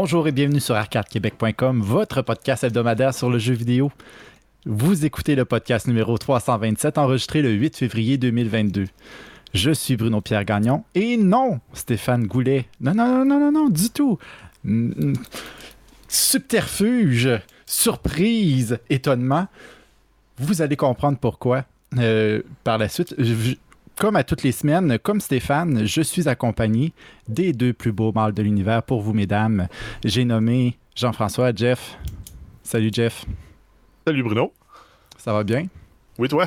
Bonjour et bienvenue sur arcadequebec.com, votre podcast hebdomadaire sur le jeu vidéo. Vous écoutez le podcast numéro 327 enregistré le 8 février 2022. Je suis Bruno Pierre Gagnon et non, Stéphane Goulet. Non, non, non, non, non, non, du tout. Subterfuge, surprise, étonnement. Vous allez comprendre pourquoi euh, par la suite. Comme à toutes les semaines, comme Stéphane, je suis accompagné des deux plus beaux mâles de l'univers pour vous, mesdames. J'ai nommé Jean-François, Jeff. Salut, Jeff. Salut Bruno. Ça va bien? Oui, toi?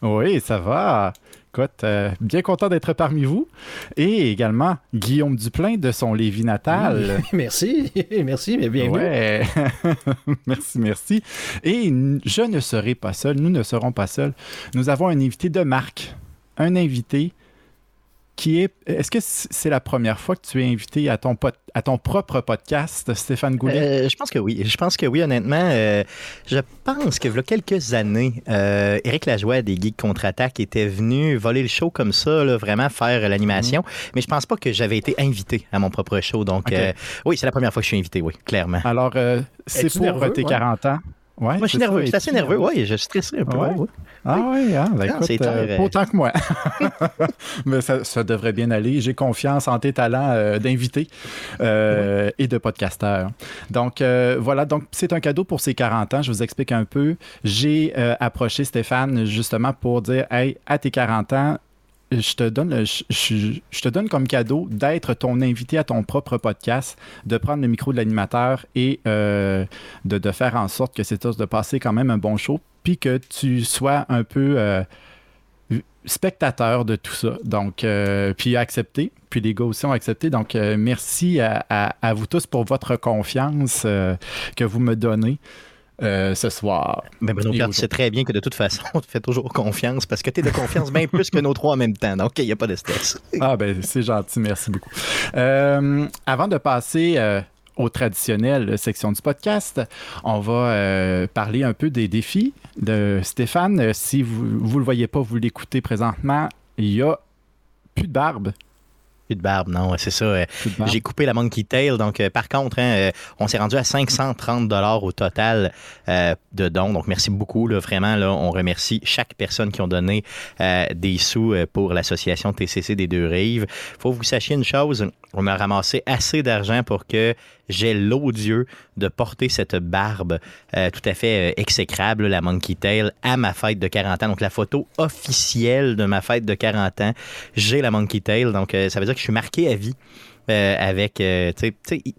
Oui, ça va. Écoute, euh, bien content d'être parmi vous. Et également Guillaume Duplain de son Lévis natal. Merci, merci, mais bienvenue. Ouais. merci, merci. Et je ne serai pas seul, nous ne serons pas seuls. Nous avons un invité de marque. Un invité qui est. Est-ce que c'est la première fois que tu es invité à ton, pod- à ton propre podcast, Stéphane Goulet? Euh, je pense que oui. Je pense que oui, honnêtement. euh, je pense que, il y a quelques années, euh, Éric Lajoie des Geeks Contre-Attaque était venu voler le show comme ça, là, vraiment faire l'animation. Mais je pense pas que j'avais été invité à mon propre show. Donc, euh, oui, c'est la première fois que je suis invité, oui, clairement. Alors, euh, c'est pour tes ouais? 40 ans. Ouais, Moi, je suis nerveux. Je suis assez nerveux, oui. Je suis stressé un peu. Ouais. Ah oui, hein? Ben, Ah, écoute, euh, euh. autant que moi. Mais ça, ça devrait bien aller. J'ai confiance en tes talents euh, d'invité euh, et de podcasteur. Donc euh, voilà, donc c'est un cadeau pour ses 40 ans. Je vous explique un peu. J'ai euh, approché Stéphane justement pour dire, hey, à tes 40 ans, je te donne, je, te donne comme cadeau d'être ton invité à ton propre podcast, de prendre le micro de l'animateur et euh, de, faire en sorte que c'est de passer quand même un bon show, puis que tu sois un peu euh, spectateur de tout ça. Donc, euh, puis accepté, puis les gars aussi ont accepté. Donc, merci à, vous tous pour votre confiance que vous me donnez euh, ce soir. Mais Bruno Et Pierre, tu sais très bien que de toute façon, on te fait toujours confiance parce que tu es de confiance bien plus que nos trois en même temps. Donc, il n'y a pas de stress. Ah ben c'est gentil, merci beaucoup. Euh, avant de passer euh, aux traditionnelles sections du podcast, on va euh, parler un peu des défis de Stéphane. Si vous ne le voyez pas, vous l'écoutez présentement, il y a plus de barbe. Plus de barbe, non, c'est ça. euh. J'ai coupé la Monkey Tail. Donc, euh, par contre, hein, euh, on s'est rendu à 530 dollars au total euh, de dons. Donc, merci beaucoup. Là, vraiment, là, on remercie chaque personne qui ont donné des sous pour l'association TCC des deux rives. faut que vous sachiez une chose. On a ramassé assez d'argent pour que j'ai l'odieux de porter cette barbe euh, tout à fait euh, exécrable, la Monkey Tail, à ma fête de 40 ans. Donc, la photo officielle de ma fête de 40 ans, j'ai la Monkey Tail. Donc, euh, ça veut dire que je suis marqué à vie. euh, avec, euh,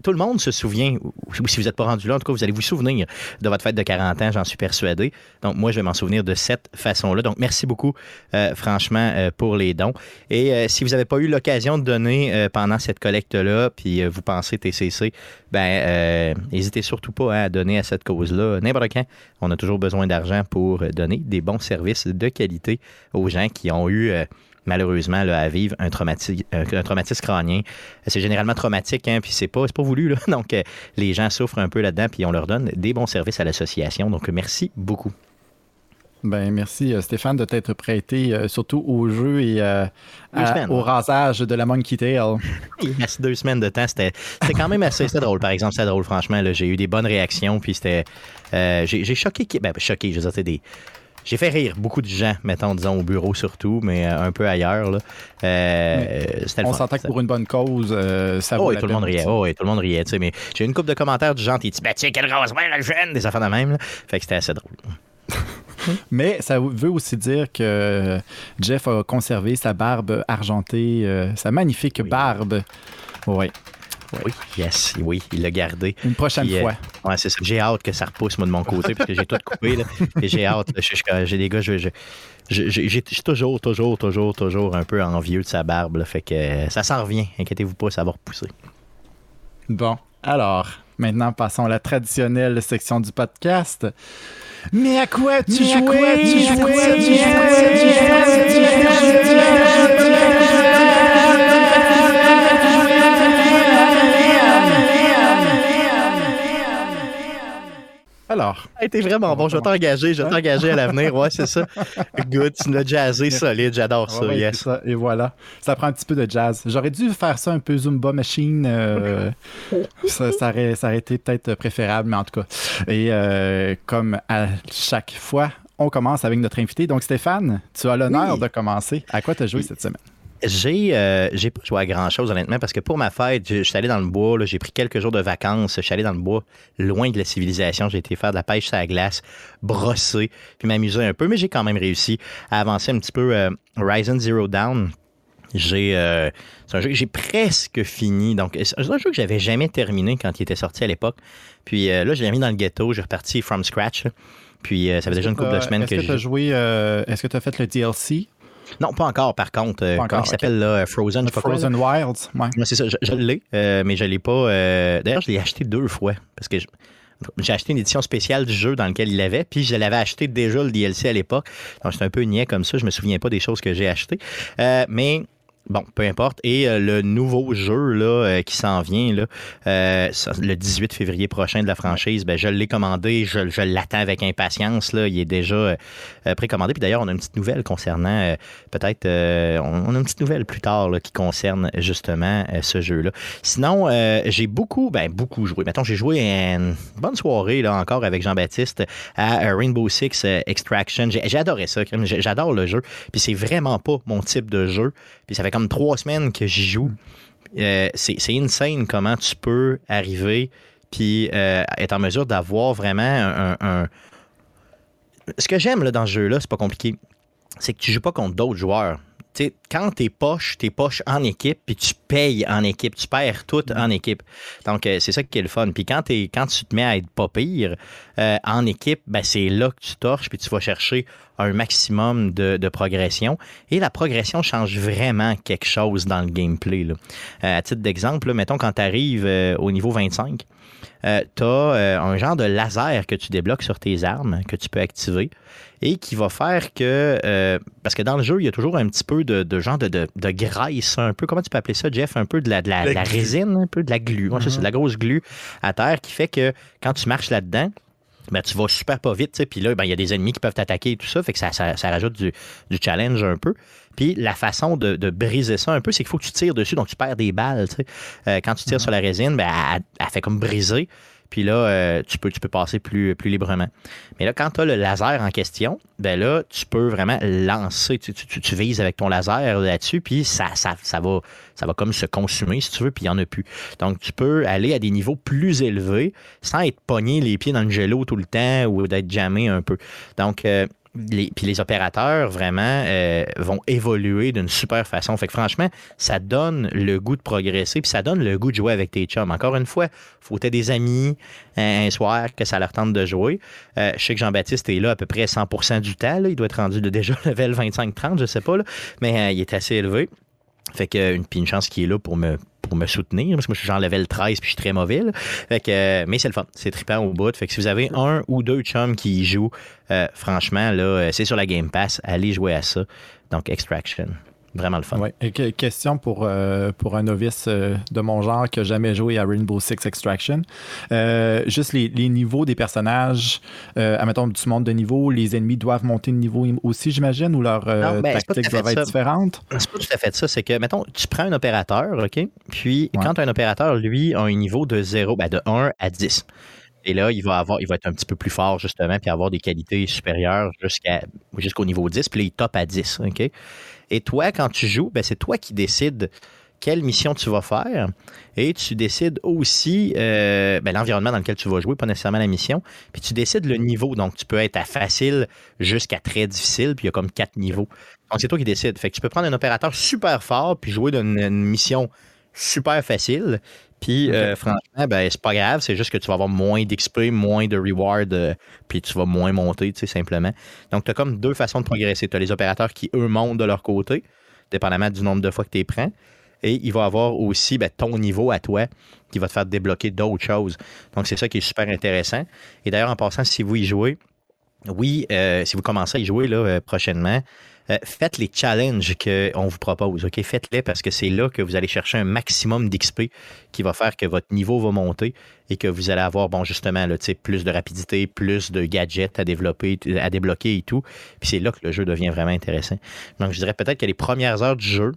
tout le monde se souvient, ou si vous n'êtes pas rendu là, en tout cas, vous allez vous souvenir de votre fête de 40 ans, j'en suis persuadé. Donc, moi, je vais m'en souvenir de cette façon-là. Donc, merci beaucoup, euh, franchement, pour les dons. Et si vous n'avez pas eu l'occasion de donner pendant cette collecte-là, puis vous pensez TCC, ben, n'hésitez surtout pas hein, à donner à cette cause-là. N'importe quand, on a toujours besoin d'argent pour donner des bons services de qualité aux gens qui ont eu. Euh, malheureusement là, à vivre un, traumati- un, traumatisme crânien. C'est généralement traumatique, hein, puis c'est pas, c'est pas voulu. Là. Donc, euh, les gens souffrent un peu là-dedans, puis on leur donne des bons services à l'association. Donc, merci beaucoup. Ben, merci euh, Stéphane de t'être prêté euh, surtout au jeu et euh, à- au rasage de la Monkey Tail. Il reste deux semaines de temps. C'était quand même assez drôle, par exemple. C'était drôle, franchement. J'ai eu des bonnes réactions, puis c'était. euh, J'ai choqué. Ben, choqué, je veux dire, des. J'ai fait rire beaucoup de gens, mettons, disons, au bureau surtout, mais euh, un peu ailleurs. là. Euh, On s'entend que pour une bonne cause, euh, ça Oh, vaut la tout le monde riait. Oh, oui, tout le monde riait, tu sais, mais j'ai eu une couple de commentaires du genre, t'es ben, tu sais, quel rasoir, le jeune, des affaires de même, là. Fait que c'était assez drôle. Mais ça veut aussi dire que Jeff a conservé sa barbe argentée, sa magnifique Oui. barbe. Oui, Oui, yes, oui, il l'a gardé. une prochaine Puis, euh, fois. Ouais, c'est ça. J'ai hâte que ça repousse, moi, de mon côté, parce que j'ai tout coupé, là. Et j'ai hâte. là. Je- je- J'ai des gars, je, je- je- j'ai j'ai toujours, toujours, toujours, toujours un peu envieux de sa barbe, là. Fait que euh, ça s'en revient. Inquiétez-vous pas, ça va repousser. Bon, alors, maintenant passons à la traditionnelle section du podcast. Mais à quoi quoi tu Alors. T'es vraiment bon. Je vais t'engager. Je vais t'engager à l'avenir. Ouais, c'est ça. Good. Tu l'as jazzé solide. J'adore ça. Ouais, yes. ça. Et voilà. Ça prend un petit peu de jazz. J'aurais dû faire ça un peu Zumba Machine. euh, ça, ça, aurait, ça aurait été peut-être préférable, mais en tout cas. Et euh, comme à chaque fois, on commence avec notre invité. Donc, Stéphane, tu as l'honneur Oui. de commencer. À quoi tu as joué cette semaine? J'ai euh, j'ai pas joué à grand chose honnêtement parce que pour ma fête, je, je suis allé dans le bois, j'ai pris quelques jours de vacances, je suis allé dans le bois, loin de la civilisation, j'ai été faire de la pêche sur la glace, brosser, puis m'amuser un peu, mais j'ai quand même réussi à avancer un petit peu euh, Horizon Zero Dawn. J'ai euh, c'est un jeu que j'ai presque fini. Donc, c'est un jeu que j'avais jamais terminé quand il était sorti à l'époque. Puis euh, là, je l'ai mis dans le ghetto, j'ai reparti from scratch. Puis euh, ça fait déjà une couple de semaines Est-ce que, j'ai. joué. Est-ce que tu as fait le DLC? Non, pas encore, par contre. Euh, Pas encore, comment il s'appelle là Frozen, je sais pas quoi, là? Frozen Wilds? Ouais. Ouais, c'est ça, je, je l'ai, euh, mais je l'ai pas. euh, D'ailleurs, je l'ai acheté deux fois parce que je- j'ai acheté une édition spéciale du jeu dans lequel il l'avait, puis je l'avais acheté déjà le DLC à l'époque. Donc, j'étais un peu niais comme ça, je me souviens pas des choses que j'ai achetées. Euh, mais. Bon, peu importe. Et euh, le nouveau jeu là, euh, qui s'en vient, là, euh, le 18 février prochain de la franchise, ben, je l'ai commandé, je, je l'attends avec impatience. Là. Il est déjà euh, précommandé. Puis d'ailleurs, on a une petite nouvelle concernant, euh, peut-être, euh, on, on a une petite nouvelle plus tard là, qui concerne justement ce jeu-là. Sinon, j'ai beaucoup, ben beaucoup joué. Mettons, j'ai joué une bonne soirée là encore avec Jean-Baptiste à Rainbow Six Extraction. J'ai adoré ça. J'adore le jeu. Puis c'est vraiment pas mon type de jeu. Puis ça fait comme trois semaines que j'y joue. Euh, c'est insane comment tu peux arriver puis euh, être en mesure d'avoir vraiment un, un- Ce que j'aime dans ce jeu-là, c'est pas compliqué. C'est que tu joues pas contre d'autres joueurs. Quand t'es poche, t'es poche en équipe, puis tu payes en équipe. Tu perds tout en équipe. Donc, euh, c'est ça qui est le fun. Puis quand, quand tu te mets à être pas pire euh, en équipe, ben, c'est là que tu torches, puis tu vas chercher un maximum de, de progression. Et la progression change vraiment quelque chose dans le gameplay. là. Euh, à titre d'exemple, mettons quand tu arrives au niveau 25, euh, tu as un genre de laser que tu débloques sur tes armes que tu peux activer et qui va faire que. euh, parce que dans le jeu, il y a toujours un petit peu de, de genre de, de, de graisse, un peu. Comment tu peux appeler ça, Jeff? Un peu de la, résine, un peu de la glu. C'est ça, de la grosse glu à terre qui fait que quand tu marches là-dedans, ben, tu vas super pas vite, tu sais, puis là, ben, il y a des ennemis qui peuvent t'attaquer et tout ça, fait que ça, ça, ça rajoute du, du challenge un peu. Puis la façon de, de briser ça un peu, c'est qu'il faut que tu tires dessus, donc tu perds des balles, tu sais. Euh, quand tu tires sur la résine, ben, elle, elle fait comme briser, puis là, euh, tu, peux, tu peux passer plus, plus librement. Mais là, quand tu as le laser en question, ben là, tu peux vraiment lancer, tu, vises avec ton laser là-dessus, puis ça, ça, ça, va, ça va comme se consumer, si tu veux, puis il n'y en a plus. Donc, tu peux aller à des niveaux plus élevés sans être pogné les pieds dans le gelo tout le temps ou d'être jamais un peu. Donc, euh, les, puis les opérateurs vraiment euh, vont évoluer d'une super façon. Fait que franchement, ça donne le goût de progresser, puis ça donne le goût de jouer avec tes chums. Encore une fois, faut que des amis un, soir que ça leur tente de jouer. Euh, je sais que Jean-Baptiste est là à peu près 100% du temps. Il doit être rendu de déjà level 25-30, je sais pas, mais euh, il est assez élevé. Fait que puis une chance qu'il est là pour me, pour me soutenir, parce que moi je suis genre level 13 puis je suis très mauvais. Fait que, euh, mais c'est le fun, c'est trippant au bout. Fait que si vous avez un ou deux chums qui y jouent, euh, franchement, là, euh, c'est sur la Game Pass, allez jouer à ça. Donc Extraction. Vraiment le fun. Ouais. Et que- question pour, euh, pour un novice euh, de mon genre qui n'a jamais joué à Rainbow Six Extraction. Euh, juste les, les niveaux des personnages, euh, admettons, tu montes de niveau, les ennemis doivent monter de niveau aussi, j'imagine, ou leurs euh, Non, ben, fait doivent être ça. différentes? C'est pas tout à fait ça. C'est que, mettons, tu prends un opérateur, OK? Puis, Ouais. quand un opérateur, lui, a un niveau de 0, ben, de 1 à 10. Et là, il va, avoir, il va être un petit peu plus fort, justement, puis avoir des qualités supérieures jusqu'à, jusqu'au niveau 10, puis là, il top à 10, OK? Et toi, quand tu joues, ben, c'est toi qui décides quelle mission tu vas faire et tu décides aussi euh, ben, l'environnement dans lequel tu vas jouer, pas nécessairement la mission, puis tu décides le niveau. Donc, tu peux être à facile jusqu'à très difficile, puis il y a comme quatre niveaux. Donc, c'est toi qui décides. Fait que tu peux prendre un opérateur super fort puis jouer dans une, une mission super facile. Puis, euh, franchement, ben, c'est pas grave. C'est juste que tu vas avoir moins d'XP, moins de reward, euh, puis tu vas moins monter, tu sais, simplement. Donc, tu as comme deux façons de progresser. Tu as les opérateurs qui, eux, montent de leur côté, dépendamment du nombre de fois que tu les prends. Et il va avoir aussi ben, ton niveau à toi qui va te faire débloquer d'autres choses. Donc, c'est ça qui est super intéressant. Et d'ailleurs, en passant, si vous y jouez, oui, euh, si vous commencez à y jouer là, prochainement, euh, faites les challenges qu'on vous propose. OK? Faites-les parce que c'est là que vous allez chercher un maximum d'XP qui va faire que votre niveau va monter et que vous allez avoir, bon, justement, là, plus de rapidité, plus de gadgets à développer, à débloquer et tout. Puis c'est là que le jeu devient vraiment intéressant. Donc, je dirais peut-être que les premières heures du jeu,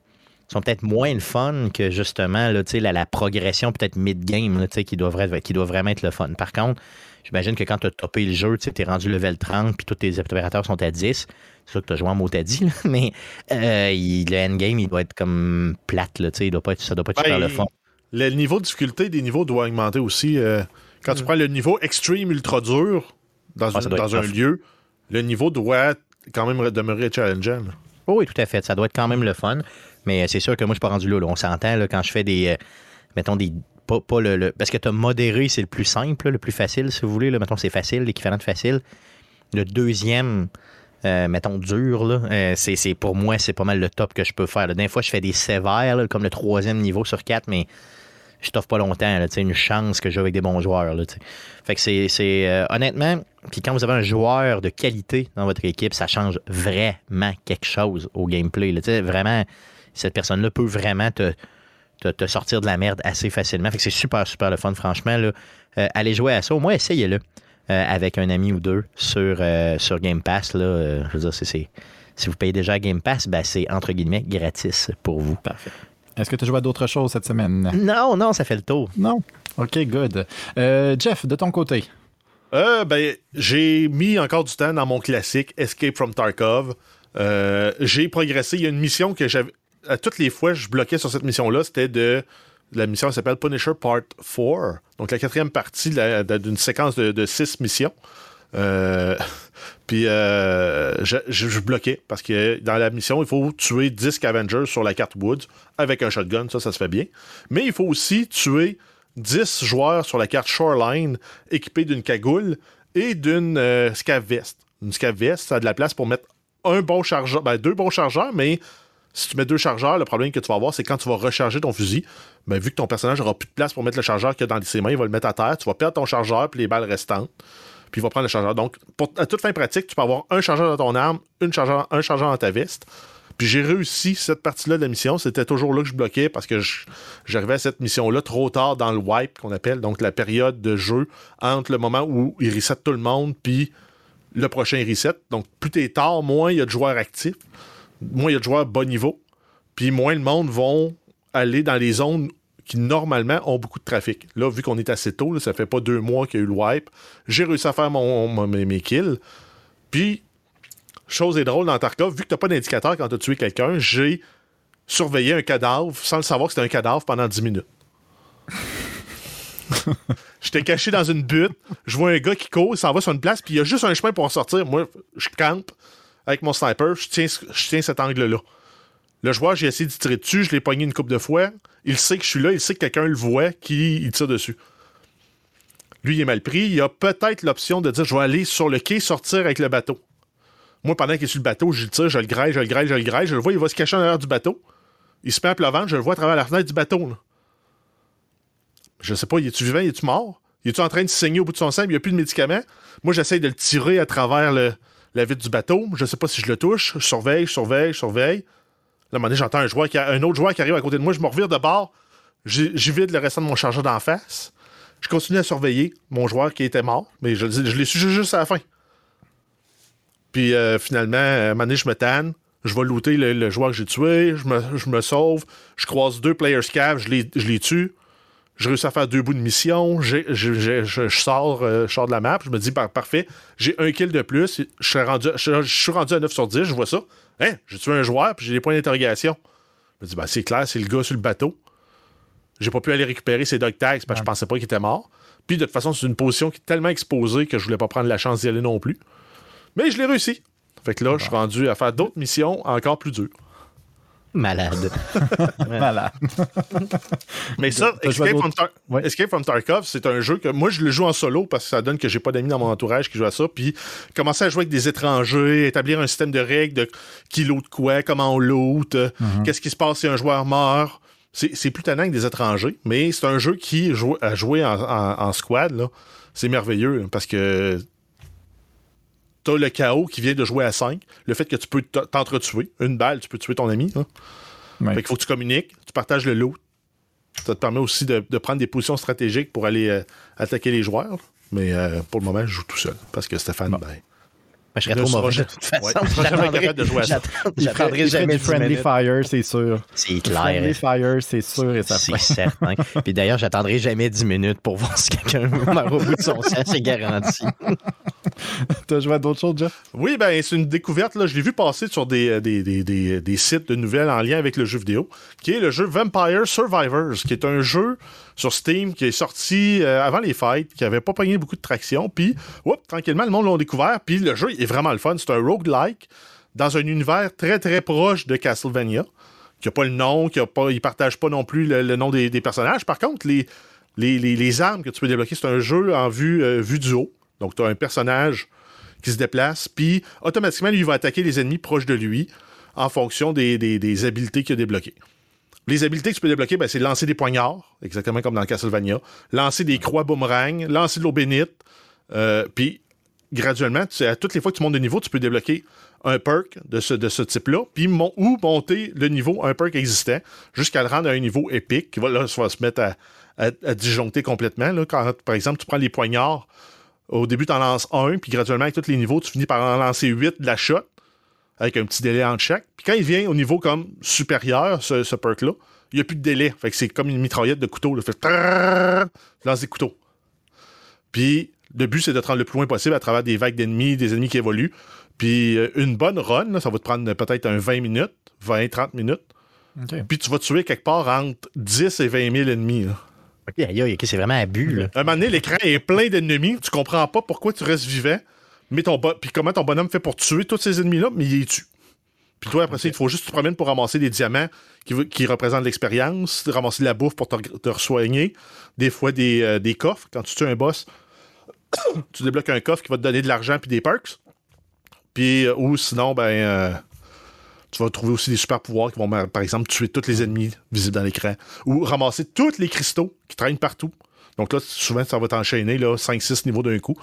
sont peut-être moins le fun que justement là, la, la progression peut-être mid-game qui, qui doit vraiment être le fun. Par contre, j'imagine que quand tu as topé le jeu, tu es rendu level 30 puis tous tes opérateurs sont à 10. C'est sûr que tu as joué en mot à 10, mais euh, le endgame, il doit être comme plate. Là, il doit pas être, ça doit pas être super le fun. Le niveau de difficulté des niveaux doit augmenter aussi. Euh, quand tu mm. prends le niveau extreme ultra dur dans, dans un lieu, le niveau doit quand même demeurer challengeant. oui, tout à fait. Ça doit être quand même le fun. Mais c'est sûr que moi, je suis pas rendu là. On s'entend quand je fais des. Euh, mettons des. Pas, le, Parce que tu as modéré, c'est le plus simple, le plus facile, si vous voulez. Là. Mettons, c'est facile, l'équivalent de facile. Le deuxième, euh, mettons, dur, là, c'est, pour moi, c'est pas mal le top que je peux faire. D'un fois, je fais des sévères, comme le troisième niveau sur quatre, mais je t'offre pas longtemps. Là, une chance que je joue avec des bons joueurs. Là, fait que c'est, honnêtement, puis quand vous avez un joueur de qualité dans votre équipe, ça change vraiment quelque chose au gameplay. Là, vraiment, cette personne-là peut vraiment te, sortir de la merde assez facilement. Fait que c'est super, super le fun, franchement. Là. Euh, allez jouer à ça. Au moins, essayez-le euh, avec un ami ou deux sur, euh, sur Game Pass. Là. je veux dire, si vous payez déjà Game Pass, ben, c'est entre guillemets gratis pour vous. Parfait. Est-ce que tu as joué à d'autres choses cette semaine? Non, non, ça fait le tour. Non? OK, good. Jeff, de ton côté? ben, j'ai mis encore du temps dans mon classique Escape from Tarkov. j'ai progressé. Il y a une mission que j'avais à toutes les fois je bloquais sur cette mission-là, c'était de. La mission s'appelle Punisher Part 4, donc la quatrième partie d'une séquence de, six missions. Euh, puis euh, je, bloquais parce que dans la mission, il faut tuer 10 Avengers sur la carte Woods avec un shotgun, ça, ça se fait bien. Mais il faut aussi tuer 10 joueurs sur la carte Shoreline équipés d'une cagoule et d'une euh, scav vest. Une scav vest, ça a de la place pour mettre un bon chargeur, ben, deux bons chargeurs, mais si tu mets deux chargeurs, le problème que tu vas avoir, c'est quand tu vas recharger ton fusil, ben, vu que ton personnage n'aura plus de place pour mettre le chargeur qu'il dans ses mains, il va le mettre à terre, tu vas perdre ton chargeur puis les balles restantes, puis il va prendre le chargeur. Donc, à toute fin pratique, tu peux avoir un chargeur dans ton arme, un chargeur dans ta veste. Puis j'ai réussi cette partie-là de la mission. C'était toujours là que je bloquais parce que j'arrivais à cette mission-là trop tard dans le wipe qu'on appelle, donc la période de jeu entre le moment où il reset tout le monde puis le prochain reset. Donc plus t'es tard, moins il y a de joueurs actifs moins il y a de joueurs bas niveau, puis moins le monde vont aller dans les zones qui normalement ont beaucoup de trafic. Là, vu qu'on est assez tôt, ça fait pas deux mois qu'il y a eu le wipe, j'ai réussi à faire mon, mes, kills. Puis, chose est drôle dans Tarkov, vu que t'as pas d'indicateur quand tu as tué quelqu'un, j'ai surveillé un cadavre sans le savoir que c'était un cadavre pendant 10 minutes. J'étais caché dans une butte, je vois un gars qui court, il s'en va sur une place, puis il y a juste un chemin pour en sortir. Moi, je campe, avec mon sniper, je tiens, cet angle-là. Le joueur, j'ai essayé de tirer dessus, je l'ai pogné une coupe de fois. Il sait que je suis là, il sait que quelqu'un le voit, qui tire dessus. Lui, il est mal pris. Il a peut-être l'option de dire je vais aller sur le quai, sortir avec le bateau. Moi, pendant qu'il est sur le bateau, je le tire, je le graille, je le graille, je le graille. Je le vois, il va se cacher en arrière du bateau. Il se met à pleuvant, je le vois à travers la fenêtre du bateau. Je sais pas, il est-tu vivant, il est-tu mort? Il est-tu en train de saigner au bout de son sang, il n'y a plus de médicaments? Moi, j'essaye de le tirer à travers le, la vitre du bateau. Je sais pas si je le touche. Je surveille, je surveille, je surveille. Là, à j'entends un, autre joueur qui arrive à côté de moi. Je me revire de bord. J'y le restant de mon chargeur d'en face. Je continue à surveiller mon joueur qui était mort, mais je, je l'ai su juste à la fin. Puis euh, finalement, à un je me tanne. Je vais looter le, joueur que j'ai tué. Je me, sauve. Je croise deux players cav. Je les, je les tue. Je réussis à faire deux bouts de mission. Je, sors, euh, je sors de la map. Je me dis, parfait, j'ai un kill de plus. Je suis, rendu, je, suis rendu à 9 sur 10. Je vois ça. Hein, j'ai tué un joueur, puis j'ai des points d'interrogation. Je me dis, ben, c'est clair, c'est le gars sur le bateau. J'ai pas pu aller récupérer ses dog tags parce que je pensais pas qu'il était mort. Puis de toute façon, c'est une position qui est tellement exposée que je voulais pas prendre la chance d'y aller non plus. Mais je l'ai réussi. Fait que là, je suis rendu à faire d'autres missions encore plus dures. Malade. Malade. Mais ça, Escape from, Tarkov, c'est un jeu que moi, je le joue en solo parce que ça donne que j'ai pas d'amis dans mon entourage qui jouent à ça. Puis commencer à jouer avec des étrangers, établir un système de règles de qui loot quoi, comment on loot, mhm. qu'est-ce qui se passe si un joueur meurt. C'est plus tannant que des étrangers, mais c'est un jeu qui, à jouer en, squad, c'est merveilleux parce que t'as le chaos qui vient de jouer à 5. Le fait que tu peux t'entretuer. Une balle, tu peux tuer ton ami. Hein. Fait qu'il faut que tu communiques, tu partages le loot. Ça te permet aussi de, prendre des positions stratégiques pour aller euh, attaquer les joueurs. Mais euh, pour le moment, je joue tout seul. Parce que Stéphane, ben, je serais trop mauvais de toute façon. Ouais, de jouer à ça. J'attendrai jamais du Friendly Fire, c'est sûr. C'est clair. Friendly Fire, c'est sûr et certain. C'est certain. Puis d'ailleurs, j'attendrai jamais 10 minutes pour voir si quelqu'un meurt au bout de son sang, c'est garanti. T'as joué à d'autres choses, Jeff? Oui, ben c'est une découverte. Là. Je l'ai vu passer sur des, des, des, des, sites de nouvelles en lien avec le jeu vidéo, qui est le jeu Vampire Survivors, qui est un jeu sur Steam qui est sorti euh, avant les fêtes, qui avait pas pogné beaucoup de traction. Puis, tranquillement, le monde l'a découvert. Puis le jeu est vraiment le fun. C'est un roguelike dans un univers très, très proche de Castlevania, qui n'a pas le nom, qui pas, il partage pas non plus le, nom des, personnages. Par contre, les, les, armes que tu peux débloquer, c'est un jeu en vue, euh, vue du haut. Donc, tu as un personnage qui se déplace, puis automatiquement, lui, il va attaquer les ennemis proches de lui en fonction des, des habiletés qu'il a débloquées. Les habiletés que tu peux débloquer, ben, c'est lancer des poignards, exactement comme dans Castlevania, lancer des croix boomerang, lancer de l'eau bénite, euh, puis graduellement, à toutes les fois que tu montes de niveau, tu peux débloquer un perk de ce, de ce type-là, puis ou monter le niveau, un perk existant, jusqu'à le rendre à un niveau épique, qui va, là, va se mettre à, disjoncter complètement. Là, quand, par exemple, tu prends les poignards, au début, tu en lances un, puis graduellement, avec tous les niveaux, tu finis par en lancer huit de la shot avec un petit délai entre chaque. Puis quand il vient au niveau comme supérieur, ce, perk-là, il n'y a plus de délai. Fait que c'est comme une mitraillette de couteau. Fait lance des couteaux. Puis le but, c'est de te rendre le plus loin possible à travers des vagues d'ennemis, des ennemis qui évoluent. Puis euh, une bonne run, ça va te prendre peut-être un 20 minutes, 20-30 minutes. Puis tu vas tuer quelque part entre 10 et 20 000 ennemis. OK, c'est vraiment abus. Là. À un moment donné, l'écran est plein d'ennemis. Tu comprends pas pourquoi tu restes vivant ton puis comment ton bonhomme fait pour tuer tous ces ennemis-là, mais il les tue. Puis toi, après ça, il faut juste te promènes pour ramasser des diamants qui, qui représentent l'expérience, ramasser de la bouffe pour te, te soigner, des fois euh, des, coffres. Quand tu tues un boss, tu débloques un coffre qui va te donner de l'argent puis des perks. Puis, euh, ou sinon, ben, euh, tu vas trouver aussi des super pouvoirs qui vont, par exemple, tuer tous les ennemis visibles dans l'écran. Ou ramasser tous les cristaux qui traînent partout. Donc là, souvent, ça va t'enchaîner 5-6 niveaux d'un coup.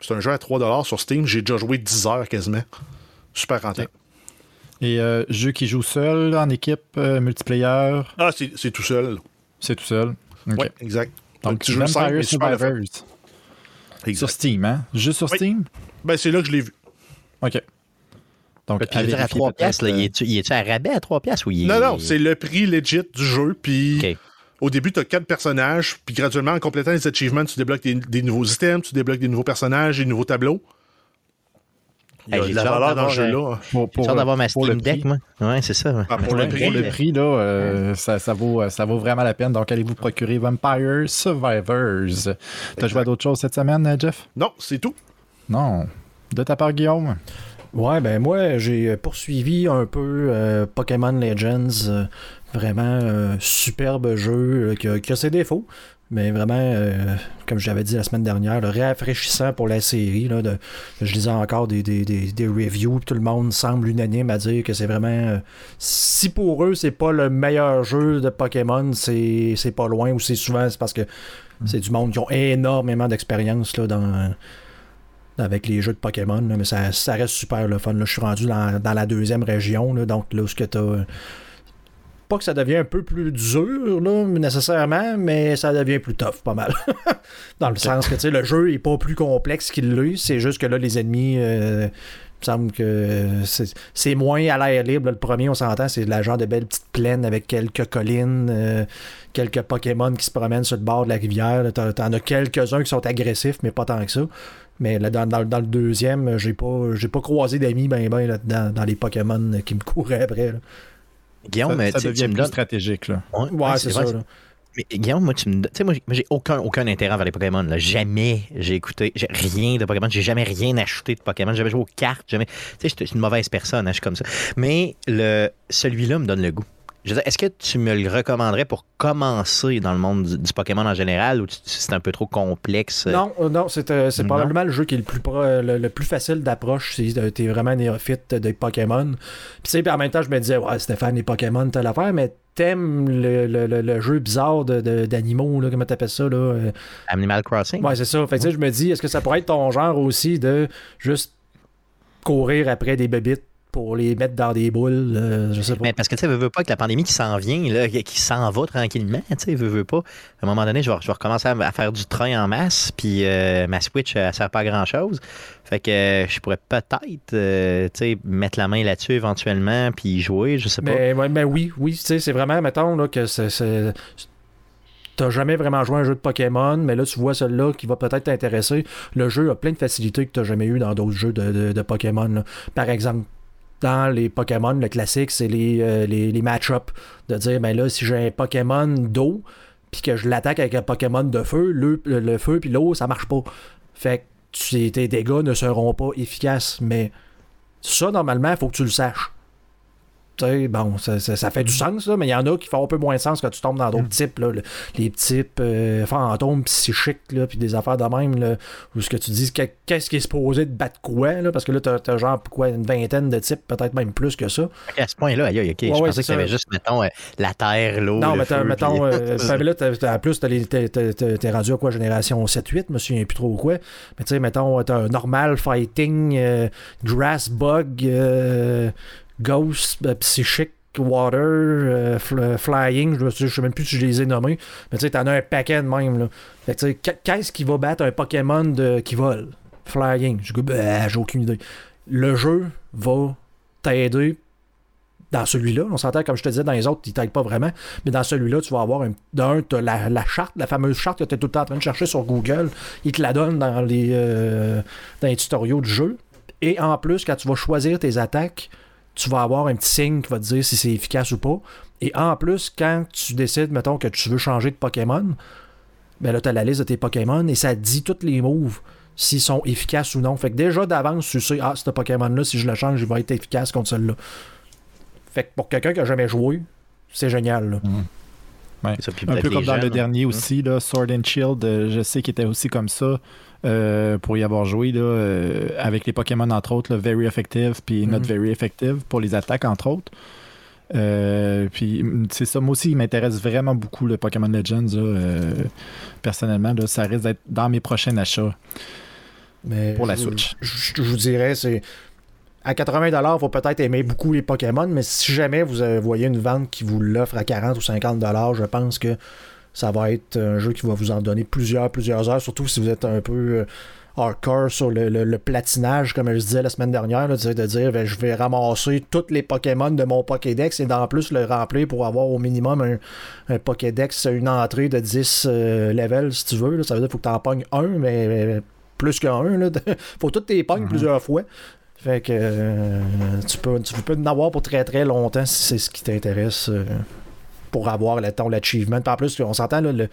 C'est un jeu à 3$ sur Steam. J'ai déjà joué 10 heures quasiment. Super rentable. Et euh, jeu qui joue seul, en équipe, multiplayer? Ah, c'est tout seul. C'est tout seul. Oui, exact. Donc, tu joues Vampire Survivors. Sur Steam, hein? Juste sur Steam? Ben, c'est là que je l'ai vu. OK. Donc, tu veux dire à 3 piastres, il est-tu à rabais à 3 piastres ou il est... Non, non, c'est le prix legit du jeu, puis au début, tu as quatre personnages, puis graduellement, en complétant les achievements, tu débloques des, nouveaux items, tu débloques des nouveaux personnages, des nouveaux tableaux. Il y a de la valeur dans le jeu-là. Pour, pour, d'avoir ma Steam Deck, moi. Ouais, c'est ça. Ah, pour, le prix, le prix, là, euh, ça, ça, vaut, ça vaut vraiment la peine. Donc, allez vous procurer Vampire Survivors? T'as joué à d'autres choses cette semaine, Jeff? Non, c'est tout. Non. De ta part, Guillaume? Ouais, ben moi, j'ai poursuivi un peu euh, Pokémon Legends. Euh, vraiment un superbe jeu euh, qui a, ses défauts. Mais vraiment, comme j'avais dit la semaine dernière, le rafraîchissant pour la série. Là, de, je lisais encore des, des, des, reviews, tout le monde semble unanime à dire que c'est vraiment. si pour eux, c'est pas le meilleur jeu de Pokémon, c'est pas loin, ou c'est souvent c'est parce que mm. c'est du monde qui ont énormément d'expérience dans avec les jeux de Pokémon, mais ça, ça, reste super le fun. Je suis rendu dans, la deuxième région, donc là où tu as. Pas que ça devient un peu plus dur, là, nécessairement, mais ça devient plus tough, pas mal. dans le sens que le jeu est pas plus complexe qu'il l'est, c'est juste que là, les ennemis. Euh, il me semble que c'est moins à l'air libre. Le premier, on s'entend, c'est la genre de belle petite plaine avec quelques collines, euh, quelques Pokémon qui se promènent sur le bord de la rivière. T'en as quelques-uns qui sont agressifs, mais pas tant que ça. Mais là, dans, dans, le deuxième, j'ai pas j'ai pas croisé d'amis ben ben là, dans, les Pokémon qui me couraient après. Guillaume, ça, ça devient plus stratégique. Là. Ouais, c'est ça. Mais Guillaume, moi, tu me. Tu sais, moi, j'ai aucun, aucun intérêt vers les Pokémon. Là. Jamais j'ai écouté j'ai rien de Pokémon. J'ai jamais rien acheté de Pokémon. J'ai jamais joué aux cartes. Jamais... Tu sais, je suis une mauvaise personne, hein, je suis comme ça. Mais le... celui-là me donne le goût. Est-ce que tu me le recommanderais pour commencer dans le monde du, Pokémon en général ou c'est un peu trop complexe? Non, euh, non, c'est euh, probablement le jeu qui est le plus, le, plus facile d'approche si tu es vraiment néophyte des Pokémon. Puis en même temps, je me disais, ouais, Stéphane, les Pokémon, t'as l'affaire, mais t'aimes le, le, jeu bizarre d'animaux, de, comment t'appelles ça? Là? Animal Crossing? Ouais, c'est ça. Fait que, je me dis, est-ce que ça pourrait être ton genre aussi de juste courir après des bébites? Pour les mettre dans des boules, euh, je sais pas. Mais parce que tu sais, veux, veux pas que la pandémie qui s'en vient, là, qui s'en va tranquillement, tu veux, veux pas. À un moment donné, je vais, je vais recommencer à, faire du train en masse, puis euh, ma Switch, elle sert pas à grand chose. Fait que euh, je pourrais peut-être, mettre la main là-dessus éventuellement, puis jouer, je sais pas. Mais, mais oui, oui, tu sais, c'est vraiment, mettons, là, que c'est t'as jamais vraiment joué à un jeu de Pokémon, mais là, tu vois celui-là qui va peut-être t'intéresser. Le jeu a plein de facilités que t'as jamais eu dans d'autres jeux de, de, Pokémon. Par exemple, dans les Pokémon, le classique, c'est les, euh, les, match-up. De dire, ben là, si j'ai un Pokémon d'eau, puis que je l'attaque avec un Pokémon de feu, le, le feu puis l'eau, ça marche pas. Fait que tes dégâts ne seront pas efficaces. Mais ça, normalement, il faut que tu le saches bon, ça, ça, fait du sens, là, mais il y en a qui font un peu moins de sens quand tu tombes dans d'autres mm. types, là, les types euh, fantômes psychiques, là, puis des affaires de même, là, où ce que tu dis, qu'est-ce qui est supposé de battre quoi, là, parce que là, t'as as genre quoi, une vingtaine de types, peut-être même plus que ça. À ce point-là, ok, je pensais qu'il y avait juste, mettons, euh, la terre, l'eau. Non, le feu, mettons, euh, là, en plus, t'es rendu à quoi, génération 7-8, je me souviens plus trop quoi, mais tu sais, mettons, t'as un normal fighting, grass bug, Ghost, euh, Psychic, Water, euh, Flying, je ne sais même plus si je les ai nommés, mais tu sais, t'en as un paquet de même. Là. Qu'est-ce qui va battre un Pokémon de, qui vole? Flying. Bah, j'ai aucune idée. Le jeu va t'aider dans celui-là. On s'entend, comme je te disais, dans les autres, il t'aide pas vraiment. Mais dans celui-là, tu vas avoir un. D'un, tu la, la, charte, la fameuse charte que tu es tout le temps en train de chercher sur Google. Il te la donne dans les, euh, dans les tutoriaux du jeu. Et en plus, quand tu vas choisir tes attaques, tu vas avoir un petit signe qui va te dire si c'est efficace ou pas. Et en plus, quand tu décides, mettons, que tu veux changer de Pokémon, ben là, tu as la liste de tes Pokémon et ça dit tous les moves s'ils sont efficaces ou non. Fait que déjà d'avance, tu sais, ah, ce Pokémon-là, si je le change, il va être efficace contre celui-là. Fait que pour quelqu'un qui n'a jamais joué, c'est génial. Un peu comme dans le dernier hein. aussi, là, Sword and Shield, euh, je sais qu'il était aussi comme ça. Euh, pour y avoir joué là, euh, avec les Pokémon, entre autres, Very Effective puis Not mhm. Very Effective pour les attaques, entre autres. Euh, puis c'est ça, moi aussi, il m'intéresse vraiment beaucoup le Pokémon Legends. personnellement, là, ça risque d'être dans mes prochains achats Mais pour la Switch. Je, vous dirais, c'est à 80$, il faut peut-être aimer beaucoup les Pokémon, mais si jamais vous voyez une vente qui vous l'offre à 40 ou 50$, je pense que ça va être un jeu qui va vous en donner plusieurs, plusieurs heures, surtout si vous êtes un peu euh, hardcore sur le, platinage, comme je disais la semaine dernière, de dire ben, je vais ramasser tous les Pokémon de mon Pokédex et d'en plus le remplir pour avoir au minimum un, Pokédex, une entrée de 10 euh, levels si tu veux. Ça veut dire qu'il faut que tu en pognes un, mais, plus qu'un. Il faut toutes tes pognes mhm. plusieurs fois. Fait que euh, tu, peux, tu peux en avoir pour très très longtemps si c'est ce qui t'intéresse pour avoir le, ton l'achievement. En plus, on s'entend de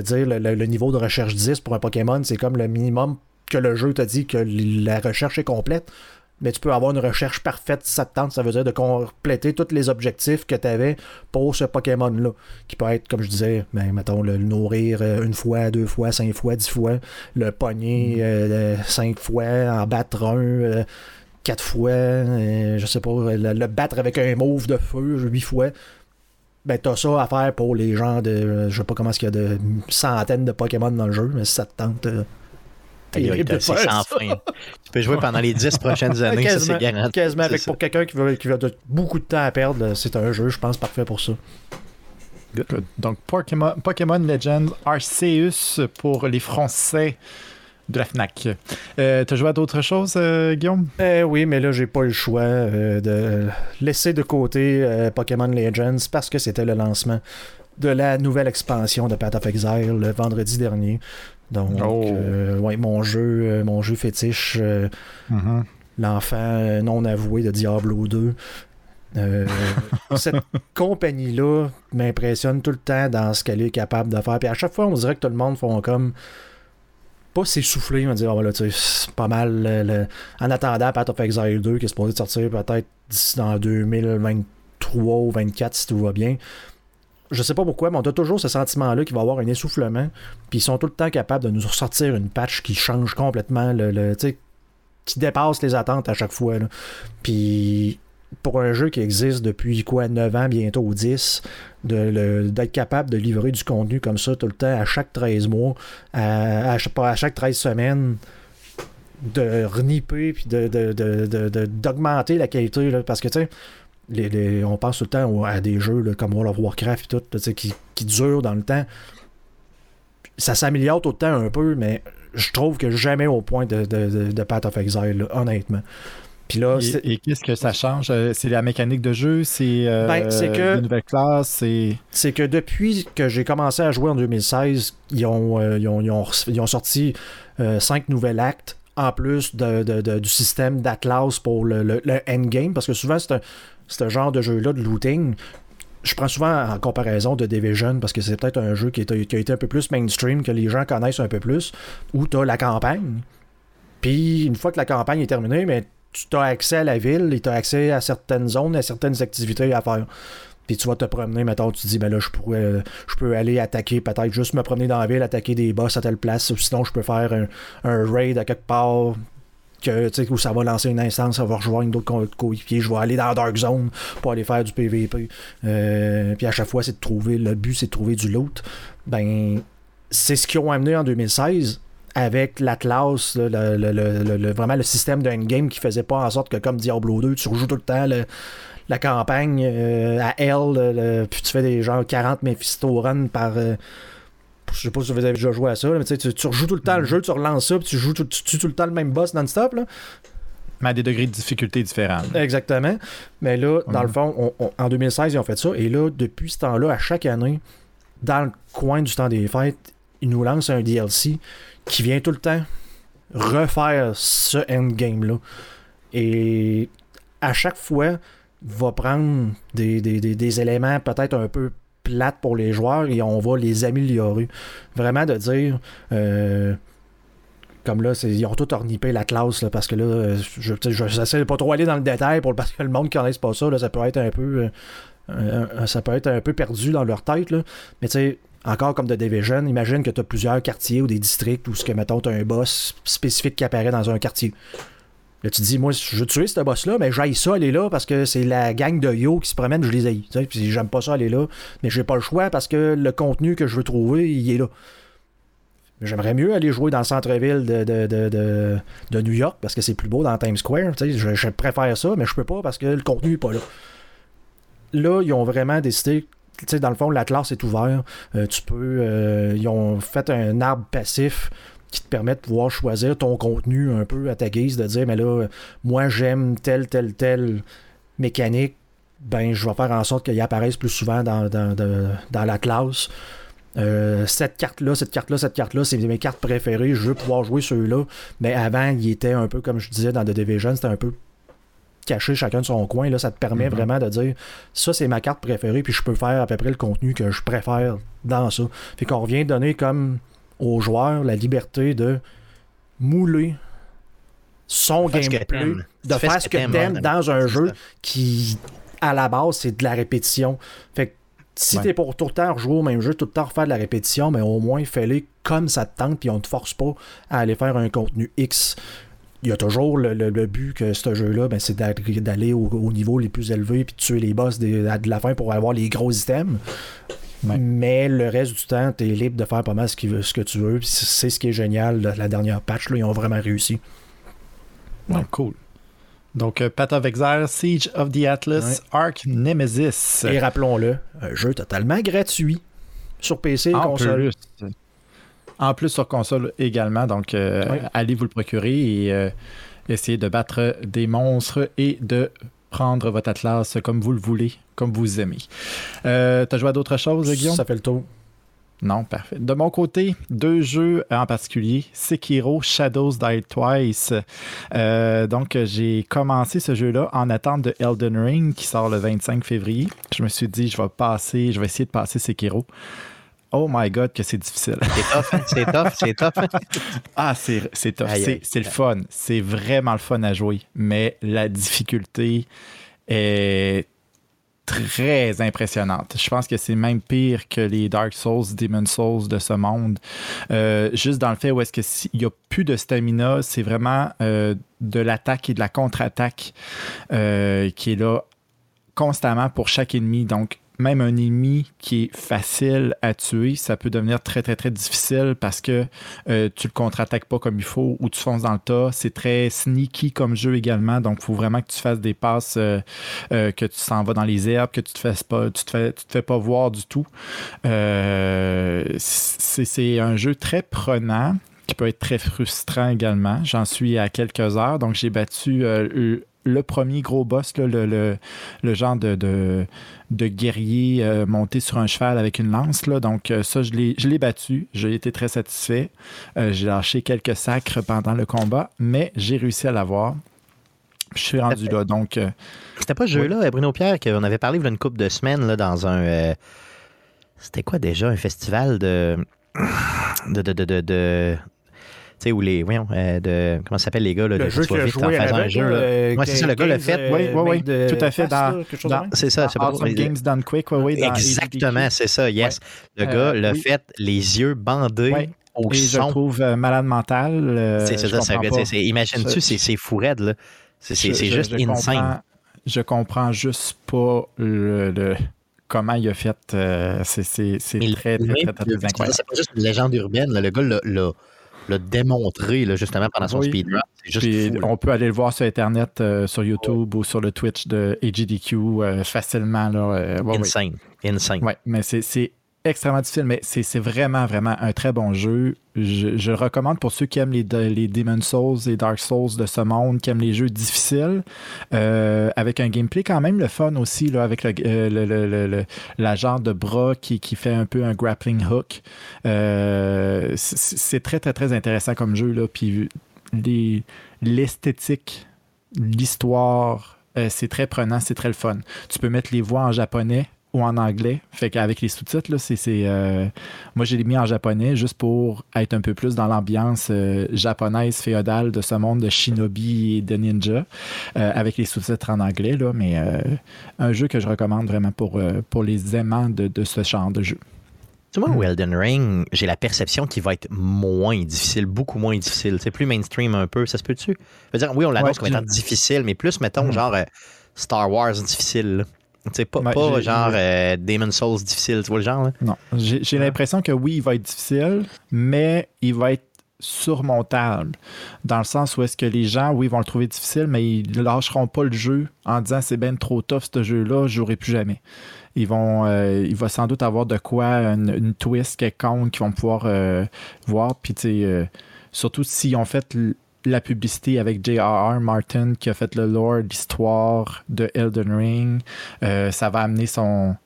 dire le, niveau de recherche 10 pour un Pokémon, c'est comme le minimum que le jeu te dit que la recherche est complète. Mais tu peux avoir une recherche parfaite si ça te tente. Ça veut dire de compléter tous les objectifs que tu avais pour ce Pokémon-là. Qui peut être, comme je disais, ben, mettons, le nourrir euh, une fois, deux fois, cinq fois, dix fois, le pogner mm. euh, cinq fois, en battre un. Euh, quatre fois, je sais pas, le, battre avec un mauve de feu huit fois ben t'as ça à faire pour les gens de. Je sais pas comment est-ce qu'il y a de centaines de Pokémon dans le jeu, mais si ça te tente. C'est sans fin. Tu peux jouer pendant les 10 prochaines années, ça c'est garanti. Quasiment, avec, pour quelqu'un qui veut, qui veut beaucoup de temps à perdre, c'est un jeu, je pense, parfait pour ça. Donc, Pokémon, Pokémon Legends Arceus pour les Français de la FNAC. Euh, T'as joué à d'autres choses, euh, Guillaume? Euh, oui, mais là, j'ai pas eu le choix euh, de laisser de côté Pokémon Legends parce que c'était le lancement de la nouvelle expansion de Path of Exile le vendredi dernier. Donc, oh. ouais, mon jeu, mon jeu fétiche, mm-hmm. l'enfant non avoué de Diablo 2. cette compagnie-là m'impressionne tout le temps dans ce qu'elle est capable de faire. Puis à chaque fois, on dirait que tout le monde font comme pas s'essouffler, on va dire, oh, c'est pas mal. En attendant Path of Exile 2, qui est supposé sortir peut-être d'ici dans 2023 ou 2024 si tout va bien. Je sais pas pourquoi, mais on a toujours ce sentiment-là qu'il va y avoir un essoufflement. Puis ils sont tout le temps capables de nous ressortir une patch qui change complètement le. qui dépasse les attentes à chaque fois. Puis pour un jeu qui existe depuis quoi 9 ans, bientôt 10, d'être capable de livrer du contenu comme ça tout le temps, à chaque 13 mois, à, à, à chaque 13 semaines, de reniper puis de, d'augmenter la qualité. parce que, tu sais, les, on pense tout le temps à des jeux comme World of Warcraft et tout, qui, qui durent dans le temps. Ça s'améliore tout le temps un peu, mais je trouve que jamais au point de, de, Path of Exile, honnêtement. Puis là, et, qu'est-ce que ça change? Euh, C'est la mécanique de jeu C'est euh, ben, que, une nouvelle classe C'est que depuis que j'ai commencé à jouer en 2016, ils ont, euh, ils ont, ils ont, ils ont sorti cinq nouvelles actes en plus de, du système d'Atlas pour le, le, endgame, parce que souvent c'est un, un, genre de jeu-là de looting. Je prends souvent en comparaison de Division parce que c'est peut-être un jeu qui, qui, a été un peu plus mainstream, que les gens connaissent un peu plus, où tu as la campagne. Puis une fois que la campagne est terminée, mais tu as accès à la ville et tu as accès à certaines zones, à certaines activités à faire. Puis tu vas te promener, mettons, tu te dis, ben là, je pourrais, je peux aller attaquer, peut-être juste me promener dans la ville, attaquer des boss à telle place, ou sinon je peux faire un, raid à quelque part que, où ça va lancer une instance, ça va rejoindre d'autres coéquipiers, je vais aller dans la Dark Zone pour aller faire du PVP. Euh, puis à chaque fois, c'est de trouver, le but, c'est de trouver du loot. Ben, c'est ce qu'ils ont amené en 2016 avec l'Atlas, le, vraiment le système d'un game qui faisait pas en sorte que comme Diablo 2, tu rejoues tout le temps la campagne euh, à L, puis tu fais des genre 40 Mephisto run par. Euh, je sais pas si vous avez déjà joué à ça, mais tu, tu rejoues tout le temps le mm-hmm. jeu, tu relances ça, puis tu joues tout, tu tues tout le temps le même boss non-stop. Mais à des degrés de difficulté différents. Exactement. Mais là, dans le fond, en 2016, ils ont fait ça. Et là, depuis ce temps-là, à chaque année, dans le coin du temps des fêtes, ils nous lancent un DLC qui vient tout le temps refaire ce endgame-là. Et à chaque fois, va prendre des, éléments peut-être un peu plates pour les joueurs et on va les améliorer. Vraiment de dire. Euh, comme là, ils ont tout ornipé la classe parce que là, je j'essaie de pas trop aller dans le détail pour parce que le monde qui connaisse pas ça, là, ça peut être un peu euh, ça peut être un peu perdu dans leur tête. Là. Mais tu sais, encore comme de Division, imagine que tu as plusieurs quartiers ou des districts où, ce que, mettons, as un boss spécifique qui apparaît dans un quartier. Là, tu dis, moi, je veux tuer ce boss-là, mais j'aille ça aller là parce que c'est la gang de yo qui se promène, je les aille. Puis j'aime pas ça aller là, mais j'ai pas le choix parce que le contenu que je veux trouver, il est là. J'aimerais mieux aller jouer dans le centre-ville de, de, New York parce que c'est plus beau dans Times Square. Je, je, préfère ça, mais je peux pas parce que le contenu est pas là. Là, ils ont vraiment décidé dans le fond, la classe est ouverte. Euh, tu peux. Euh, ils ont fait un arbre passif qui te permet de pouvoir choisir ton contenu un peu à ta guise, de dire, mais là, moi, j'aime telle, telle, telle mécanique. Ben, je vais faire en sorte qu'il apparaisse plus souvent dans, la classe. Euh, cette carte-là, cette carte-là, cette carte-là, c'est mes cartes préférées. Je veux pouvoir jouer ceux-là. Mais avant, il était un peu, comme je disais dans The Division, c'était un peu cacher chacun de son coin. Là, ça te permet mhm. vraiment de dire ça, c'est ma carte préférée, puis je peux faire à peu près le contenu que je préfère dans ça. Fait qu'on revient donner comme aux joueurs la liberté de mouler son gameplay, de faire ce que t'aimes dans un jeu qui, à la base, c'est de la répétition. Fait que si t'es pour tout le temps rejouer au même jeu, tout le temps refaire de la répétition, mais au moins fais-le comme ça te tente, puis on te force pas à aller faire un contenu X il y a toujours le, but que ce jeu-là, ben, c'est d'aller au, niveau les plus élevés puis de tuer les boss de, la fin pour avoir les gros items. Mais le reste du temps, tu es libre de faire pas mal ce, ce que tu veux. C'est ce qui est génial. La dernière patch, là, ils ont vraiment réussi. cool. Donc, euh, Path of Exile, Siege of the Atlas, Ark Nemesis. Et rappelons-le, un jeu totalement gratuit sur PC et console. En plus sur console également, donc euh, allez vous le procurer et euh, essayez de battre des monstres et de prendre votre Atlas comme vous le voulez, comme vous aimez. Euh, T'as joué à d'autres choses, Guillaume? Ça fait le tour. Non, parfait. De mon côté, deux jeux en particulier, Sekiro Shadows Die Twice. Euh, donc, j'ai commencé ce jeu-là en attente de Elden Ring qui sort le 25 février. Je me suis dit, je vais passer, je vais essayer de passer Sekiro. Oh my God, que c'est difficile. C'est tough, hein? c'est tough, c'est tough. ah, c'est, c'est tough. C'est, le fun. C'est vraiment le fun à jouer. Mais la difficulté est très impressionnante. Je pense que c'est même pire que les Dark Souls, Demon Souls de ce monde. Euh, juste dans le fait où est-ce qu'il n'y a plus de stamina, c'est vraiment euh, de l'attaque et de la contre-attaque euh, qui est là constamment pour chaque ennemi. Donc, même un ennemi qui est facile à tuer, ça peut devenir très, très, très difficile parce que euh, tu le contre-attaques pas comme il faut ou tu fonces dans le tas. C'est très sneaky comme jeu également. Donc, il faut vraiment que tu fasses des passes, euh, euh, que tu s'en vas dans les herbes, que tu te fasses pas, tu te fais, tu te fais pas voir du tout. c'est un jeu très prenant qui peut être très frustrant également. J'en suis à quelques heures. Donc, j'ai battu le premier gros boss, le, le, genre de, de, guerrier euh, monté sur un cheval avec une lance. Là. Donc, euh, ça, je l'ai battu. J'ai été très satisfait. Euh, j'ai lâché quelques sacres pendant le combat, mais j'ai réussi à l'avoir. Je suis rendu là. Donc. C'était pas ce jeu-là, Bruno Pierre, qu'on avait parlé il y a une couple de semaines là, dans un. C'était quoi déjà? Un festival de. de, de, de sais, où les. Voyons, euh, de. Comment ça s'appelle les gars, là, le de jeu en faisant un jeu. Euh, ouais, c'est ça, le gars l'a fait. Oui, oui, oui. Tout à fait. Dans, c'est ça, c'est pas Games Done Quick, oui, oui. Exactement, c'est ça, yes. Le gars l'a fait les yeux bandés. Au et son. je trouve euh, malade mental. c'est ça, imagine-tu, c'est fou raide, là. C'est juste insane. je comprends juste pas le, comment il a fait. c'est très, très, très, très, incroyable. C'est pas juste une légende urbaine. Le gars l'a l'a démontré là, justement pendant son speedrun. on peut aller le voir sur Internet, euh, sur YouTube ou sur le Twitch de AGDQ euh, facilement. Là, euh, Insane. Insane. Ouais, mais c'est extrêmement difficile, mais c'est vraiment, vraiment un très bon jeu. Je, je recommande pour ceux qui aiment les, les Demon Souls et Dark Souls de ce monde, qui aiment les jeux difficiles, euh, avec un gameplay quand même le fun aussi, là, avec le, euh, le, le, la genre de bras qui, qui, fait un peu un grappling hook. Euh, c'est très, très, très intéressant comme jeu. Là, puis l'esthétique, l'histoire, c'est très prenant, c'est très le fun. Tu peux mettre les voix en japonais ou en anglais. Fait qu'avec les sous-titres, c'est, euh, moi j'ai mis en japonais juste pour être un peu plus dans l'ambiance euh, japonaise féodale de ce monde de shinobi et de ninja, euh, avec les sous-titres en anglais. Là, mais un jeu que je recommande vraiment pour, pour les aimants de, ce genre de jeu. Tu vois, hmm. Elden Ring, j'ai la perception qu'il va être moins difficile, beaucoup moins difficile. C'est plus mainstream un peu, ça se peut-tu? dire, oui, on l'annonce comme étant difficile, mais plus, mettons, hmm. genre Star Wars difficile. C'est pas, pas genre euh, Demon Souls difficile, tu vois le genre? Là? Non. J'ai l'impression que oui, il va être difficile, mais il va être surmontable. Dans le sens où est-ce que les gens, oui, vont le trouver difficile, mais ils lâcheront pas le jeu en disant c'est bien trop tough ce jeu-là, je jouerai plus jamais. Ils vont, euh, il va sans doute avoir de quoi, une, twist quelconque qu'ils vont pouvoir euh, voir. Puis, tu sais, surtout s'ils ont fait la publicité avec J.R.R. Martin qui a fait le lore, l'histoire de Elden Ring. Euh, ça va amener son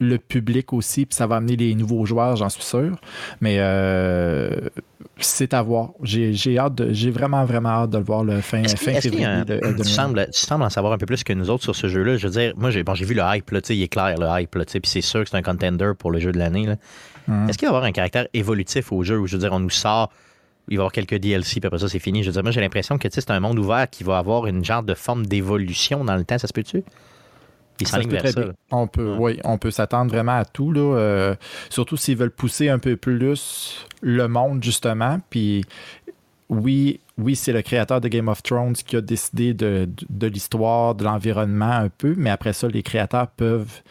le public aussi, puis ça va amener les nouveaux joueurs, j'en suis sûr. Mais euh, c'est à voir. J'ai hâte, j'ai vraiment, vraiment hâte de le voir le fin, fin février. de tu, sembles, tu sembles en savoir un peu plus que nous autres sur ce jeu-là. Je veux dire, moi, j'ai bon, vu le hype, là, il est clair, le hype, puis c'est sûr que c'est un contender pour le jeu de l'année. Hum. Est-ce qu'il va y avoir un caractère évolutif au jeu où, je veux dire, on nous sort il va y avoir quelques DLC, puis après ça, c'est fini. Je veux dire, moi, j'ai l'impression que c'est un monde ouvert qui va avoir une genre de forme d'évolution dans le temps. Ça se peut-tu? Il ça vers ça. On peut, oui, on peut s'attendre vraiment à tout. Là, euh, surtout s'ils veulent pousser un peu plus le monde, justement. Puis oui, oui, c'est le créateur de Game of Thrones qui a décidé de, de l'histoire, de l'environnement un peu, mais après ça, les créateurs peuvent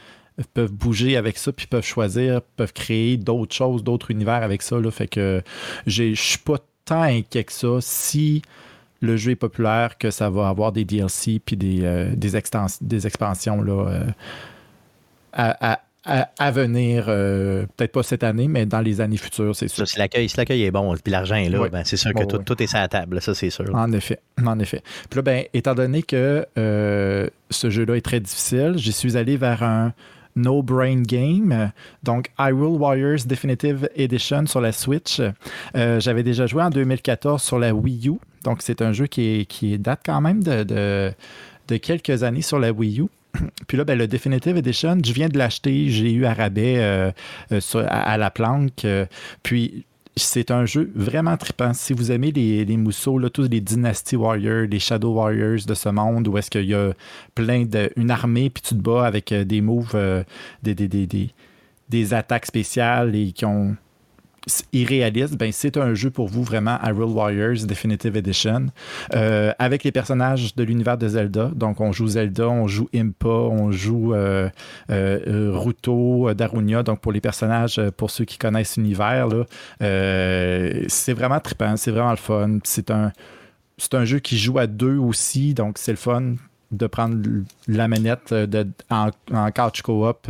peuvent bouger avec ça, puis peuvent choisir, peuvent créer d'autres choses, d'autres univers avec ça. Là. Fait que je suis pas tant inquiet que ça si le jeu est populaire que ça va avoir des DLC puis des, euh, des, expansions là, euh, à, à, venir, euh, peut-être pas cette année, mais dans les années futures, c'est sûr. si l'accueil est bon, puis l'argent est là, ben, c'est sûr que tout, est sur la table, ça c'est sûr. En effet, en effet. Puis là, ben, étant donné que ce jeu-là est très difficile, j'y suis allé vers un No Brain Game. Donc, Hyrule Warriors Definitive Edition sur la Switch. Euh, j'avais déjà joué en 2014 sur la Wii U. Donc, c'est un jeu qui, qui date quand même de, de, quelques années sur la Wii U. Puis là, ben, le Definitive Edition, je viens de l'acheter, j'ai eu à rabais euh, euh, à, la planque. puis c'est un jeu vraiment trippant. Si vous aimez les, les mousseaux, là, tous les Dynasty Warriors, les Shadow Warriors de ce monde, où est-ce qu'il y a plein de. une armée, puis tu te bats avec euh, des moves, euh, des, des, des, des, attaques spéciales et qui ont irréaliste, ben c'est un jeu pour vous vraiment Hyrule Warriors Definitive Edition euh, avec les personnages de l'univers de Zelda. Donc on joue Zelda, on joue Impa, on joue euh, euh, Ruto, Darunia. Donc pour les personnages, pour ceux qui connaissent l'univers, c'est vraiment trippant, c'est vraiment le fun. C'est un c'est un jeu qui joue à deux aussi, donc c'est le fun de prendre la manette de, en, en couch co-op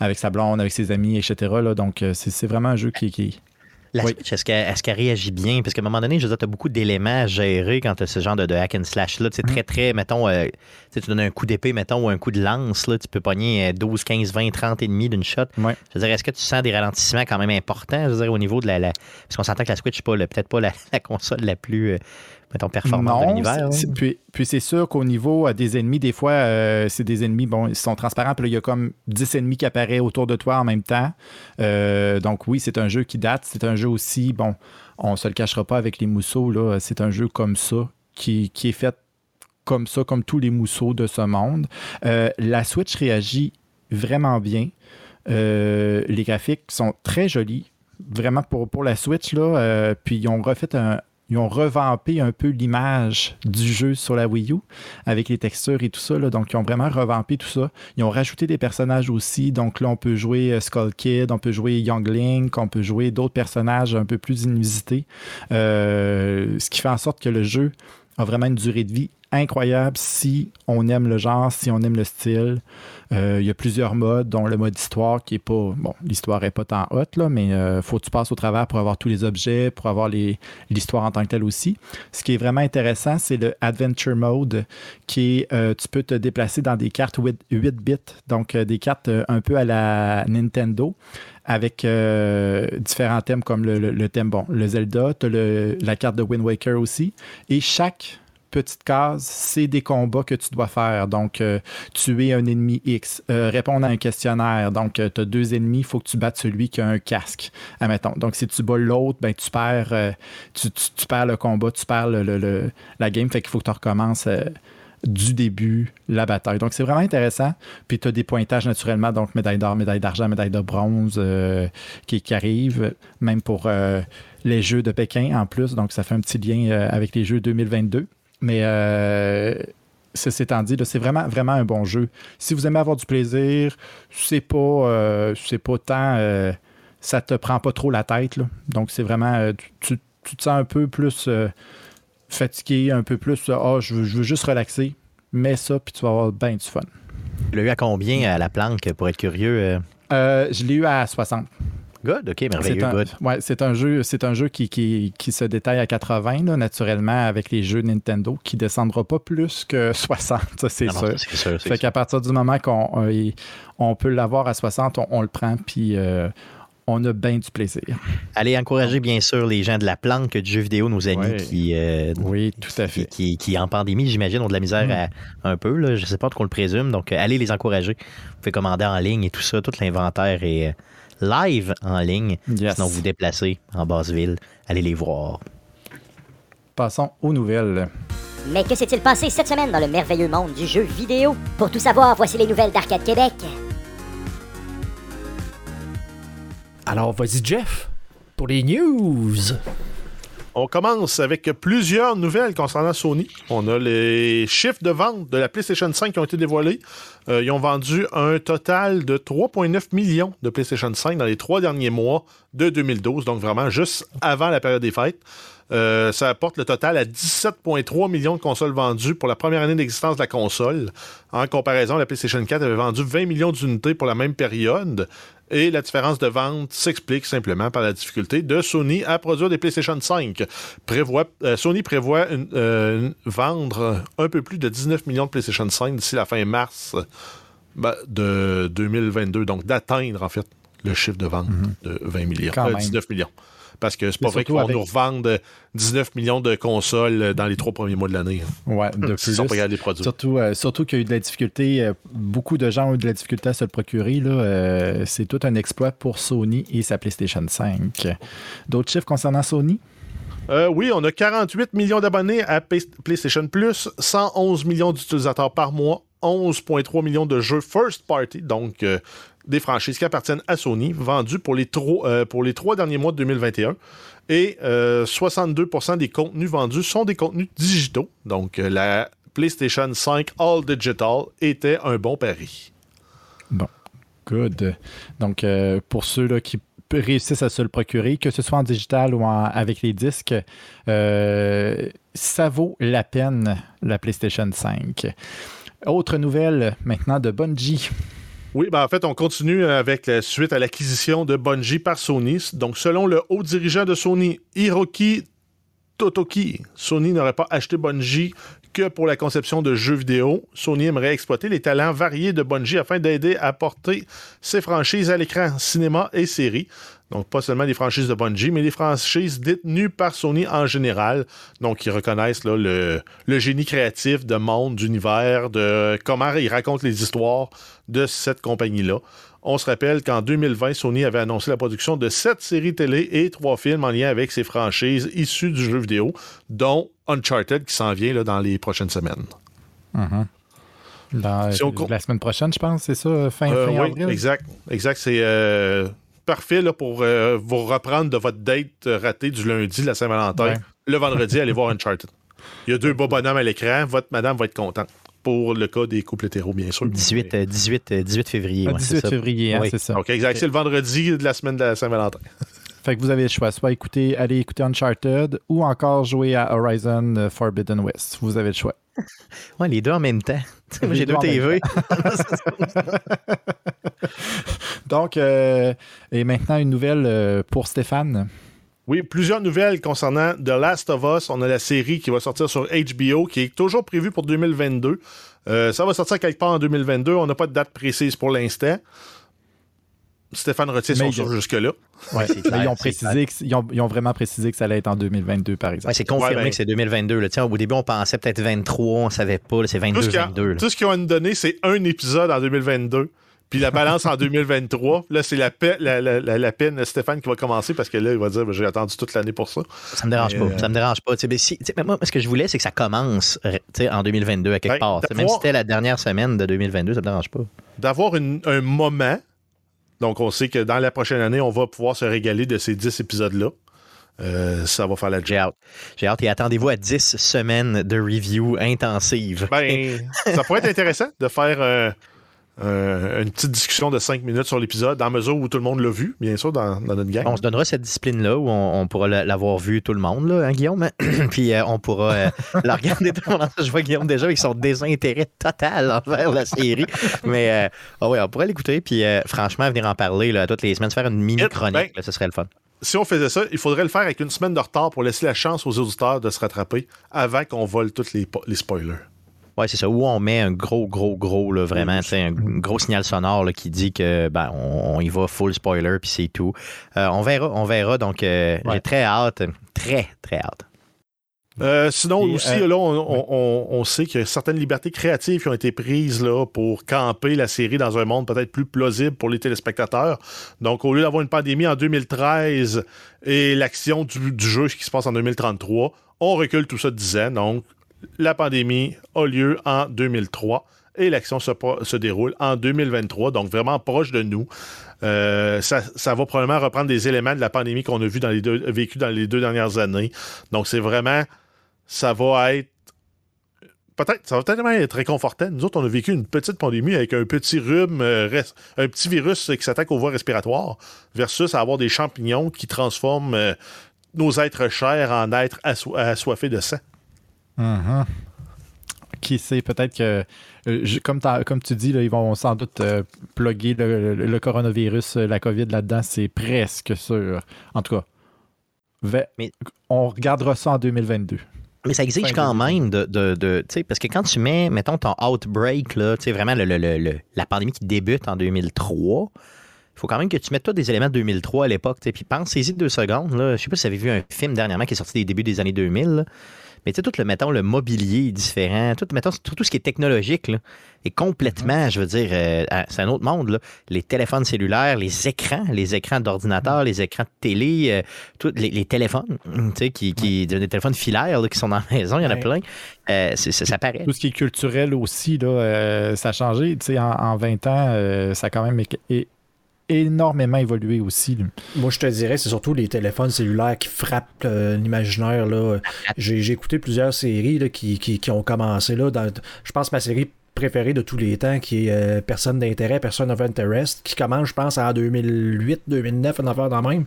avec sa blonde, avec ses amis, etc. Là. Donc, euh, c'est vraiment un jeu qui, qui, la Switch, est-ce qu'elle réagit bien? Parce qu'à un moment donné, je veux dire, tu as beaucoup d'éléments à gérer quand tu as ce genre de, hack and slash-là. C'est très, très, mettons, euh, tu donnes un coup d'épée, mettons, ou un coup de lance, là, tu peux pogner 12, 15, 20, 30 et demi d'une shot. Je veux dire, est-ce que tu sens des ralentissements quand même importants, je veux dire, au niveau de la. Parce qu'on s'entend que la Switch n'est peut-être pas la, console la plus. Euh, mettons, performante de l'univers. Puis, puis c'est sûr qu'au niveau des ennemis, des fois, euh, c'est des ennemis, bon, ils sont transparents, puis là, il y a comme 10 ennemis qui apparaissent autour de toi en même temps. Euh, donc oui, c'est un jeu qui date. C'est un jeu aussi, bon, on se le cachera pas avec les mousseaux, là, c'est un jeu comme ça, qui, qui est fait comme ça, comme tous les mousseaux de ce monde. Euh, la Switch réagit vraiment bien. les graphiques sont très jolis, vraiment pour, pour la Switch. Là, puis ils ont refait un, ils ont revampé un peu l'image du jeu sur la Wii U avec les textures et tout ça. donc, ils ont vraiment revampé tout ça. Ils ont rajouté des personnages aussi. Donc là, on peut jouer euh, Skull Kid, on peut jouer Young Link, on peut jouer d'autres personnages un peu plus inusités. Euh, ce qui fait en sorte que le jeu a vraiment une durée de vie incroyable si on aime le genre, si on aime le style. Euh, il y a plusieurs modes, dont le mode histoire qui est pas. Bon, l'histoire est pas tant haute, là, mais il euh, faut que tu passes au travers pour avoir tous les objets, pour avoir l'histoire en tant que telle aussi. Ce qui est vraiment intéressant, c'est le Adventure Mode, qui est euh, tu peux te déplacer dans des cartes 8, bits, donc des cartes un peu à la Nintendo avec différents thèmes comme le, thème, bon, le Zelda, tu la carte de Wind Waker aussi. Et chaque petite case, c'est des combats que tu dois faire. Donc, euh, tuer un ennemi X, euh, répondre à un questionnaire. Donc, euh, tu as deux ennemis, il faut que tu battes celui qui a un casque. Admettons. Donc, si tu bats l'autre, ben, tu, perds, tu, le combat, tu perds la game. Fait qu'il faut que tu recommences du début la bataille. Donc, c'est vraiment intéressant. Puis, tu as des pointages naturellement, donc médaille d'or, médaille d'argent, médaille de bronze qui, qui arrivent, même pour les Jeux de Pékin en plus. Donc, ça fait un petit lien avec les Jeux 2022. Mais euh, ceci étant dit, c'est vraiment, vraiment un bon jeu. Si vous aimez avoir du plaisir, c'est pas, euh, c'est pas tant. Euh, ça te prend pas trop la tête. Donc, c'est vraiment. Euh, tu, te sens un peu plus fatigué, un peu plus. Ah, je, veux, je veux juste relaxer. Mets ça, puis tu vas avoir bien du fun. Tu l'as eu à combien à la planque, pour être curieux? je l'ai eu à 60. Good, ok, merveilleux, c'est un, c'est un jeu, c'est un jeu qui, qui, qui, se détaille à 80, là, naturellement, avec les jeux Nintendo, qui ne descendra pas plus que 60, ça, c'est sûr. sûr fait qu'à partir du moment qu'on euh, on peut l'avoir à 60, on, le prend, puis euh, on a bien du plaisir. Allez encourager, bien sûr, les gens de la planque du jeu vidéo, nos amis qui. Euh, oui, tout à fait. Qui, qui, en pandémie, j'imagine, ont de la misère mm. un peu. Là, je ne sais pas qu'on le présume. Donc, allez les encourager. Vous pouvez commander en ligne et tout ça. Tout l'inventaire est live en ligne. Sinon, vous déplacez en basse ville. Allez les voir. Passons aux nouvelles. Mais que s'est-il passé cette semaine dans le merveilleux monde du jeu vidéo? Pour tout savoir, voici les nouvelles d'Arcade Québec. Alors, vas-y, Jeff, pour les news. On commence avec plusieurs nouvelles concernant Sony. On a les chiffres de vente de la PlayStation 5 qui ont été dévoilés. Euh, ils ont vendu un total de 3,9 millions de PlayStation 5 dans les trois derniers mois de 2012, donc vraiment juste avant la période des fêtes. Euh, ça apporte le total à 17,3 millions de consoles vendues pour la première année d'existence de la console. En comparaison, la PlayStation 4 avait vendu 20 millions d'unités pour la même période. Et la différence de vente s'explique simplement par la difficulté de Sony à produire des PlayStation 5. Euh, Sony prévoit euh, vendre un peu plus de 19 millions de PlayStation 5 d'ici la fin mars ben, de 2022, donc d'atteindre en fait le chiffre de vente mhm. de 20 millions, 19 millions. Parce que c'est pas vrai qu'ils vont nous revendre 19 millions de consoles dans les trois premiers mois de l'année. Ouais, de plus. Sont pas les produits. Surtout, euh, surtout qu'il y a eu de la difficulté, euh, beaucoup de gens ont eu de la difficulté à se le procurer. Euh, c'est tout un exploit pour Sony et sa PlayStation 5. D'autres chiffres concernant Sony? oui, on a 48 millions d'abonnés à PlayStation Plus, 111 millions d'utilisateurs par mois 11,3 millions de jeux first party, donc euh, des franchises qui appartiennent à Sony, vendus pour les, trois, pour les trois derniers mois de 2021. Et 62% des contenus vendus sont des contenus digitaux. Donc la PlayStation 5 All Digital était un bon pari. Bon, good. Donc pour ceux là, qui réussissent à se le procurer, que ce soit en digital ou avec les disques, euh, ça vaut la peine, la PlayStation 5. Autre nouvelle maintenant de Bungie. Oui, ben en fait, on continue avec la suite à l'acquisition de Bungie par Sony. Donc, selon le haut dirigeant de Sony, Hiroki Totoki, Sony n'aurait pas acheté Bungie que pour la conception de jeux vidéo, Sony aimerait exploiter les talents variés de Bungie afin d'aider à porter ses franchises à l'écran, cinéma et séries. Donc, pas seulement les franchises de Bungie, mais les franchises détenues par Sony en général. Donc, ils reconnaissent le, le, génie créatif de monde, d'univers, de comment ils racontent les histoires de cette compagnie-là. On se rappelle qu'en 2020, Sony avait annoncé la production de sept séries télé et trois films en lien avec ses franchises issues du jeu vidéo, dont Uncharted qui s'en vient là, dans les prochaines semaines. Mm-hmm. La semaine prochaine, je pense, c'est ça, fin, euh, fin oui, Exact, exact. C'est euh, parfait là, pour euh, vous reprendre de votre date ratée du lundi, la Saint-Valentin. Le vendredi, allez voir Uncharted. Il y a deux beaux bonhommes à l'écran. Votre madame va être contente pour le cas des couples hétéros, bien sûr. 18, 18, 18 février. 18 février, hein, c'est ça. OK, exact. C'est le vendredi de la semaine de la Saint-Valentin. Fait que vous avez le choix, soit écouter, aller écouter Uncharted ou encore jouer à Horizon euh, Forbidden West. Vous avez le choix. Ouais, les deux en même temps. Moi, j'ai deux TV. Donc, euh, et maintenant, une nouvelle euh, pour Stéphane. Oui, plusieurs nouvelles concernant The Last of Us. On a la série qui va sortir sur HBO, qui est toujours prévue pour 2022. Euh, ça va sortir quelque part en 2022. On n'a pas de date précise pour l'instant. Stéphane retient son sur jusque-là. Ouais, ils, ont précisé ils, ont, vraiment précisé que ça allait être en 2022, par exemple. c'est confirmé ben- que c'est 2022. Là. Au début, on pensait peut-être 23, on ne savait pas. C'est 22-22. Tout ce qu'ils ont donné, c'est un épisode en 2022. Puis la balance en 2023, là, c'est la, la, la, la, peine Stéphane qui va commencer parce que là, il va dire ben, j'ai attendu toute l'année pour ça. Ça me dérange pas. Euh, ça me dérange pas. Mais si, moi, ce que je voulais, c'est que ça commence en 2022 à quelque part. Même si c'était la dernière semaine de 2022, ça me dérange pas. D'avoir un moment. Donc, on sait que dans la prochaine année, on va pouvoir se régaler de ces 10 épisodes-là. Euh, ça va faire la J'ai hâte. J'ai hâte et attendez-vous à 10 semaines de review intensive. Ben, ça pourrait être intéressant de faire euh, euh, une petite discussion de cinq minutes sur l'épisode, dans mesure où tout le monde l'a vu, bien sûr, dans, notre gang. On se donnera cette discipline-là où on, pourra l'avoir vu tout le monde, là, hein, Guillaume? Puis euh, on pourra euh, la regarder tout le monde. Je vois Guillaume déjà avec son désintérêt total envers la série. Mais oh ouais, on pourrait l'écouter, puis franchement, venir en parler là, toutes les semaines, faire une mini-chronique, ben, ce serait le fun si on faisait ça, il faudrait le faire avec une semaine de retard pour laisser la chance aux auditeurs de se rattraper avant qu'on vole tous les, les spoilers. Oui, c'est ça. Où on met un gros, gros, gros, là, vraiment, c'est un gros signal sonore là, qui dit que ben, on, y va full spoiler, puis c'est tout. Euh, on verra, on verra. Donc, euh, j'ai très hâte, très, très hâte. Euh, sinon, aussi, là, on, sait qu'il y a certaines libertés créatives qui ont été prises là, pour camper la série dans un monde peut-être plus plausible pour les téléspectateurs. Donc, au lieu d'avoir une pandémie en 2013 et l'action du, du, jeu qui se passe en 2033, on recule tout ça de 10 ans. Donc, la pandémie a lieu en 2003 et l'action se, déroule en 2023, donc vraiment proche de nous. Euh, ça, va probablement reprendre des éléments de la pandémie qu'on a vu dans les deux, vécu dans les deux dernières années. Donc c'est vraiment, ça va être peut-être, ça va tellement être réconfortant. Nous autres, on a vécu une petite pandémie avec un petit rhume, euh, un petit virus qui s'attaque aux voies respiratoires, versus avoir des champignons qui transforment euh, nos êtres chers en êtres assoiffés de sang. Mhm. Qui sait, peut-être que, euh, comme, comme tu dis, là, ils vont sans doute euh, plugger le, coronavirus, euh, la COVID là-dedans, c'est presque sûr. En tout cas, mais, on regardera ça en 2022. Mais ça exige quand même de. de, parce que quand tu mets, mettons, ton outbreak, là, vraiment le, la pandémie qui débute en 2003, il faut quand même que tu mettes toi des éléments de 2003 à l'époque. Puis pensez-y deux secondes. Je sais pas si vous avez vu un film dernièrement qui est sorti des débuts des années 2000. Mais tu sais, tout le, mettons, le mobilier est différent, tout, mettons, tout, tout ce qui est technologique là, est complètement, Mhm. je veux dire, euh, c'est un autre monde. Là. Les téléphones cellulaires, les écrans, les écrans d'ordinateur, les écrans de télé, euh, tout- les, les téléphones, tu sais, qui, qui, des téléphones filaires là, qui sont dans la maison, il y en a plein. Euh, ça paraît. Tout ce qui est culturel aussi, là, euh, ça a changé. Tu sais, en, en 20 ans, ça a quand même é- énormément évolué aussi. Moi, je te dirais, c'est surtout les téléphones cellulaires qui frappent euh, l'imaginaire. là. J'ai j'ai écouté plusieurs séries là, qui, qui- qui ont commencé. Là, dans, je pense que ma série préférée de tous les temps, qui est euh, Personne d'intérêt, Personne of Interest, qui commence, je pense, en 2008, 2009, une affaire dans même.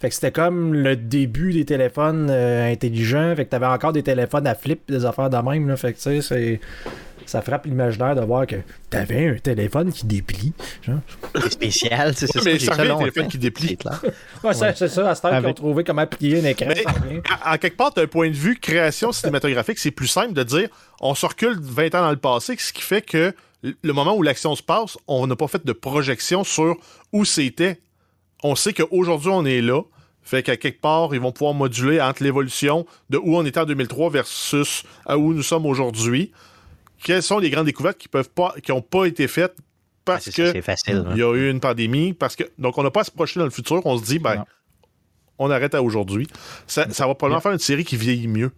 Fait que c'était comme le début des téléphones euh, intelligents. Fait que t'avais encore des téléphones à flip, des affaires dans même. Là. Fait que tu sais, c'est... Ça frappe l'imaginaire de voir que t'avais un téléphone qui déplie. C'est spécial, c'est Ouais, ça. mais ça le téléphone qui déplie. Ouais, ça, c'est ça, à cette heure qu'ils ont trouvé comment plier un écran. Mais- à quelque part, d'un point de vue création cinématographique, c'est plus simple de dire on se recule 20 ans dans le passé, ce qui fait que le moment où l'action se passe, on n'a pas fait de projection sur où c'était. On sait qu'aujourd'hui, on est là. Fait qu'à quelque part, ils vont pouvoir moduler entre l'évolution de où on était en 2003 versus à où nous sommes aujourd'hui. Quelles sont les grandes découvertes qui peuvent pas, qui n'ont pas été faites Ah, parce c'est ça, que c'est facile. il y a eu une pandémie, parce que donc on n'a pas à se projeter dans le futur. On se dit ben Non. on arrête à aujourd'hui. Ça, ça va probablement Yeah. faire une série qui vieillit mieux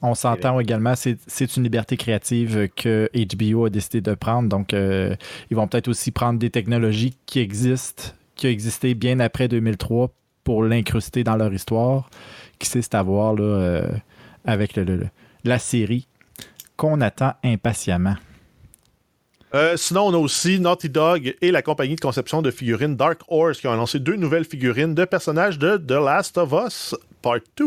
On s'entend également, c'est une liberté créative que HBO a décidé de prendre. Donc, euh, ils vont peut-être aussi prendre des technologies qui existent, qui ont existé bien après 2003 pour l'incruster dans leur histoire. Qui sait, c'est à voir euh, avec le- la série qu'on attend impatiemment. Euh, sinon, on a aussi Naughty Dog et la compagnie de conception de figurines Dark Horse qui ont annoncé deux nouvelles figurines de personnages de The Last of Us Part 2.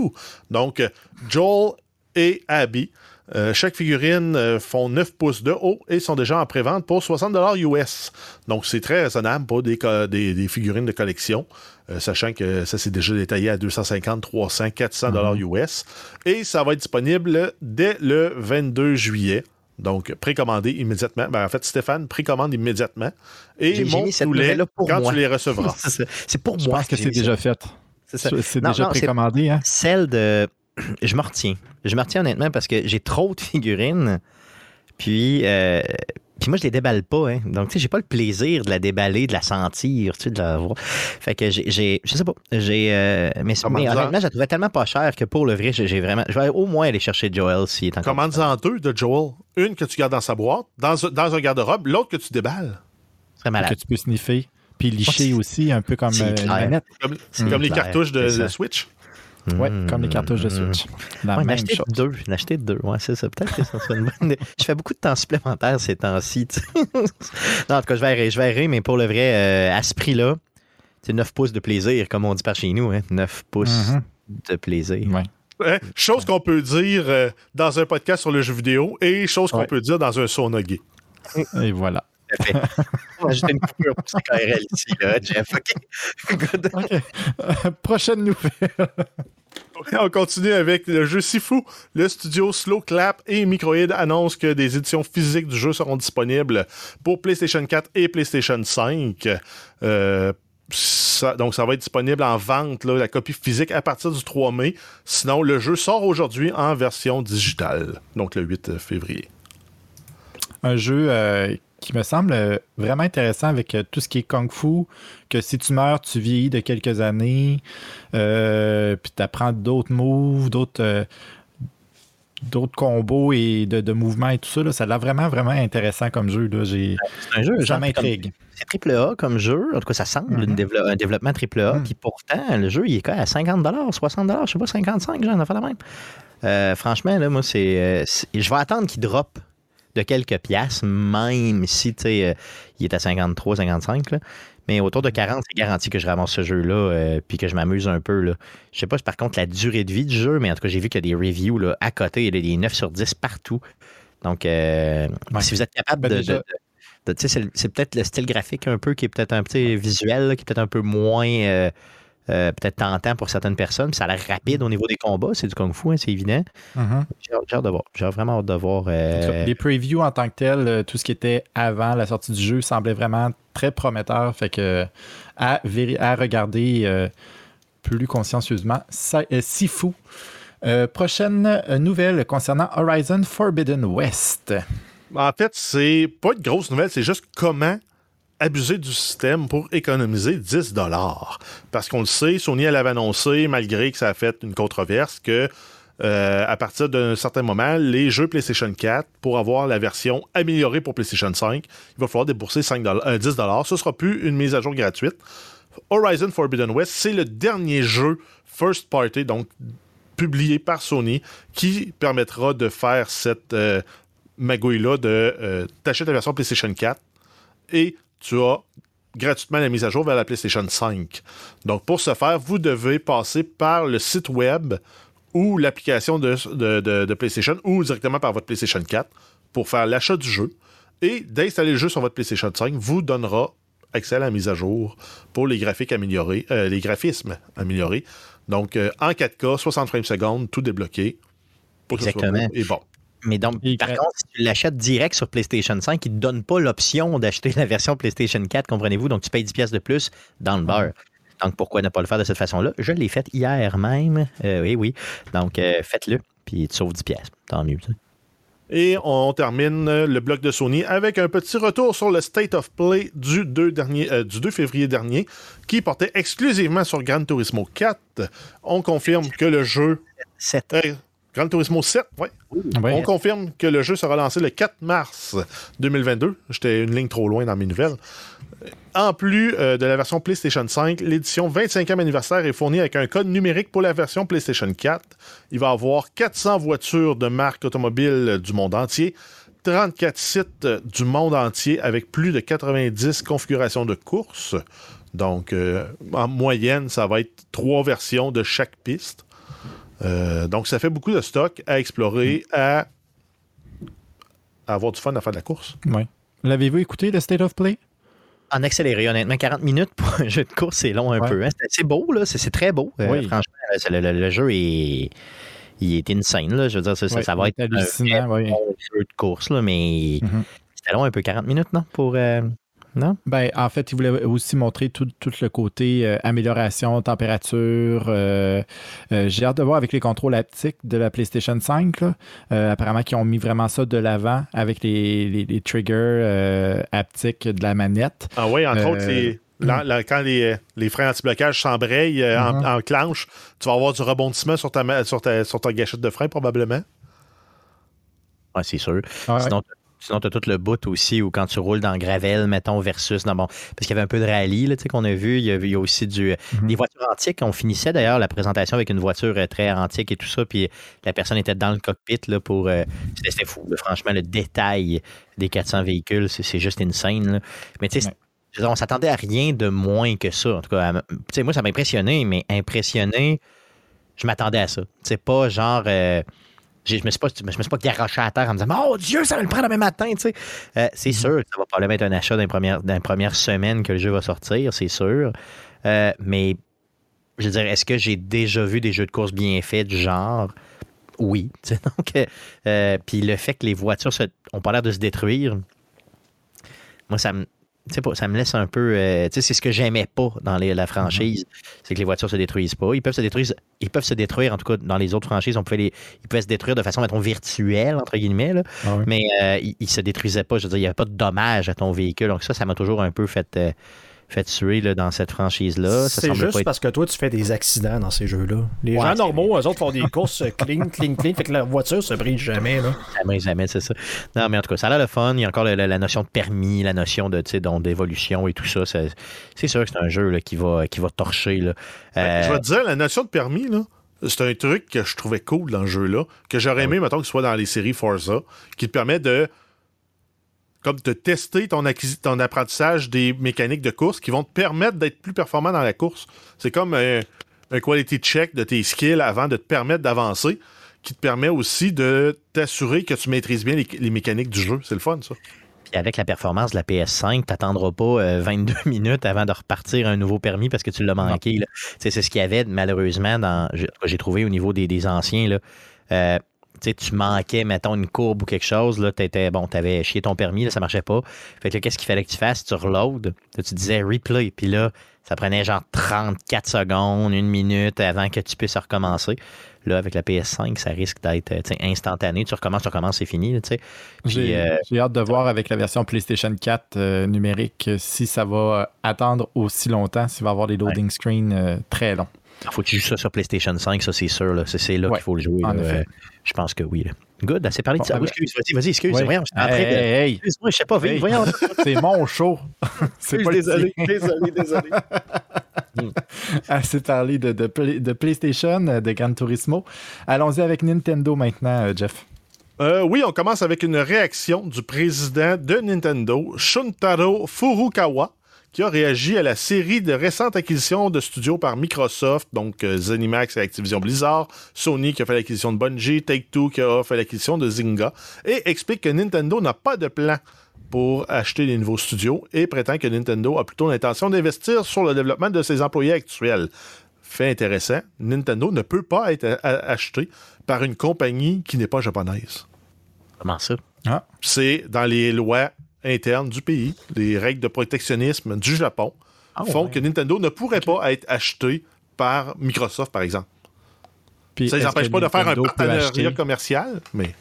Donc, Joel et Abby. Euh, chaque figurine euh, font 9 pouces de haut et sont déjà en pré-vente pour 60$ US. Donc, c'est très raisonnable pour des, co- des, des figurines de collection, euh, sachant que ça s'est déjà détaillé à 250, 300, 400$ dollars US. Et ça va être disponible dès le 22 juillet. Donc, précommandez immédiatement. Ben, en fait, Stéphane précommande immédiatement. Et montre-nous-les quand moi. tu les recevras. C'est pour Je moi pense que c'est déjà fait. C'est ça. C'est Non, déjà non, précommandé. Hein? Celle de. Je me retiens. Je me retiens honnêtement parce que j'ai trop de figurines. Puis, euh, puis moi, je les déballe pas. Hein. Donc, tu sais, j'ai pas le plaisir de la déballer, de la sentir, tu sais, de la voir. Fait que j'ai. Je sais pas. J'ai. euh, mais mais honnêtement, je la trouvais tellement pas chère que pour le vrai, j'ai vraiment. Je vais au moins aller chercher Joel s'il est encore. Commande-en deux de Joel? Une que tu gardes dans sa boîte, dans, dans un garde-robe, l'autre que tu déballes. Très Que malade. tu peux sniffer. Puis licher c'est- aussi, un peu comme c'est euh, une manette. Comme, les clair, cartouches de Switch. Ouais, Mm. comme les cartouches de Switch. La Ouais, même acheter chose. deux. Deux. Ouais, c'est ça. Peut-être que ça serait une bonne idée. Je fais beaucoup de temps supplémentaire ces temps-ci. non, en tout cas, je vais errer, je vais errer, mais pour le vrai, euh, à ce prix-là, c'est 9 pouces de plaisir, comme on dit par chez nous. Hein? 9 pouces Mhm. de plaisir. Ouais. Hein? Chose qu'on peut dire euh, dans un podcast sur le jeu vidéo et chose qu'on Ouais. peut dire dans un sauna gay. Et voilà. Tout à fait. On va ajouter une coupure pour CKRL ici, là, Jeff. OK? Good. OK. Prochaine nouvelle. On continue avec le jeu Sifu. Le studio Slow Clap et Microïd annoncent que des éditions physiques du jeu seront disponibles pour PlayStation 4 et PlayStation 5. Euh, ça- donc, ça va être disponible en vente, là, la copie physique, à partir du 3 mai. Sinon, le jeu sort aujourd'hui en version digitale, donc le 8 février. un jeu euh, qui me semble euh, vraiment intéressant avec euh, tout ce qui est kung fu, que si tu meurs, tu vieillis de quelques années, euh, puis tu apprends d'autres moves, d'autres euh, d'autres combos et de, de mouvements et tout ça. là. ça a l'air vraiment, vraiment intéressant comme jeu. C'est un jeu, ça m'intrigue. C'est triple A comme jeu. En tout cas, ça semble dévelop- un développement triple A. Mhm. Puis pourtant, le jeu, il est quoi, à 50 60 je sais pas, 55 genre, on a fait la même. Euh, franchement, là, moi, c'est- Je vais attendre qu'il drop de quelques piastres, même si, euh, il est à 53, 55, là. Mais autour de 40, c'est garanti que je ramasse ce jeu-là euh, puis que je m'amuse un peu. Là. Je sais pas par contre la durée de vie du jeu, mais en tout cas, j'ai vu qu'il y a des reviews là, à côté. Il y a des 9 sur 10 partout. Donc, euh, Ouais. si vous êtes capable Ben, de- c'est peut-être le style graphique un peu qui est peut-être un petit visuel, là, qui est peut-être un peu moins euh, peut-être tentant pour certaines personnes. Puis ça a l'air rapide au niveau des combats. C'est du kung-fu, hein, c'est évident. Mhm. J'ai hâte- j'ai hâte de voir. J'ai vraiment hâte de voir. euh, Les previews en tant que tel, euh, tout ce qui était avant la sortie du jeu semblait vraiment très prometteur. Fait que à, à regarder euh, plus consciencieusement, si fou. Euh, prochaine nouvelle concernant Horizon Forbidden West. En fait, c'est pas une grosse nouvelle, c'est juste comment abuser du système pour économiser 10 dollars. Parce qu'on le sait, Sony avait annoncé, malgré que ça a fait une controverse, que euh, à partir d'un certain moment, les jeux PlayStation 4, pour avoir la version améliorée pour PlayStation 5, il va falloir débourser 5 10 dollars. Ce sera plus une mise à jour gratuite. Horizon Forbidden West, c'est le dernier jeu first party, donc publié par Sony, qui permettra de faire cette euh, magouille-là de euh, t'achètes la version PlayStation 4 et tu as gratuitement la mise à jour vers la PlayStation 5. Donc, pour ce faire, vous devez passer par le site web ou l'application de, de, PlayStation ou directement par votre PlayStation 4 pour faire l'achat du jeu. Et d'installer le jeu sur votre PlayStation 5 vous donnera accès à la mise à jour pour les graphiques améliorés, euh, les graphismes améliorés. Donc, euh, en 4K, 60 frames secondes, tout débloqué. Exactement. Et bon. Mais donc, par contre, si tu l'achètes direct sur PlayStation 5, il ne te donne pas l'option d'acheter la version PlayStation 4, comprenez-vous? Donc, tu payes 10 pièces de plus dans le beurre. Donc, pourquoi ne pas le faire de cette façon-là? Je l'ai fait hier même. Euh, oui, oui. Donc, euh, faites-le, puis tu sauves 10 pièces. Tant mieux. Et on termine le bloc de Sony avec un petit retour sur le State of Play du 2, dernier, euh, du 2 février dernier, qui portait exclusivement sur Gran Turismo 4. On confirme que le jeu... 7. Gran Turismo 7, oui. On confirme que le jeu sera lancé le 4 mars 2022. J'étais une ligne trop loin dans mes nouvelles. En plus euh, de la version PlayStation 5, l'édition 25e anniversaire est fournie avec un code numérique pour la version PlayStation 4. Il va avoir 400 voitures de marques automobiles du monde entier, 34 sites du monde entier avec plus de 90 configurations de courses. Donc, euh, en moyenne, ça va être trois versions de chaque piste. Euh, donc, ça fait beaucoup de stock à explorer, à, avoir du fun à faire de la course. Oui. L'avez-vous écouté, le State of Play? En accéléré, honnêtement, 40 minutes pour un jeu de course, c'est long un peu. Hein. C'est beau, là. C'est très beau. Euh, franchement, le, jeu est. Il est insane, là. Je veux dire, ça, ça va être un, jeu de course, là, mais mm-hmm. c'était long un peu, 40 minutes, non? Pour, euh, non? Ben, en fait, il voulait aussi montrer tout, le côté euh, amélioration, température. Euh, euh, j'ai hâte de voir avec les contrôles haptiques de la PlayStation 5. apparemment, qui ont mis vraiment ça de l'avant avec les, triggers haptiques de la manette. Ah oui, entre autres, hmm. quand les, freins anti-blocage s'embrayent en, clenche, tu vas avoir du rebondissement sur ta, sur sur ta gâchette de frein, probablement. Oui, c'est sûr. Sinon, Sinon, tu as tout le bout aussi, ou quand tu roules dans Gravel, mettons, versus. bon, parce qu'il y avait un peu de rallye là, qu'on a vu. Il y, a, aussi du, mhm. des voitures antiques. On finissait d'ailleurs la présentation avec une voiture euh, très antique et tout ça. Puis la personne était dans le cockpit là, pour. Euh, c'était fou. franchement, le détail des 400 véhicules, c'est juste insane. Là. Mais tu sais, on s'attendait à rien de moins que ça. En tout cas, moi, ça m'a impressionné, mais impressionné, je m'attendais à ça. C'est pas genre. Euh, je me suis pas, me suis pas garoché à terre en me disant Oh Dieu, ça va le prendre demain matin. Tu sais. Euh, c'est mm-hmm. sûr que ça va probablement être un achat dans les premières, semaines que le jeu va sortir, c'est sûr. Euh, mais je veux dire, est-ce que j'ai déjà vu des jeux de course bien faits du genre? Oui. Donc, euh, puis le fait que les voitures ont pas l'air de se détruire, moi, ça me, ça me laisse un peu. Euh, c'est ce que j'aimais pas dans la franchise, mm-hmm. c'est que les voitures se détruisent pas. Ils peuvent se détruire, ils peuvent se détruire, en tout cas, dans les autres franchises, on pouvait les, ils pouvaient se détruire de façon, mettons, virtuelle, entre guillemets, ah mais euh, ils, ne se détruisaient pas. Je veux dire, il n'y avait pas de dommage à ton véhicule. Donc, ça, ça m'a toujours un peu fait. Euh, fait tuer là, dans cette franchise-là. C'est juste parce que toi, tu fais des accidents dans ces jeux-là. Les gens normaux, eux autres font des courses clean, clean, clean, fait que la voiture se brise jamais. Là. Jamais, jamais, c'est ça. Non, mais en tout cas, ça a l'air le fun. Il y a encore la, notion de permis, la notion de, d'évolution et tout ça. C'est sûr que c'est un jeu là, qui, va, qui va torcher. Là. Ben, je vais te dire, la notion de permis, là, c'est un truc que je trouvais cool dans le jeu-là, que j'aurais aimé, mettons, que ce soit dans les séries Forza, qui te permet de comme de tester ton, ton apprentissage des mécaniques de course qui vont te permettre d'être plus performant dans la course. C'est comme un, quality check de tes skills avant de te permettre d'avancer, qui te permet aussi de t'assurer que tu maîtrises bien les, mécaniques du jeu. C'est le fun, ça. Puis avec la performance de la PS5, tu n'attendras pas 22 euh, minutes avant de repartir un nouveau permis parce que tu l'as manqué. C'est ce qu'il y avait malheureusement dans. J'ai trouvé au niveau des, anciens. Là, euh, tu manquais, mettons, une courbe ou quelque chose, là, t'étais, bon, t'avais chié ton permis, là, ça marchait pas. Fait que qu'est-ce qu'il fallait que tu fasses? Tu reload, tu disais replay, puis là, ça prenait genre 34 secondes, une minute avant que tu puisses recommencer. Là, avec la PS5, ça risque d'être euh, instantané. Tu recommences, tu recommences, c'est fini. là, J'ai euh, j'ai hâte de voir avec la version PlayStation 4 euh, numérique si ça va attendre aussi longtemps, s'il va avoir des loading screens euh, très longs. Faut que tu joues ça sur PlayStation 5, ça c'est sûr. là. C'est c'est là Ouais, qu'il faut le jouer. en là. effet. Euh, Je pense que oui. là. Good, assez parlé de ça. ah Oui, ben- excuse, vas-y, vas-y, excuse. Oui. Voyons, j'étais en train Hey, de- hey, hey, Excuse-moi, je sais pas, Hey. voyons. c'est mon show. c'est pas désolé, tien. désolé, désolé. Assez parlé de, de, Play- de PlayStation, de Gran Turismo. Allons-y avec Nintendo maintenant, euh, Jeff. Euh, oui, on commence avec une réaction du président de Nintendo, Shuntaro Furukawa, qui a réagi à la série de récentes acquisitions de studios par Microsoft, donc euh, ZeniMax et Activision Blizzard, Sony qui a fait l'acquisition de Bungie, Take-Two qui a fait l'acquisition de Zynga, et explique que Nintendo n'a pas de plan pour acheter des nouveaux studios et prétend que Nintendo a plutôt l'intention d'investir sur le développement de ses employés actuels. Fait intéressant, Nintendo ne peut pas être acheté par une compagnie qui n'est pas japonaise Comment ça? c'est dans les lois internes du pays, les règles de protectionnisme du Japon Ah, font ouais. que Nintendo ne pourrait pas être acheté par Microsoft, par exemple. Puis Ça ne les empêche pas de faire un partenariat acheter- commercial, mais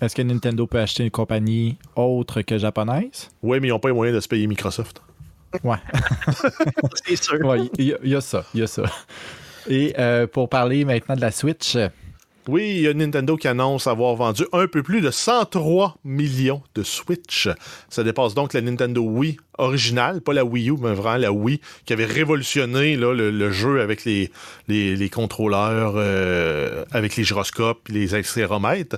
Est-ce que Nintendo peut acheter une compagnie autre que japonaise? oui, mais ils n'ont pas les moyens de se payer Microsoft. Ouais. C'est sûr. Ouais, il y, a- il y a ça, il y a ça. Et euh, pour parler maintenant de la Switch, Oui, il y a Nintendo qui annonce avoir vendu un peu plus de 103 millions de Switch. Ça dépasse donc la Nintendo Wii originale, pas la Wii U, mais vraiment la Wii, qui avait révolutionné le, jeu avec les, contrôleurs, euh, avec les gyroscopes, les accéléromètres,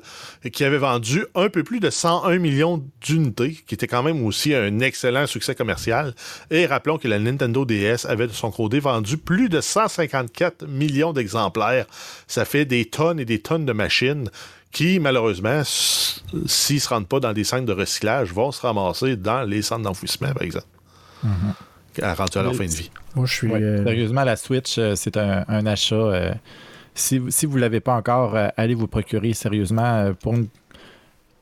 qui avait vendu un peu plus de 101 millions d'unités, qui était quand même aussi un excellent succès commercial. Et rappelons que la Nintendo DS avait de son côté vendu plus de 154 millions d'exemplaires. Ça fait des tonnes et des tonnes de machines qui, malheureusement, s'ils ne se rendent pas dans des centres de recyclage, vont se ramasser dans les centres d'enfouissement, par exemple. À rendu à leur fin de vie. Moi, je suis. ouais, euh, sérieusement, la Switch, euh, c'est un, un achat. euh, si, vous- si vous ne l'avez pas encore, allez vous procurer sérieusement pour une,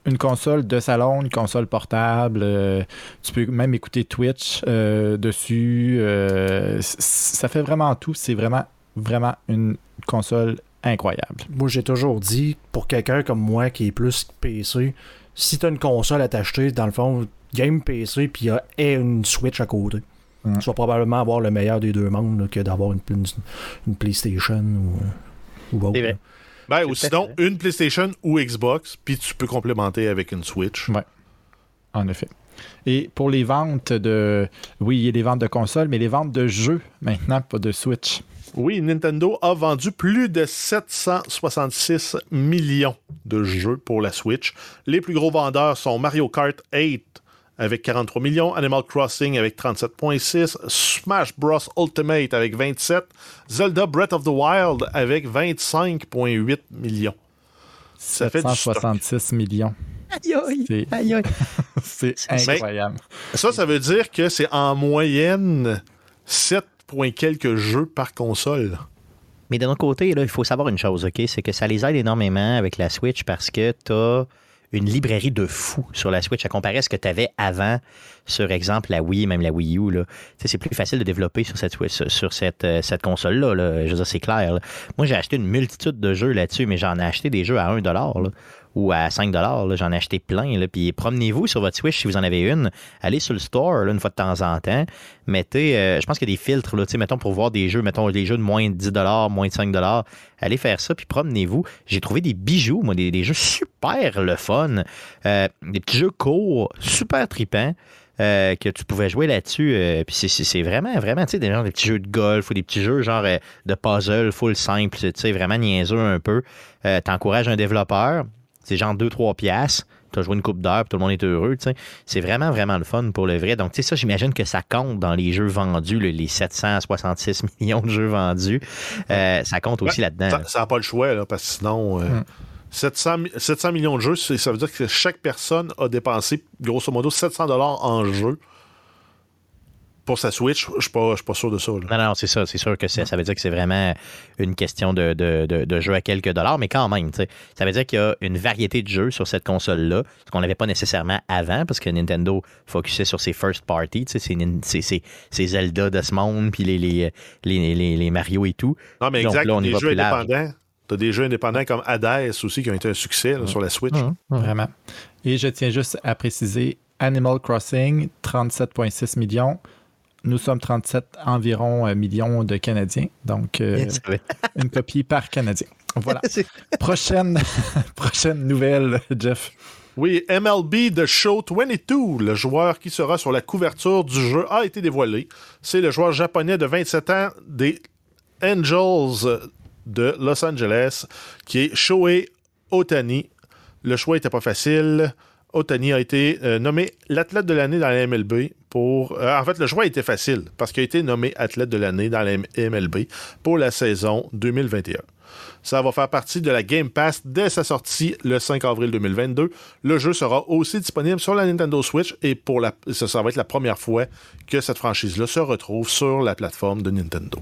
une console de salon, une console portable. euh, tu peux même écouter Twitch euh, dessus. euh, c- ça fait vraiment tout. C'est vraiment, vraiment une console incroyable. Moi, j'ai toujours dit, pour quelqu'un comme moi qui est plus PC, si tu as une console à t'acheter, dans le fond, game PC, puis il y a et une Switch à côté. Mm. Tu vas probablement avoir le meilleur des deux mondes là, que d'avoir une, une- une PlayStation ou, ou autre. C'est vrai. Ben, ou sinon, fait. une PlayStation ou Xbox, puis tu peux complémenter avec une Switch. En effet. Et pour les ventes de. Oui, il y a des ventes de consoles, mais les ventes de jeux maintenant, pas de Switch. Oui, Nintendo a vendu plus de 766 millions de jeux pour la Switch. Les plus gros vendeurs sont Mario Kart 8 avec 43 millions, Animal Crossing avec 37,6, Smash Bros Ultimate avec 27, Zelda Breath of the Wild avec 25,8 millions. Ça fait du stock. 166 millions. Aïe, aïe, C'est- Mais- incroyable. Ça, ça veut dire que c'est en moyenne 7 quelques jeux par console. Mais d'un autre côté, il faut savoir une chose, OK? C'est que ça les aide énormément avec la Switch parce que tu as une librairie de fous sur la Switch à comparer à ce que tu avais avant sur exemple la Wii, même la Wii U. C'est plus facile de développer sur cette, euh, console-là. là. Je veux dire, c'est clair. Moi, j'ai acheté une multitude de jeux là-dessus, mais j'en ai acheté des jeux à 1 là, ou à 5 là. J'en ai acheté plein. Là. Puis promenez-vous sur votre Switch si vous en avez une. Allez sur le store là, une fois de temps en temps. Mettez, euh, je pense qu'il y a des filtres, là, mettons, pour voir des jeux, mettons, des jeux de moins de 10 moins de 5 Allez faire ça, puis promenez-vous. J'ai trouvé des bijoux, moi, des, jeux super le fun. Euh, des petits jeux courts, super tripants. euh, que tu pouvais jouer là-dessus. puis c'est- vraiment, vraiment, tu sais, des, genre des petits jeux de golf ou des petits jeux genre de puzzle full simple, tu sais, vraiment niaiseux un peu. T'encourages un développeur, c'est genre 2-3 piastres. Tu as joué une coupe d'heure, puis tout le monde est heureux. tu sais. C'est vraiment, vraiment le fun pour le vrai. Donc, tu sais, ça, j'imagine que ça compte dans les jeux vendus, le- les 766 millions de jeux vendus. Euh, ça compte aussi Ouais, là-dedans. Ça n'a pas le choix, là, parce que sinon, euh, Mm. 700, mi- 700 millions de jeux, ça veut dire que chaque personne a dépensé, grosso modo, 700 dollars en jeu pour sa Switch. Je ne suis pas, sûr de ça. là. Non, non, c'est ça. C'est sûr que c'est- ça veut dire que c'est vraiment une question de, de, de, de jeu à quelques dollars, mais quand même, tu ça veut dire qu'il y a une variété de jeux sur cette console-là, ce qu'on n'avait pas nécessairement avant, parce que Nintendo focusait sur ses first party, tu c'est Zelda de ce monde, puis les, les, les, les, les Mario et tout. Non, mais Donc exact. là, on y les va jeux indépendants, T'as des jeux indépendants comme Hades aussi qui ont été un succès là, sur la Switch. Mhm. Vraiment. Et je tiens juste à préciser Animal Crossing, 37,6 millions. Nous sommes 37 environ euh, millions de Canadiens. Donc, euh, une copie par Canadien. Voilà. Prochaine, prochaine nouvelle, Jeff. Oui, MLB The Show 22, le joueur qui sera sur la couverture du jeu, a été dévoilé. C'est le joueur japonais de 27 ans des Angels de Los Angeles, qui est Shohei Otani. Le choix n'était pas facile. Otani a été euh, nommé l'athlète de l'année dans la MLB pour. euh, en fait, le choix était facile parce qu'il a été nommé athlète de l'année dans la MLB pour la saison 2021. Ça va faire partie de la Game Pass dès sa sortie le 5 avril 2022. Le jeu sera aussi disponible sur la Nintendo Switch et pour la, ça, ça va être la première fois que cette franchise-là se retrouve sur la plateforme de Nintendo.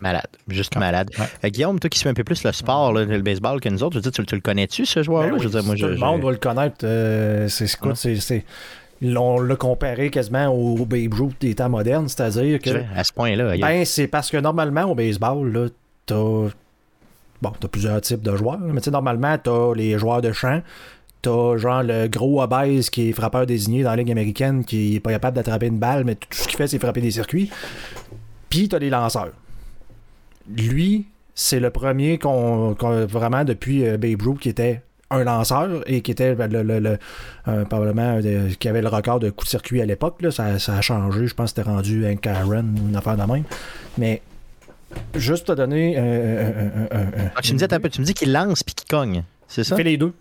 Malade, juste malade. Ouais. Euh, Guillaume, toi qui suis un peu plus le sport, là, le baseball que nous autres, je veux dire, tu, tu le connais-tu, ce joueur-là? Ben oui, je veux dire, moi, tout je, le je- monde doit le connaître. euh, c'est, Ouais. c'est, c'est- on l'a comparé quasiment au Babe Ruth des temps modernes, c'est-à-dire que à ce point-là. ben, c'est parce que normalement au baseball, là, t'as bon, t'as plusieurs types de joueurs, mais tu sais, normalement, t'as les joueurs de champ, t'as genre le gros obèse qui est frappeur désigné dans la Ligue américaine qui est pas capable d'attraper une balle, mais tout ce qu'il fait, c'est frapper des circuits. Puis t'as les lanceurs. Lui, c'est le premier qu'on, qu'on- vraiment depuis euh, Babe Ruth qui était un lanceur et qui était le, le- le- euh, probablement euh, qui avait le record de coups de circuit à l'époque. là. Ça, ça a changé. Je pense que c'était rendu un Karen ou une affaire de même. Mais juste te donner. euh, Ah, tu me dis, un peu, tu me dis qu'il lance puis qu'il cogne. C'est il ça? fait les deux.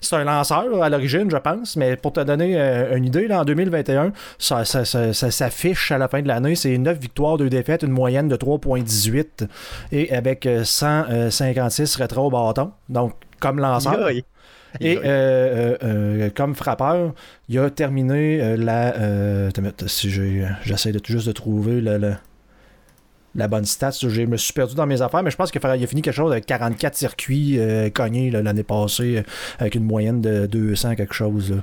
C'est un lanceur à l'origine, je pense, mais pour te donner euh, une idée, là, en 2021, ça, ça, ça- ça s'affiche à la fin de l'année. C'est 9 victoires, 2 défaites, une moyenne de 3,18 et avec euh, 156 rétro au bâton. Donc, comme lanceur. Et euh, euh, euh, comme frappeur, il a terminé euh, la. euh, si j'essaie de, juste de trouver le- le- la bonne stat. Je me suis perdu dans mes affaires, mais je pense qu'il a, il a fini quelque chose avec 44 circuits euh, cognés là, l'année passée, euh, avec une moyenne de 200 quelque chose. là.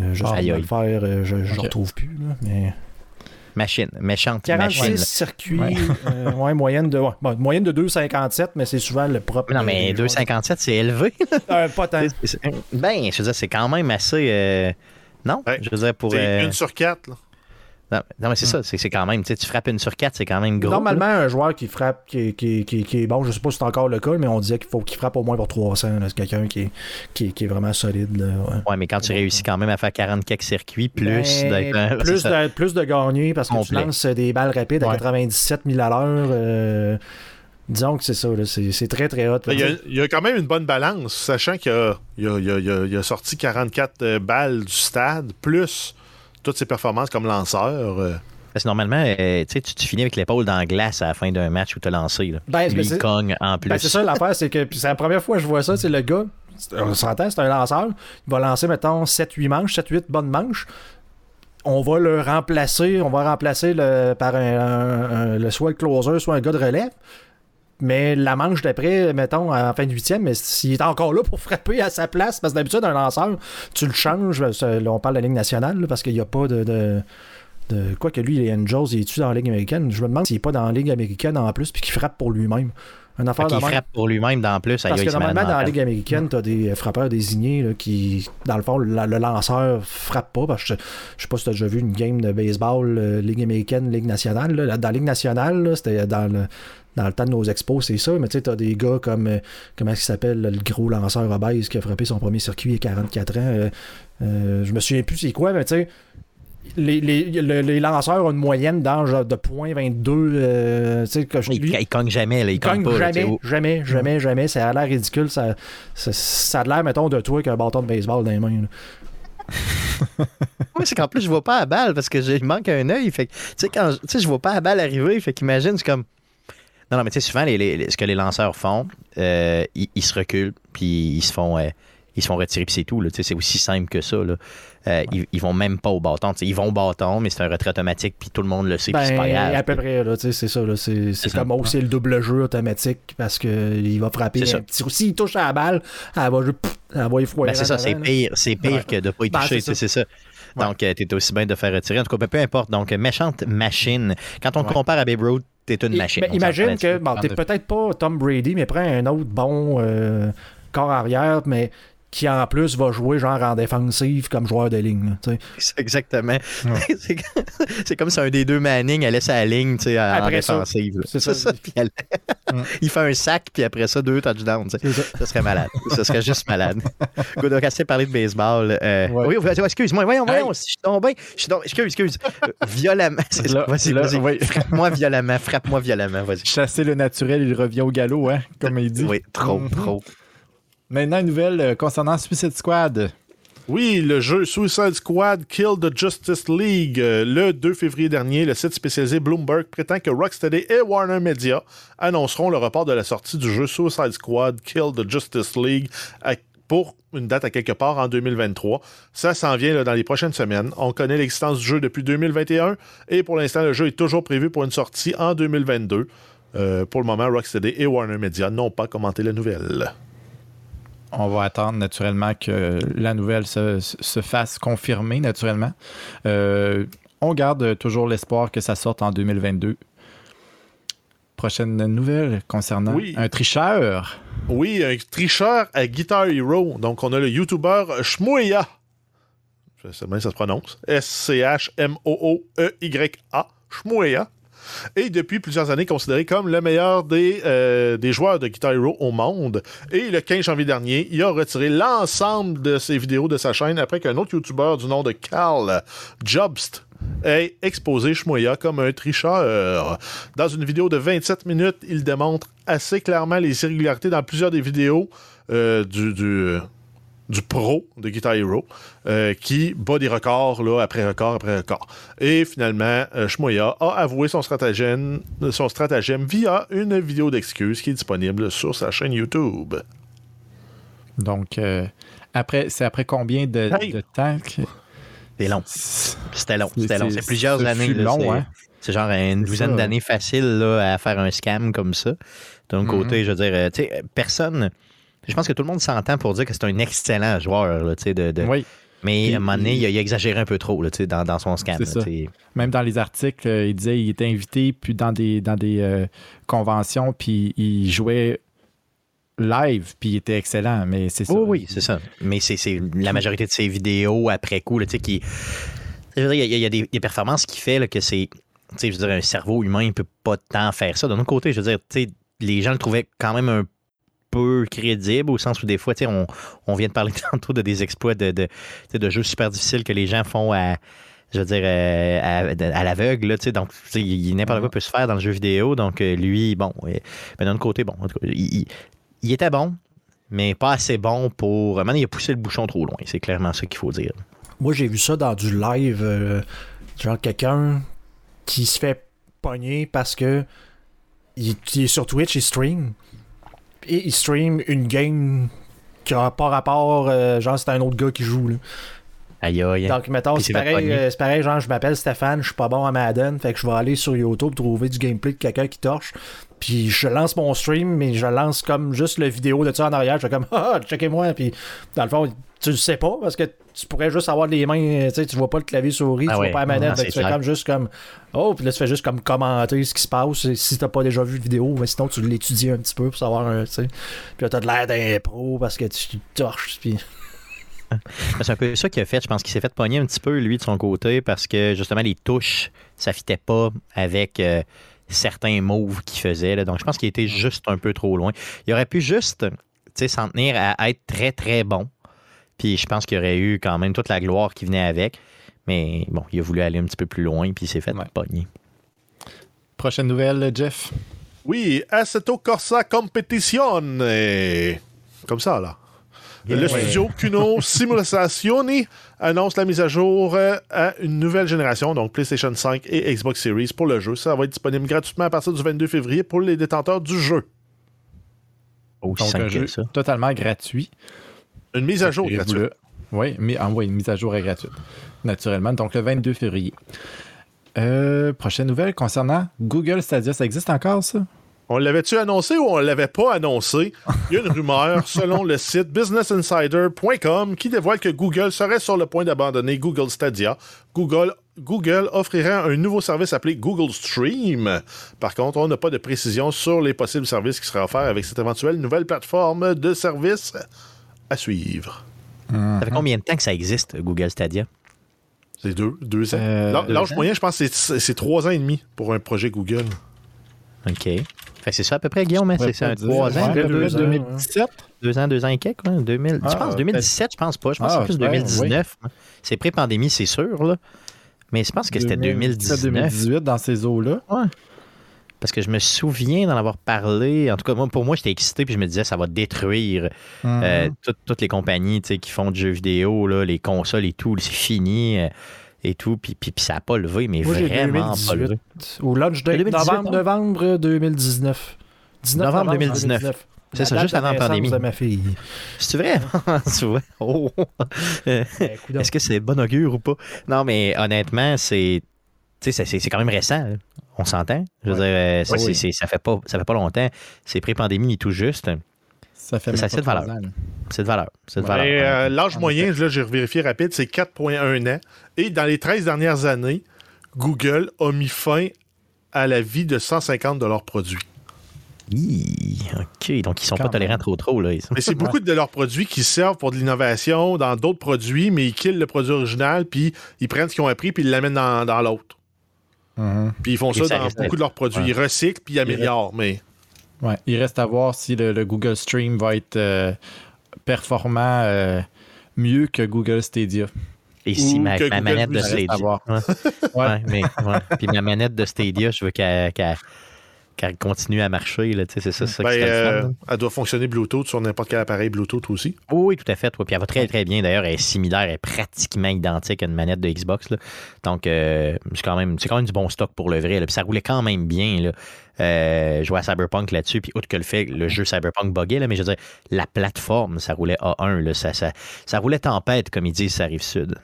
Euh, juste Aïe, aïe. le faire, euh, je ne Ok. retrouve plus. là, mais... Machine, méchante 46 machine. circuits, Ouais. euh, ouais, moyenne de ouais, bon, moyenne de 2,57, mais c'est souvent le propre. Non, mais euh, 2,57, c'est élevé. euh, pas tant. C'est- c'est- ben, je veux dire, c'est quand même assez. euh, Non? Ouais. Je veux dire, pour. C'est euh, une sur quatre. là. Non, mais c'est ça, c'est c'est quand même. Tu sais, tu frappes une sur quatre, c'est quand même gros. Normalement, là. un joueur qui frappe, qui, qui, qui, qui est bon, je sais pas si c'est encore le cas, mais on disait qu'il faut qu'il frappe au moins pour 300. là. C'est quelqu'un qui est, qui, est- qui est vraiment solide. Là, ouais. Ouais, mais quand tu réussis quand même à faire 40 quelques circuits, plus Ben, d'être. un- c'est plus, de, plus de gagner parce que tu Complet. lances des balles rapides à Ouais. 97 000 à l'heure. euh, disons que c'est ça. C'est c'est très, très hot. Il y, a, il y a quand même une bonne balance, sachant qu'il a, il a- il a- il a- il a sorti 44 euh, balles du stade, plus toutes ses performances comme lanceur. euh. Parce que normalement, euh, tu sais, tu finis avec l'épaule dans la glace à la fin d'un match où tu as lancé. Là. Ben, Lui, il c'est- cogne en plus. Ben, c'est ça l'affaire, c'est que c'est la première fois que je vois ça, c'est le gars, on s'entend, c'est un lanceur, il va lancer, mettons, 7-8 manches, 7-8 bonnes manches. On va le remplacer, on va remplacer le, par un, un- un- le, soit le closer, soit un gars de relève. Mais la manche d'après, mettons, en fin de huitième, s'il est encore là pour frapper à sa place, parce que d'habitude, un lanceur, tu le changes. Là, on parle de la Ligue nationale, parce qu'il n'y a pas de. de de- quoi que lui, les Angels, il est-tu dans la Ligue américaine? Je me demande s'il n'est pas dans la Ligue américaine en plus, puis qu'il frappe pour lui-même. Un affaire même. frappe pour lui-même dans plus. Parce que normalement, dans la. Ligue américaine, tu as des euh, frappeurs désignés là, qui, dans le fond, le, le lanceur frappe pas. Parce que je, je sais pas si tu as déjà vu une game de baseball, euh, Ligue américaine, Ligue nationale. là. Dans la Ligue nationale, c'était dans le, dans le temps de nos expos, c'est ça. Mais tu sais, tu as des gars comme, euh, comment il s'appelle, le gros lanceur obèse qui a frappé son premier circuit à 44 ans. Euh, je me souviens plus c'est quoi, mais tu sais. Les, les, le- les lanceurs ont une moyenne d'âge de .22. euh, tu sais, que je- Il, lui- il cogne jamais, là, il il cogne cogne pas. sais, jamais, oh. jamais, jamais, jamais. Ça a l'air ridicule. Ça, ça, ça a l'air, mettons, de toi qu'un bâton de baseball dans les mains. Moi, c'est qu'en plus, je vois pas la balle parce que il manque un œil. Fait que, tu sais, quand je- tu sais, je vois pas la balle arriver. Fait qu'imagine, c'est comme. Non, non, mais tu sais, souvent, les, les- les- ce que les lanceurs font, euh, ils, ils se reculent, puis ils se font. euh, ils se font retirer, puis c'est tout. là. Tu sais, C'est aussi simple que ça. Là. Euh, ils, ils vont même pas au bâton. Ils vont au bâton, mais c'est un retrait automatique, puis tout le monde le sait, puis c'est pas Ben, grave. à peu près, c'est ça. C'est, comme aussi le double jeu automatique parce qu'il va frapper un petit. S'il touche à la balle, elle va, juste- va effroyer Ben, c'est ça, c'est pire, c'est pire Ouais. que de pas y Ben, toucher, c'est ça. Donc, tu es aussi bien de faire retirer. En tout cas, ben, peu importe. Donc, méchante machine. Quand on Ouais. compare à Babe Ruth, t'es une machine. ben, imagine que bon, t'es peut-être pas Tom Brady, mais prends un autre bon euh, corps arrière, mais qui en plus va jouer genre en défensive comme joueur de ligne. là, Exactement. c'est c'est comme si un des deux Manning allait sa ligne tu sais, en Après défensive. C'est ça. puis elle- il fait un sac, puis après ça, deux touchdowns. ça. Ça serait malade. ça serait juste malade. Good, donc, assez parlé de baseball. euh, Ouais. Oui, excuse-moi. Voyons, voyons. si Je suis tombé. Je suis tombé. Excuse, excuse. Euh, Violemment. Vas-y, vas-y. oui. Frappe-moi violemment. Frappe-moi violemment. Vas-y. Chasser le naturel, il revient au galop, hein, comme il dit. Oui, trop, Mhm. trop. Maintenant, une nouvelle euh, concernant Suicide Squad. Oui, le jeu Suicide Squad Kill the Justice League. Euh, Le 2 février dernier, le site spécialisé Bloomberg prétend que Rocksteady et Warner Media annonceront le report de la sortie du jeu Suicide Squad Kill the Justice League pour une date à quelque part en 2023. Ça s'en vient dans les prochaines semaines. On connaît l'existence du jeu depuis 2021 et pour l'instant, le jeu est toujours prévu pour une sortie en 2022. Euh, pour le moment, Rocksteady et Warner Media n'ont pas commenté la nouvelle. On va attendre naturellement que la nouvelle se, se fasse confirmer naturellement. Euh, on garde toujours l'espoir que ça sorte en 2022. Prochaine nouvelle concernant Oui. un tricheur. Oui, un tricheur à Guitar Hero. Donc, on a le YouTuber Shmuya. Je sais bien ça se prononce. S-C-H-M-O-O-E-Y-A. Shmuya. Et depuis plusieurs années considéré comme le meilleur des, euh, des joueurs de Guitar Hero au monde. Et le 15 janvier dernier, il a retiré l'ensemble de ses vidéos de sa chaîne après qu'un autre YouTuber du nom de Carl Jobst ait exposé Shmuya comme un tricheur. Dans une vidéo de 27 minutes, il démontre assez clairement les irrégularités dans plusieurs des vidéos euh, du, du, du pro de Guitar Hero euh, qui bat des records là, après record après record. Et finalement, euh, Shmoya a avoué son stratagème, son stratagème via une vidéo d'excuses qui est disponible sur sa chaîne YouTube. Donc, euh, après, c'est après combien de, Hey! de temps que- C'est long. C'est C'était long. C'était long. c'est- plusieurs années. là, long, c'est- hein? C'est genre une douzaine d'années facile là, à faire un scam comme ça. D'un Mhm. côté, je veux dire, euh, tu sais, personne. Je pense que tout le monde s'entend pour dire que c'est un excellent joueur. Là, tu sais, de, de- Oui, Mais Puis- à un moment donné, il a, il a exagéré un peu trop là, tu sais, dans, dans son là, sais. même dans les articles, euh, il disait qu'il était invité puis dans des, dans des euh, conventions, puis il jouait live, puis il était excellent, mais c'est ça. Oh oui, c'est ça. Mais c'est la majorité de ses vidéos après coup, là, tu sais, qui. Je veux dire, Il y, a- il y a des, des performances qui fait là, que c'est. Tu sais, je veux dire, un cerveau humain ne peut pas tant faire ça. D'un autre côté, je veux dire, tu sais, les gens le trouvaient quand même un peu crédible au sens où des fois, on, on vient de parler tantôt de des exploits de, de, de jeux super difficiles que les gens font à. Je veux dire, euh, à, l'aveugle, là, tu sais, donc, n'importe quoi peut se faire dans le jeu vidéo, donc euh, lui, bon, euh, mais d'un autre côté, bon, en tout cas, il, il- il était bon, mais pas assez bon pour. Maintenant, il a poussé le bouchon trop loin. C'est clairement ça qu'il faut dire. Moi, j'ai vu ça dans du live. euh, genre quelqu'un qui se fait pogner parce que il, il est sur Twitch, il stream. Et il stream une game qui a pas rapport. euh, genre, c'est un autre gars qui joue. Là. Aïe, aïe. Donc, mettons, c'est pareil, euh, c'est pareil, genre, je m'appelle Stéphane, je suis pas bon à Madden, fait que je vais aller sur YouTube trouver du gameplay de quelqu'un qui torche. Puis je lance mon stream, mais je lance comme juste le vidéo de ça en arrière. Je fais comme, ah, checkez-moi. Puis dans le fond, tu le sais pas parce que tu pourrais juste avoir les mains, euh, tu sais, tu vois pas le clavier souris, Ah tu ouais. vois pas la manette. Non, tu fais comme juste comme, oh, puis là, tu fais juste comme commenter ce qui se passe si t'as pas déjà vu de vidéo. Mais sinon, tu l'étudies un petit peu pour savoir, euh, tu sais. Puis là, t'as de l'air d'un pro parce que tu torches. Puis C'est un peu ça qu'il a fait. Je pense qu'il s'est fait pogner un petit peu, lui, de son côté, parce que justement, les touches, ça fitait pas avec euh, certains moves qu'il faisait. là. Donc, je pense qu'il était juste un peu trop loin. Il aurait pu juste tu sais, s'en tenir à être très, très bon. Puis je pense qu'il y aurait eu quand même toute la gloire qui venait avec. Mais bon, il a voulu aller un petit peu plus loin, puis il s'est fait Ouais. pogner. Prochaine nouvelle, Jeff? Oui, Assetto Corsa Competition. Et... Comme ça, là. Le studio Kuno Simulazioni annonce la mise à jour euh, à une nouvelle génération, donc PlayStation 5 et Xbox Series pour le jeu. Ça va être disponible gratuitement à partir du 22 février pour les détenteurs du jeu. Aussi Donc, un jeu ça. totalement gratuit. Une mise à jour gratuite. Oui, mais ah, oui, une mise à jour est gratuite. Naturellement. Donc, le 22 février. Euh, prochaine nouvelle concernant Google Stadia. Ça existe encore, ça? On l'avait-tu annoncé ou on l'avait pas annoncé? Il y a une rumeur selon le site businessinsider.com qui dévoile que Google serait sur le point d'abandonner Google Stadia. Google Google offrirait un nouveau service appelé Google Stream. Par contre, on n'a pas de précision sur les possibles services qui seraient offerts avec cette éventuelle nouvelle plateforme de services à suivre. Ça fait combien de temps que ça existe, Google Stadia? C'est deux, deux ans. Euh, L'âge deux ans. moyen, je pense, c'est- c'est trois ans et demi pour un projet Google. OK. Fait c'est ça à peu près, Guillaume? hein? C'est ça, un trois ans? Ouais, là, deux deux, ans. 2017. deux ans, deux ans et quelques, hein? 2000. Ah, tu penses 2017, je pense pas. Je pense Ah, que c'est plus ben, 2019. C'est pré-pandémie, c'est sûr, là. Mais je pense que c'était 2019. 2018 dans ces eaux-là. Parce que je me souviens d'en avoir parlé. En tout cas, moi, pour moi, j'étais excité puis je me disais ça va détruire euh, Mhm. toutes- toutes les compagnies qui font du jeu vidéo, là, les consoles et tout. C'est fini euh, et tout. Puis, puis, puis ça n'a pas levé, mais Moi, vraiment pas 2018. levé. Au launch day, 2018, novembre, hein? novembre 2019. 19 Novembre 2019. C'est ça, juste de avant la pandémie. de ma fille. C'est vrai? tu vois? Oh. Euh, Ben. Est-ce que c'est bon augure ou pas? Non, mais honnêtement, c'est. Tu sais, c'est- c'est c'est quand même récent. On s'entend? Je veux Ouais. dire, euh, ça, Oui, c'est- oui. c'est- ça, fait pas, ça fait pas longtemps. C'est pré-pandémie tout juste. Ça fait Ça, c'est de valeur. C'est de valeur. C'est de Ouais. valeur. Et, euh, L'âge En moyen, là, j'ai vérifié rapide, c'est 4,1 ans. Et dans les 13 dernières années, Google a mis fin à la vie de 150 de leurs produits. Hi, OK. Donc, ils sont Quand pas tolérants trop trop, là. ils sont- Mais c'est beaucoup de leurs produits qui servent pour de l'innovation dans d'autres produits, mais ils killent le produit original, puis ils prennent ce qu'ils ont appris, puis ils l'amènent dans, dans l'autre. Mhm. Puis ils font ça ça dans reste- beaucoup de leurs produits. Ouais. Ils recyclent, puis ils améliorent. Mais Ouais. Il reste à voir si le, le Google Stream va être euh, performant euh, mieux que Google Stadia. Et si ma, Google manette de Stadia. voir. Ouais. Ouais, mais, ouais. Puis ma manette de Stadia, je veux qu'elle qu'elle- qu'elle continue à marcher. Là, tu sais, c'est ça, c'est ça qui ben, fun, euh, elle doit fonctionner Bluetooth sur n'importe quel appareil Bluetooth aussi. Oui, oui, tout à fait. ouais. Puis elle va très, très bien. D'ailleurs, elle est similaire, elle est pratiquement identique à une manette de Xbox. là. Donc, euh, c'est quand, même- c'est quand même du bon stock pour le vrai. là. Puis ça roulait quand même bien. Là. Euh, à Cyberpunk là-dessus. Puis, outre que le fait, le jeu Cyberpunk buguait, là, mais je veux dire, la plateforme, ça roulait A1. Là. Ça, ça, ça roulait tempête, comme ils disent, ça arrive sud.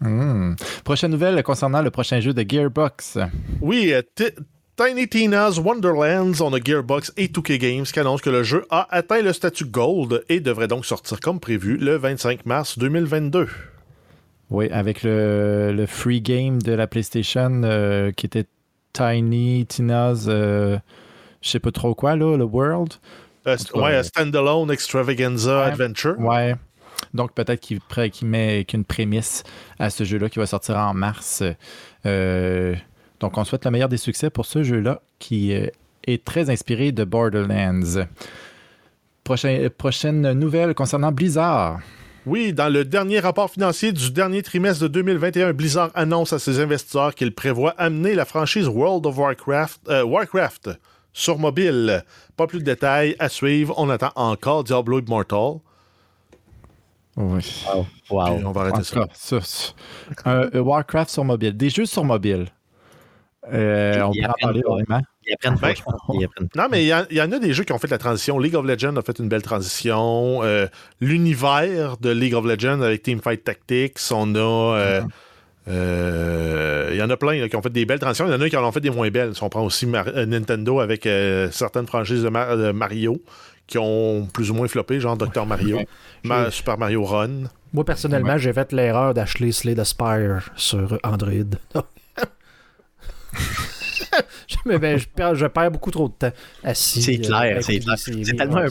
Mhm. Prochaine nouvelle concernant le prochain jeu de Gearbox. Oui, euh, Tiny Tina's Wonderlands on a Gearbox et 2K Games qui annonce que le jeu a atteint le statut Gold et devrait donc sortir comme prévu le 25 mars 2022. Oui, avec le, le free game de la PlayStation euh, qui était Tiny Tina's, euh, je sais pas trop quoi, là, le World. Euh, cas, ouais, Standalone Extravaganza Ouais. Adventure. Ouais. Donc peut-être qu'il qu'il met qu'une prémisse à ce jeu-là qui va sortir en mars. Euh, donc on souhaite le meilleur des succès pour ce jeu-là qui euh, est très inspiré de Borderlands. Prochain- prochaine nouvelle concernant Blizzard. Oui, dans le dernier rapport financier du dernier trimestre de 2021, Blizzard annonce à ses investisseurs qu'il prévoit amener la franchise World of Warcraft, euh, Warcraft sur mobile. Pas plus de détails à suivre. On attend encore Diablo Immortal. Oui. Wow. Puis on va arrêter ça. cas, ça, ça. Un- un Warcraft sur mobile. Des jeux sur mobile. Euh, on pourra en parler vraiment. Ils apprennent pas, Ben, je pense. Ils apprennent pas. Non, mais il y, en- il y en a des jeux qui ont fait la transition. League of Legends a fait une belle transition. Euh, L'univers de League of Legends avec Teamfight Tactics, on a. euh, euh, Il y en a plein là, qui ont fait des belles transitions. Il y en a qui en ont fait des moins belles. Si on prend aussi Mar- euh, Nintendo avec euh, certaines franchises de, Mar- de Mario qui ont plus ou moins floppé, genre Dr. Mario, Ma- Super Mario Run. Moi, personnellement, j'ai fait l'erreur d'acheter Slay the Spire sur Android. Je- mais ben, je, perds, je perds beaucoup trop de temps assis. C'est euh, clair, c'est clair. C'est tellement ouais.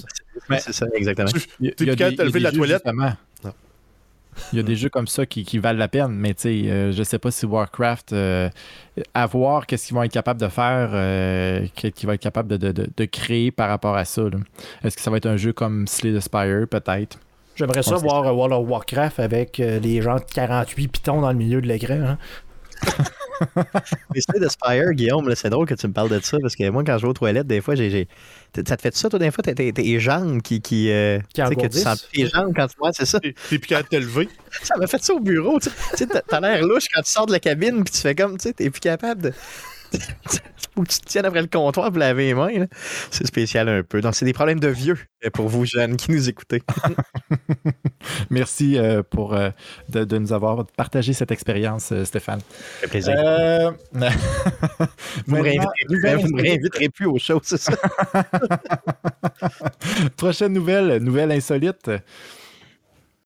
un... C'est ça, exactement. Il y a- Tu de des la jeux, toilette? Il y a des jeux comme ça qui, qui valent la peine, mais tu sais, euh, je sais pas si Warcraft, euh, à voir qu'est-ce qu'ils vont être capables de faire, euh, qu'est-ce qu'ils vont être capables de, de- de- de créer par rapport à ça. Est-ce que ça va être un jeu comme Slay the Spire, peut-être? J'aimerais ça voir World of Warcraft avec euh, les gens de 48 pitons dans le milieu de l'écran. hein. Mais c'est de Spire, Guillaume, c'est drôle que tu me parles de ça parce que moi, quand je vais aux toilettes, des fois, j'ai. Ça te fait ça, toi, des fois, t'as tes tes jambes qui. qui, euh, Qui tu sais, que tu sens tes jambes quand tu. Ouais, c'est ça. T'es plus capable de te lever. Ça m'a fait ça au bureau. Tu sais. Tu sais, t'as- t'as l'air louche quand tu sors de la cabine puis tu fais comme, tu sais, t'es plus capable de. Faut que tu te tiennes après le comptoir pour laver les mains. C'est spécial un peu. Donc, c'est des problèmes de vieux euh, pour vous, jeunes, qui nous écoutez. Merci euh, pour euh, de, de nous avoir partagé cette expérience, Stéphane. Ça fait plaisir. Euh, vous vous me réinviterez plus aux choses, c'est ça? Prochaine nouvelle, nouvelle insolite.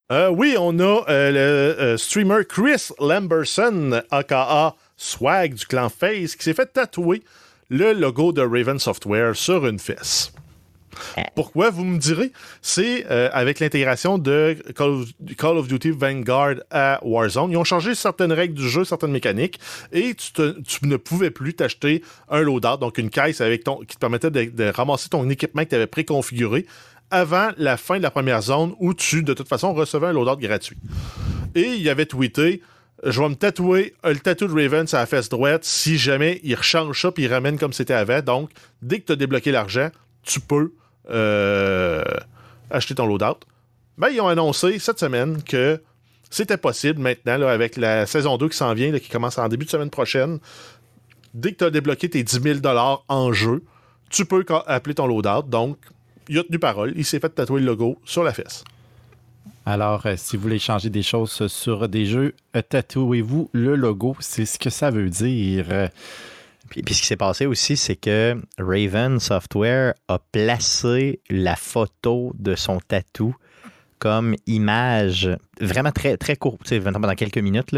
Euh, oui, on a euh, le euh, streamer Chris Lamberson, aka Swag du clan Face, qui s'est fait tatouer le logo de Raven Software sur une fesse. Pourquoi, vous me direz? C'est euh, avec l'intégration de Call of, Call of Duty Vanguard à Warzone. Ils ont changé certaines règles du jeu, certaines mécaniques, et tu, te- tu ne pouvais plus t'acheter un loadout, donc une caisse avec ton, qui te permettait de, de ramasser ton équipement que tu avais préconfiguré avant la fin de la première zone où tu, de toute façon, recevais un loadout gratuit. Et il avait tweeté Je vais me tatouer euh, le tatou de Raven sur la fesse droite si jamais il rechange ça puis il ramène comme c'était avant. Donc, dès que tu as débloqué l'argent, tu peux euh, acheter ton loadout. Ben, ils ont annoncé cette semaine que c'était possible maintenant, avec la saison 2 qui s'en vient, qui commence en début de semaine prochaine. Dès que tu as débloqué tes 10 000 en jeu, tu peux appeler ton loadout. Donc, il a tenu parole. Il s'est fait tatouer le logo sur la fesse. Alors, euh, si vous voulez changer des choses sur des jeux, euh, tatouez-vous le logo. C'est ce que ça veut dire. Puis, ce qui s'est passé aussi, c'est que Raven Software a placé la photo de son tatou comme image, vraiment très, très court, dans quelques minutes,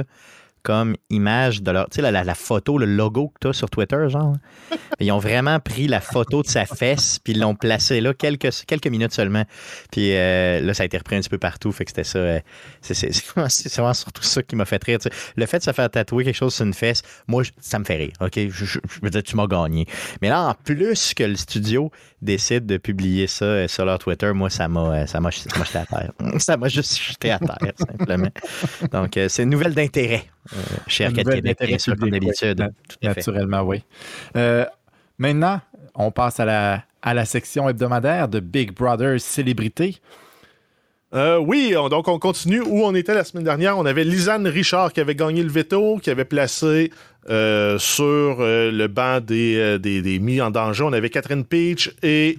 comme image de leur. Tu sais, la, la- la photo, le logo que tu as sur Twitter, genre. Ils ont vraiment pris la photo de sa fesse, puis ils l'ont placée là quelques, quelques minutes seulement. Puis euh, là, ça a été repris un petit peu partout, fait que c'était ça. euh, c'est c'est- c'est vraiment, c'est vraiment surtout ça qui m'a fait rire. Le fait de se faire tatouer quelque chose sur une fesse, moi, ça me fait rire. OK? Je, je- je veux dire, tu m'as gagné. Mais là, en plus que le studio décide de publier ça euh, sur leur Twitter, moi, ça m'a euh, ça m'a jeté à terre. Ça m'a juste jeté à terre, simplement. Donc, euh, c'est une nouvelle d'intérêt nouvelle Québec, comme d'habitude. Naturellement, oui. Euh, maintenant, on passe à la, à la section hebdomadaire de Big Brother Célébrité. Euh, oui, on- donc on continue où on était la semaine dernière. On avait Lisanne Richard qui avait gagné le veto, qui avait placé euh, sur euh, le banc des, des, des mis en danger. On avait Catherine Peach et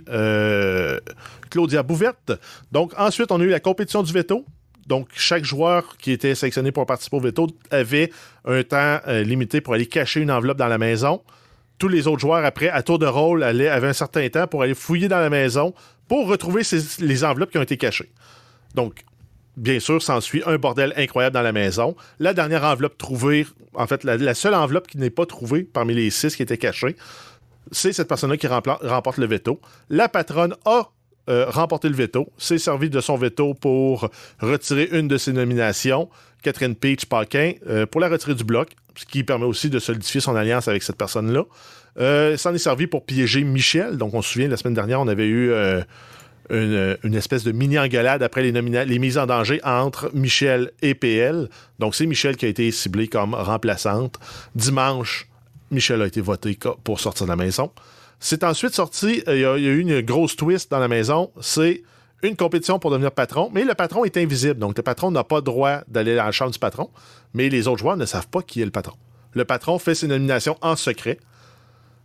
Claudia Bouvette. Donc ensuite, on a eu la compétition du veto. Donc chaque joueur qui était sélectionné pour participer au veto avait un temps limité pour aller cacher une enveloppe dans la maison. Tous les autres joueurs, après, à tour de rôle, avaient un certain temps pour aller fouiller dans la maison pour retrouver les enveloppes qui ont été cachées. Donc, bien sûr, s'ensuit un bordel incroyable dans la maison. La dernière enveloppe trouvée, en fait, la, seule enveloppe qui n'est pas trouvée parmi les six qui étaient cachées, c'est cette personne-là qui remporte le veto. La patronne a euh, remporté le veto, s'est servi de son veto pour retirer une de ses nominations, Catherine Peach Paquin, euh, pour la retirer du bloc, ce qui permet aussi de solidifier son alliance avec cette personne-là. Euh, s'en est servi pour piéger Michel. Donc, on se souvient, la semaine dernière, on avait eu euh, une, une espèce de mini-engueulade après les, mises en danger entre Michel et PL. Donc, c'est Michel qui a été ciblé comme remplaçante. Dimanche, Michel a été voté pour sortir de la maison. C'est ensuite sorti, euh, il y, a- eu une grosse twist dans la maison, c'est une compétition pour devenir patron, mais le patron est invisible, donc le patron n'a pas droit d'aller dans la chambre du patron, mais les autres joueurs ne savent pas qui est le patron. Le patron fait ses nominations en secret,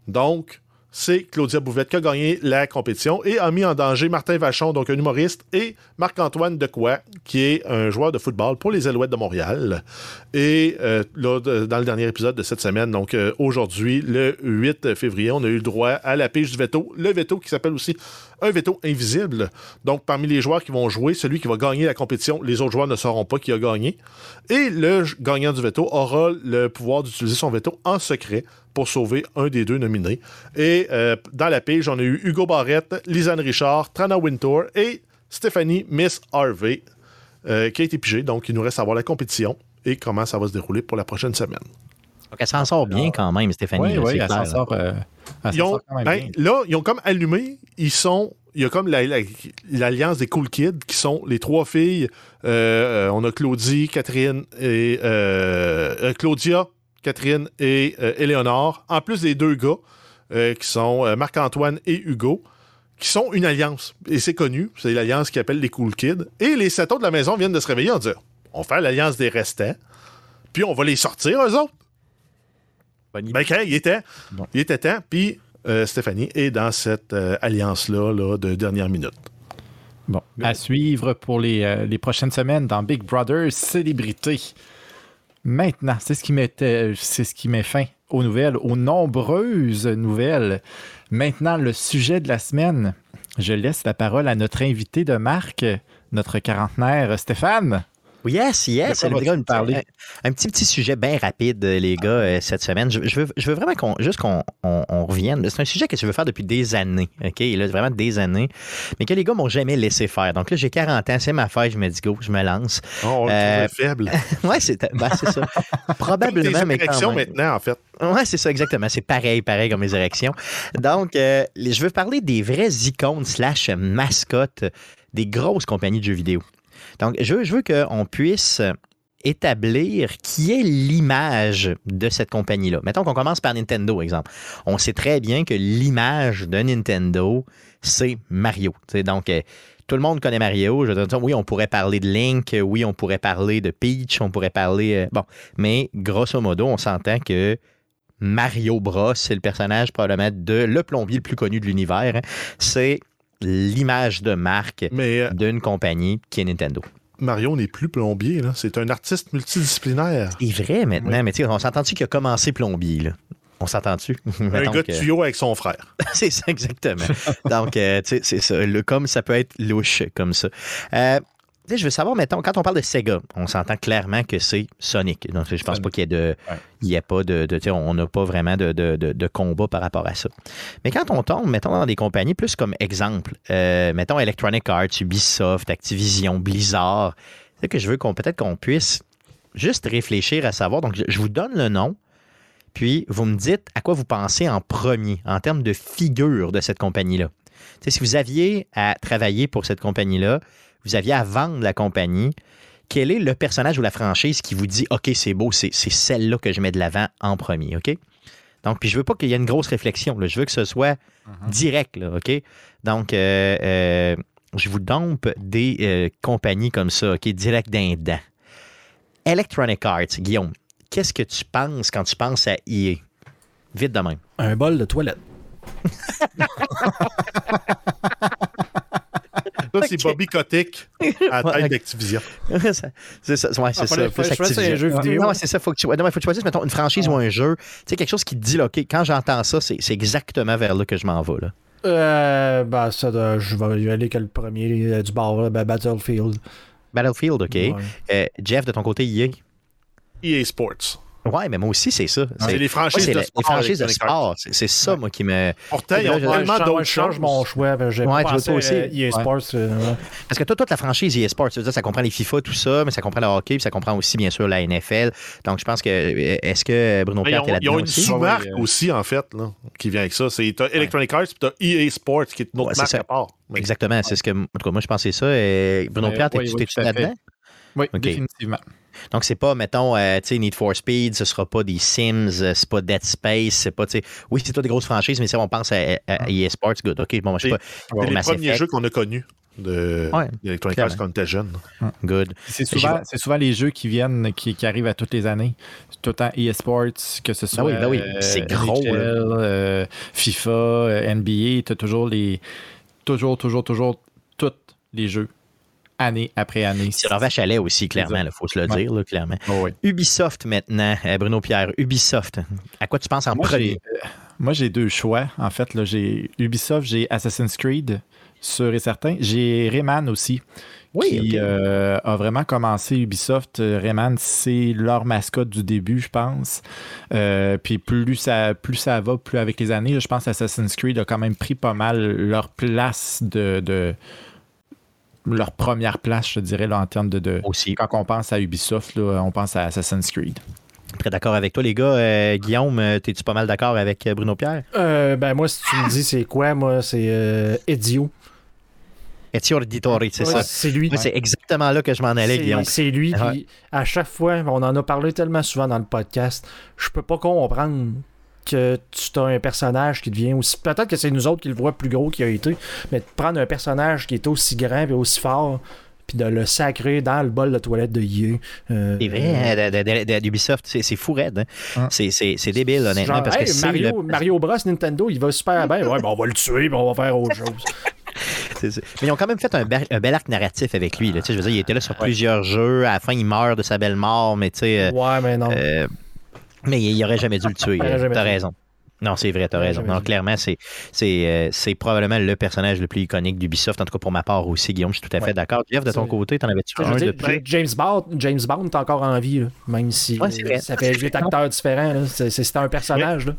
donc c'est Claudia Bouvette qui a gagné la compétition et a mis en danger Martin Vachon, donc un humoriste, et Marc-Antoine Decoy, qui est un joueur de football pour les Alouettes de Montréal. Et euh, là, dans le dernier épisode de cette semaine, donc euh, aujourd'hui, le 8 février, on a eu le droit à la pige du veto. Le veto qui s'appelle aussi un veto invisible. Donc, parmi les joueurs qui vont jouer, celui qui va gagner la compétition, les autres joueurs ne sauront pas qui a gagné. Et le gagnant du veto aura le pouvoir d'utiliser son veto en secret pour sauver un des deux nominés. Et euh, dans la page, on a eu Hugo Barrette, Lisanne Richard, Trana Wintour et Stéphanie Miss Harvey euh, qui a été pigée. Donc, il nous reste à voir la compétition et comment ça va se dérouler pour la prochaine semaine. Donc, elle s'en sort bien quand même, Stéphanie. Oui, là, oui, elle s'en sort, euh, Ils ont, même ben, là, ils ont comme allumé, ils sont. Il y a comme la- la- l'alliance des Cool Kids qui sont les trois filles. Euh, euh, on a Claudie, Catherine et. euh, Claudia, Catherine et euh, Éléonore. En plus des deux gars qui sont Marc-Antoine et Hugo, qui sont une alliance. Et c'est connu, c'est l'alliance qui appelle les Cool Kids. Et les sept autres de la maison viennent de se réveiller en disant on fait l'alliance des restants, puis on va les sortir, eux autres. Bonne idée. Ben, quand il était, Bon. il était temps, puis euh, Stéphanie est dans cette euh, alliance-là là, de dernière minute. Bon, à suivre pour les, euh, les prochaines semaines dans Big Brother Célébrité. Maintenant, c'est ce qui mettait, c'est ce qui met fin aux nouvelles, aux nombreuses nouvelles. Maintenant, le sujet de la semaine. Je laisse la parole à notre invité de marque, notre quarantenaire Stéphane. Yes, yes. De quoi nous parler? Un, un petit petit sujet bien rapide, euh, les gars, euh, cette semaine. Je, je veux, je veux vraiment qu'on, juste qu'on on, on revienne. C'est un sujet que je veux faire depuis des années, OK? Là, vraiment des années, mais que les gars m'ont jamais laissé faire. Donc là, j'ai 40 ans, c'est ma fête, je me dis go, je me lance. Oh, on Euh, faible. Ouais, c'est ben, c'est ça. Comme Probablement, tes mais érections maintenant, en fait. Ouais, c'est ça, exactement. C'est pareil, pareil comme les érections. Donc, euh, je veux parler des vraies icônes slash mascottes des grosses compagnies de jeux vidéo. Donc, je veux, qu'on puisse établir qui est l'image de cette compagnie-là. Mettons qu'on commence par Nintendo, exemple. On sait très bien que l'image de Nintendo, c'est Mario. Donc, euh, tout le monde connaît Mario. Je dire, oui, on pourrait parler de Link, oui, on pourrait parler de Peach, on pourrait parler... euh, bon, mais grosso modo, on s'entend que Mario Bros, c'est le personnage probablement de le plombier le plus connu de l'univers. hein. C'est l'image de marque euh, d'une compagnie qui est Nintendo. Mario n'est plus plombier, là. C'est un artiste multidisciplinaire. C'est vrai maintenant, mais on s'entend-tu qu'il a commencé plombier, là? On s'entend-tu? Un gars de tuyau avec son frère. c'est ça, exactement. Donc, euh, tu sais, c'est ça. Le, comme ça peut être louche, comme ça. Euh, je veux savoir, mettons, quand on parle de Sega, on s'entend clairement que c'est Sonic. Donc, je pense pas qu'il y ait de. Ouais. Il y a pas de. on n'a pas vraiment de, de- de- de combat par rapport à ça. Mais quand on tombe, mettons, dans des compagnies, plus comme exemple, euh, mettons Electronic Arts, Ubisoft, Activision, Blizzard, c'est que je veux qu'on peut-être qu'on puisse juste réfléchir à savoir. Donc, je, je vous donne le nom, puis vous me dites à quoi vous pensez en premier, en termes de figure de cette compagnie-là. Si vous aviez à travailler pour cette compagnie-là, vous aviez à vendre la compagnie, quel est le personnage ou la franchise qui vous dit OK, c'est beau, c'est celle-là que je mets de l'avant en premier, OK? Donc, puis je veux pas qu'il y ait une grosse réflexion. là. Je veux que ce soit direct, là, OK? Donc, euh, euh, je vous dompe des euh, compagnies comme ça, OK? Direct d'un dent. Electronic Arts, Guillaume, qu'est-ce que tu penses quand tu penses à EA? Vite de même. Un bol de toilette. Ça, c'est Bobby Kotick à la tête d'Activision. Ça- c'est ça, ouais, c'est Ah, ça. Activision. un jeu vidéo. Non, c'est ça. Faut que tu, non, mais faut que tu choisisses, mettons, une franchise ou un jeu. Tu sais, quelque chose qui te dit, là, OK, quand j'entends ça, c'est c'est exactement vers là que je m'en vais. Là. Euh, ben, ça, doit- je vais y aller que le premier euh, du bar, là, ben, Battlefield. Battlefield, OK. Ouais. Euh, Jeff, de ton côté, EA. EA Sports. Ouais, mais moi aussi, c'est ça. C'est les moi, franchises c'est de la- sport. les franchises de sport. C'est ça, moi, qui me. Pourtant, ils ont tellement d'autres je change mon choix. J'ai Ouais, tu pensé pas aussi? EA Sports. euh, ouais. Parce que toi, toute la franchise EA Sports, tu ça comprend les FIFA, tout ça, mais ça comprend le hockey, puis ça comprend aussi, bien sûr, la NFL. Donc, je pense que. euh, Est-ce que Bruno Ils Pierre est ils là-dedans ont une sous-marque aussi, en fait, là, qui vient avec ça. C'est t'as Electronic Arts puis t'as EA Sports, qui est une autre marque à part. Mais- Exactement, c'est ce que. En tout cas, moi, je pensais ça. Et Bruno Pierre, t'es-tu oui, t'es-tu tout à fait. là-dedans? Oui, définitivement. Donc, c'est pas, mettons, euh, tu sais, Need for Speed, ce sera pas des Sims, euh, c'est pas Dead Space, c'est pas, tu sais, oui, c'est toi des grosses franchises, mais si on pense à, à EA Sports, good, ok, bon, moi, je sais pas, C'est les Mass premiers Effect. jeux qu'on a connus de Ouais, Arts quand on était jeune. good. C'est souvent, souvent les jeux qui viennent, qui, qui arrivent à toutes les années. Tout le temps EA Sports, que ce soit oui, ben oui, euh, c'est gros, NHL, euh, FIFA, NBA, tu as toujours les. Toujours, toujours, toujours, tous les jeux, année après année. C'est leur vache à lait aussi, clairement, il faut se le dire, là, clairement. Oh, oui. Ubisoft maintenant, euh, Bruno Pierre, Ubisoft, à quoi tu penses en Moi, premier? euh, moi, j'ai deux choix. En fait, là, j'ai Ubisoft, j'ai Assassin's Creed, sûr et certain. J'ai Rayman aussi. Oui, qui euh, a vraiment commencé Ubisoft. Rayman, c'est leur mascotte du début, je pense. Euh, puis plus ça, plus ça va, plus avec les années, je pense Assassin's Creed a quand même pris pas mal leur place de. de- leur première place, je dirais, là, en termes de, de- Aussi. Quand on pense à Ubisoft, là, on pense à Assassin's Creed. Très d'accord avec toi, les gars. Euh, Guillaume, euh, t'es-tu pas mal d'accord avec euh, Bruno Pierre? Euh, ben, moi, si tu me dis c'est quoi, moi, c'est euh, Ezio. Ezio Auditore, c'est Ouais, ça. C'est lui. C'est exactement là que je m'en allais, Guillaume. C'est lui. Ouais. Puis à chaque fois, on en a parlé tellement souvent dans le podcast, je peux pas comprendre que tu as un personnage qui devient aussi. Peut-être que c'est nous autres qui le voient plus gros qu'il a été, mais de prendre un personnage qui est aussi grand et aussi fort, puis de le sacrer dans le bol de toilette de Yé. Euh, C'est vrai, hein, d'Ubisoft, c'est fou raide. hein. Hein. C'est- débile, honnêtement, Genre, parce que hey, Mario, le- Mario Bros Nintendo, il va super bien. Ouais, ben on va le tuer, puis on va faire autre chose. Mais ils ont quand même fait un, bel- un bel arc narratif avec lui. là. Tu sais, Je veux dire, il était là sur plusieurs jeux. À la fin, il meurt de sa belle mort, mais tu sais. euh, ouais, mais non. euh, mais il aurait jamais dû le tuer. Euh, T'as raison. Non, c'est vrai, t'as raison. Non, clairement, c'est, c'est, euh, c'est probablement le personnage le plus iconique d'Ubisoft. En tout cas, pour ma part aussi, Guillaume, je suis tout à fait Ouais. d'accord. Jeff, de ton C'est- côté, t'en avais-tu un dire, de plus? James Bond, James Bond est encore en vie, là, même si Ouais, c'est vrai. ça fait huit acteurs différents. là. C'est c'est un personnage. Là.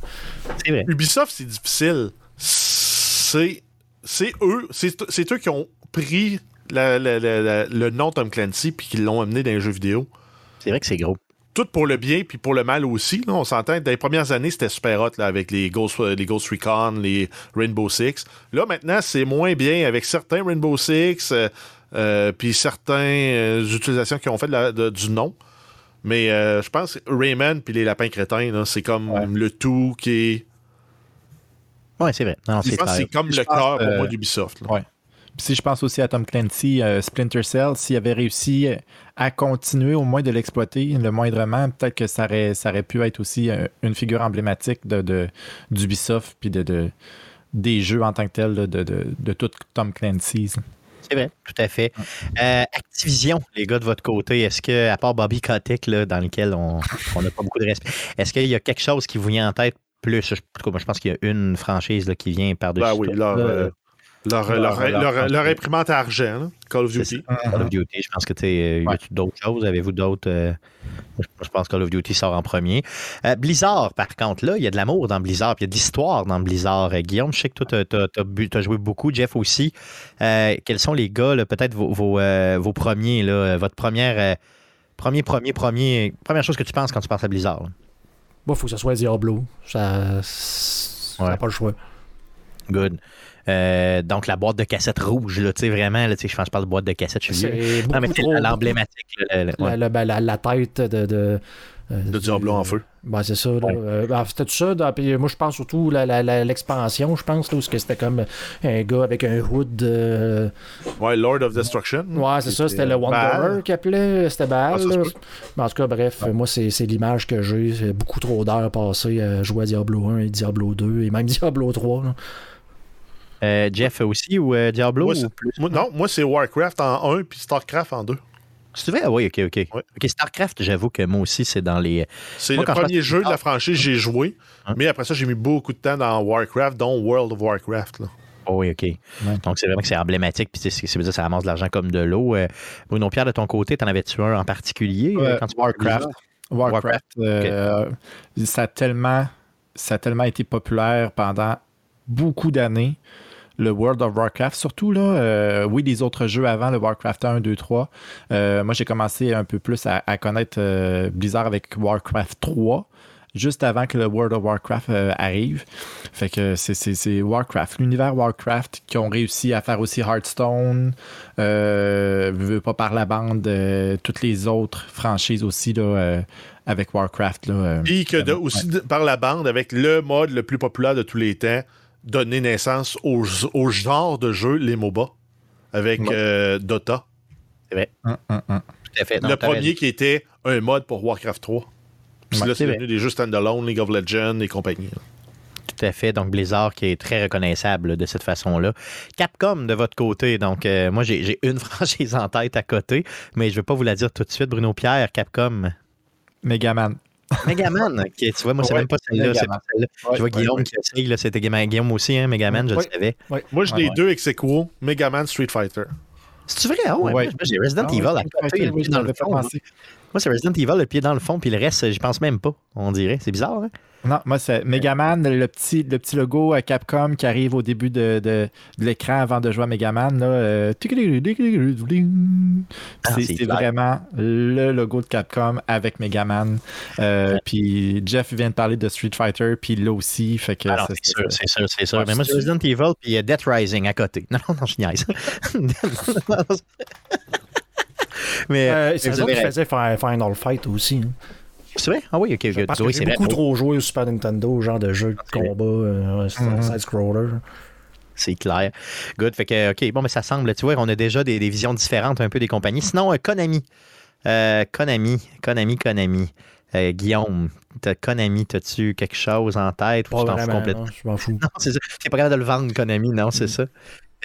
C'est vrai. Ubisoft, c'est difficile. C'est c'est eux, c'est c'est eux qui ont pris la- la- la- la- le nom Tom Clancy puis qui l'ont amené dans les jeux vidéo. C'est vrai que c'est gros. Tout pour le bien puis pour le mal aussi. là, on s'entend. Dans les premières années, c'était super hot là, avec les Ghost, les Ghost Recon, les Rainbow Six. Là, maintenant, c'est moins bien avec certains Rainbow Six euh, euh, puis certaines utilisations qui ont fait de la- de- du nom. Mais euh, je pense que Rayman puis les lapins crétins, c'est comme le tout qui est. Oui, c'est vrai. Non, Je c'est pense que c'est comme Je le cœur pour euh, moi d'Ubisoft. là. Ouais. Si je pense aussi à Tom Clancy, euh, Splinter Cell, s'il avait réussi à continuer au moins de l'exploiter le moindrement, peut-être que ça aurait, ça aurait pu être aussi euh, une figure emblématique de, de- d'Ubisoft puis de, de- des jeux en tant que tels de, de, de tout Tom Clancy. C'est vrai, tout à fait. Euh, Activision, les gars de votre côté, est-ce que, à part Bobby Kotick, là, dans lequel on on n'a pas beaucoup de respect, est-ce qu'il y a quelque chose qui vous vient en tête plus? Je, en tout cas, moi, je pense qu'il y a une franchise là, qui vient par-dessus. Ben oui, leur, là. euh, leur, leur- leur- leur- leur- leur imprimante à argent, là, Call of Duty. Call of Duty, je pense que tu sais, y a d'autres choses? Avez-vous d'autres? euh, je pense que Call of Duty sort en premier. Euh, Blizzard, par contre, là, il y a de l'amour dans Blizzard, puis il y a de l'histoire dans Blizzard. Euh, Guillaume, je sais que toi, tu as, joué beaucoup, Jeff aussi. Euh, quels sont les gars, peut-être vos, vos, euh, vos premiers, là, euh, votre première, euh, premier, premier, premier, première chose que tu penses quand tu penses à Blizzard? Bon, il faut que ce soit Diablo. Ça ça n'a Ouais. pas le choix. Good. Euh, donc, la boîte de cassette rouge, là, tu sais, vraiment, là, tu sais, je pense que je parle de boîte de cassette, je suis vieux. Non, mais beaucoup c'est trop. l'emblématique. là, le- La, ouais. la- ben, la- la tête de. De, euh, De Diablo en feu. Ben, c'est ça. Euh, ben, c'était tout ça. dans- puis moi, je pense surtout la- l'expansion, je pense, là, où c'était comme un gars avec un hood. euh, Ouais, Lord of Destruction. Ouais, c'est ça. C'était le. Wanderer qui appelait. C'était Baal. Ah, en tout cas, bref, moi, c'est c'est l'image que j'ai. C'est beaucoup trop d'heures passées à jouer à Diablo 1 et Diablo 2 et même Diablo 3. là. Euh, Jeff aussi ou euh, Diablo? Moi, ou? c'est- plus? moi, non, moi, c'est Warcraft en 1 puis StarCraft en 2. C'est vrai? Ah Oui, ok, ok. Ouais. Ok, StarCraft, j'avoue que moi aussi, c'est dans les. C'est le je premier jeu de la franchise que j'ai joué. Hein? Mais après ça, j'ai mis beaucoup de temps dans Warcraft, dont World of Warcraft. là. Oh oui, ok. Donc, c'est vraiment que c'est emblématique, puis veut dire que ça ramasse de l'argent comme de l'eau. Euh, Bruno Pierre, de ton côté, t'en avais-tu un en particulier euh, quand tu Warcraft. Warcraft, euh, ça, a tellement, ça a tellement été populaire pendant beaucoup d'années. Le World of Warcraft, surtout là, euh, oui, les autres jeux avant, le Warcraft 1, 2, 3. Euh, moi, j'ai commencé un peu plus à, à connaître euh, Blizzard avec Warcraft 3, juste avant que le World of Warcraft euh, arrive. Fait que c'est- Warcraft, l'univers Warcraft qui ont réussi à faire aussi Hearthstone, euh, veux pas par la bande, euh, toutes les autres franchises aussi là, avec Warcraft. Là, Puis que de- ouais. aussi de- par la bande, avec le mode le plus populaire de tous les temps, donner naissance au, au genre de jeu, les MOBA, avec euh, Dota. Hum, hum, hum. Tout à fait. Non, le premier qui était un mode pour Warcraft 3. Puis Ouais, là, c'est devenu des jeux standalone, League of Legends et compagnie. Tout à fait. Donc, Blizzard qui est très reconnaissable là, de cette façon-là. Capcom de votre côté. Donc, euh, moi, j'ai j'ai une franchise en tête à côté, mais je ne vais pas vous la dire tout de suite. Bruno Pierre, Capcom. Megaman. Megaman. ok, tu vois, moi, c'est Ouais, même pas celle-là. c'est Megaman. pas celle-là. Ouais, je vois ouais, Guillaume ouais. qui essaye. là, C'était Guillaume aussi, hein, Megaman, je Ouais. le savais. Moi, j'ai Ouais, les ouais. deux ex aequo, Mega Man Street Fighter. C'est-tu vrai? Ah ouais, Ouais. moi, j'ai Resident Ah, Evil à côté, le pied dans le fond. pensé. Moi, c'est Resident Evil, le pied dans le fond, puis le reste, j'y pense même pas, on dirait. C'est bizarre, hein? Non, moi, c'est Megaman, le petit, le petit logo à Capcom qui arrive au début de, de- de l'écran avant de jouer à Megaman. Là, euh, Ah, c'est vraiment le logo de Capcom avec Megaman. Euh, Puis Jeff vient de parler de Street Fighter, puis là aussi. Fait que Alors, ça, c'est sûr, c'est sûr, c'est sûr. Mais moi, c'est Resident Evil puis euh, Death Rising à côté. Non, non, je niaise. Mais Euh, mais c'est vous ça avez qui faisait Fi- Final Fight aussi. hein. C'est vrai? Ah oui, ok. ok. Parce Oui, que c'est j'ai vrai. beaucoup trop joué au Super Nintendo, genre de jeu de combat, euh, Mhm. side-scroller. C'est clair. Good. Fait que, OK, bon, mais ça semble, tu vois, on a déjà des, des visions différentes un peu des compagnies. Sinon, euh, Konami. Euh, Konami, Konami, Konami. Euh, Guillaume, t'as Konami, t'as-tu quelque chose en tête ou tu t'en fous complètement? non, je m'en fous. Non, c'est ça. T'es pas capable de le vendre, Konami, non, c'est ça.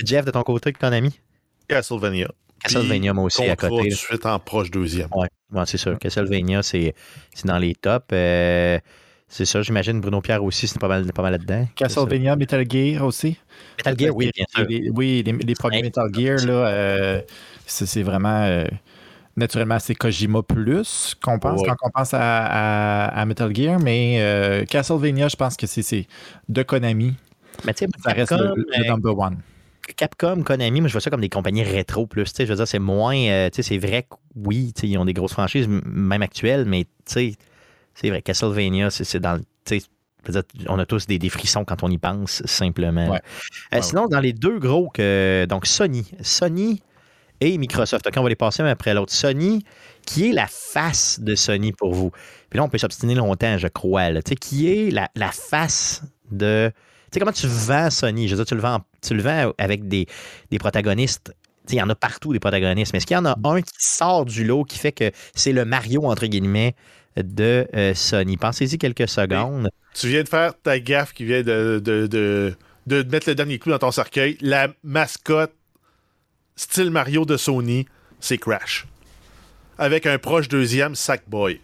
Jeff, de ton côté, Konami? Castlevania. Castlevania, moi aussi, à côté. tout de suite en proche deuxième. Ouais, ouais, c'est sûr. Castlevania, c'est c'est dans les tops. Euh, C'est ça, j'imagine Bruno Pierre aussi, c'est pas mal, pas mal là-dedans. Castlevania, Metal Gear aussi. Metal Gear, oui, bien sûr. Les- oui, les, les premiers Metal Gear, là, euh, c'est vraiment. euh, naturellement, c'est Kojima plus qu'on pense Ouais. quand on pense à, à- à Metal Gear, mais euh, Castlevania, je pense que c'est- c'est de Konami. Mais tu sais, Ça reste le, le euh, number one. Capcom, Konami, moi je vois ça comme des compagnies rétro plus. Je veux dire, c'est moins. euh, tu sais, c'est vrai que oui, ils ont des grosses franchises, même actuelles, mais tu sais, c'est vrai, Castlevania, c'est c'est dans le. on a tous des, des frissons quand on y pense, simplement. Ouais. Euh, Ouais, sinon, dans les deux gros, que, donc Sony. Sony et Microsoft. On va les passer un après l'autre. Sony, qui est la face de Sony pour vous? Puis là, on peut s'obstiner longtemps, je crois. là. Tu sais, qui est la, la face de. Tu sais, comment tu vends Sony? Je veux dire, tu le vends, tu le vends avec des, des protagonistes. Tu sais, il y en a partout des protagonistes. Mais est-ce qu'il y en a un qui sort du lot qui fait que c'est le Mario, entre guillemets, de euh, Sony? Pensez-y quelques secondes. Tu viens de faire ta gaffe qui vient de, de, de, de mettre le dernier clou dans ton cercueil. La mascotte style Mario de Sony, c'est Crash. Avec un proche deuxième, Sackboy.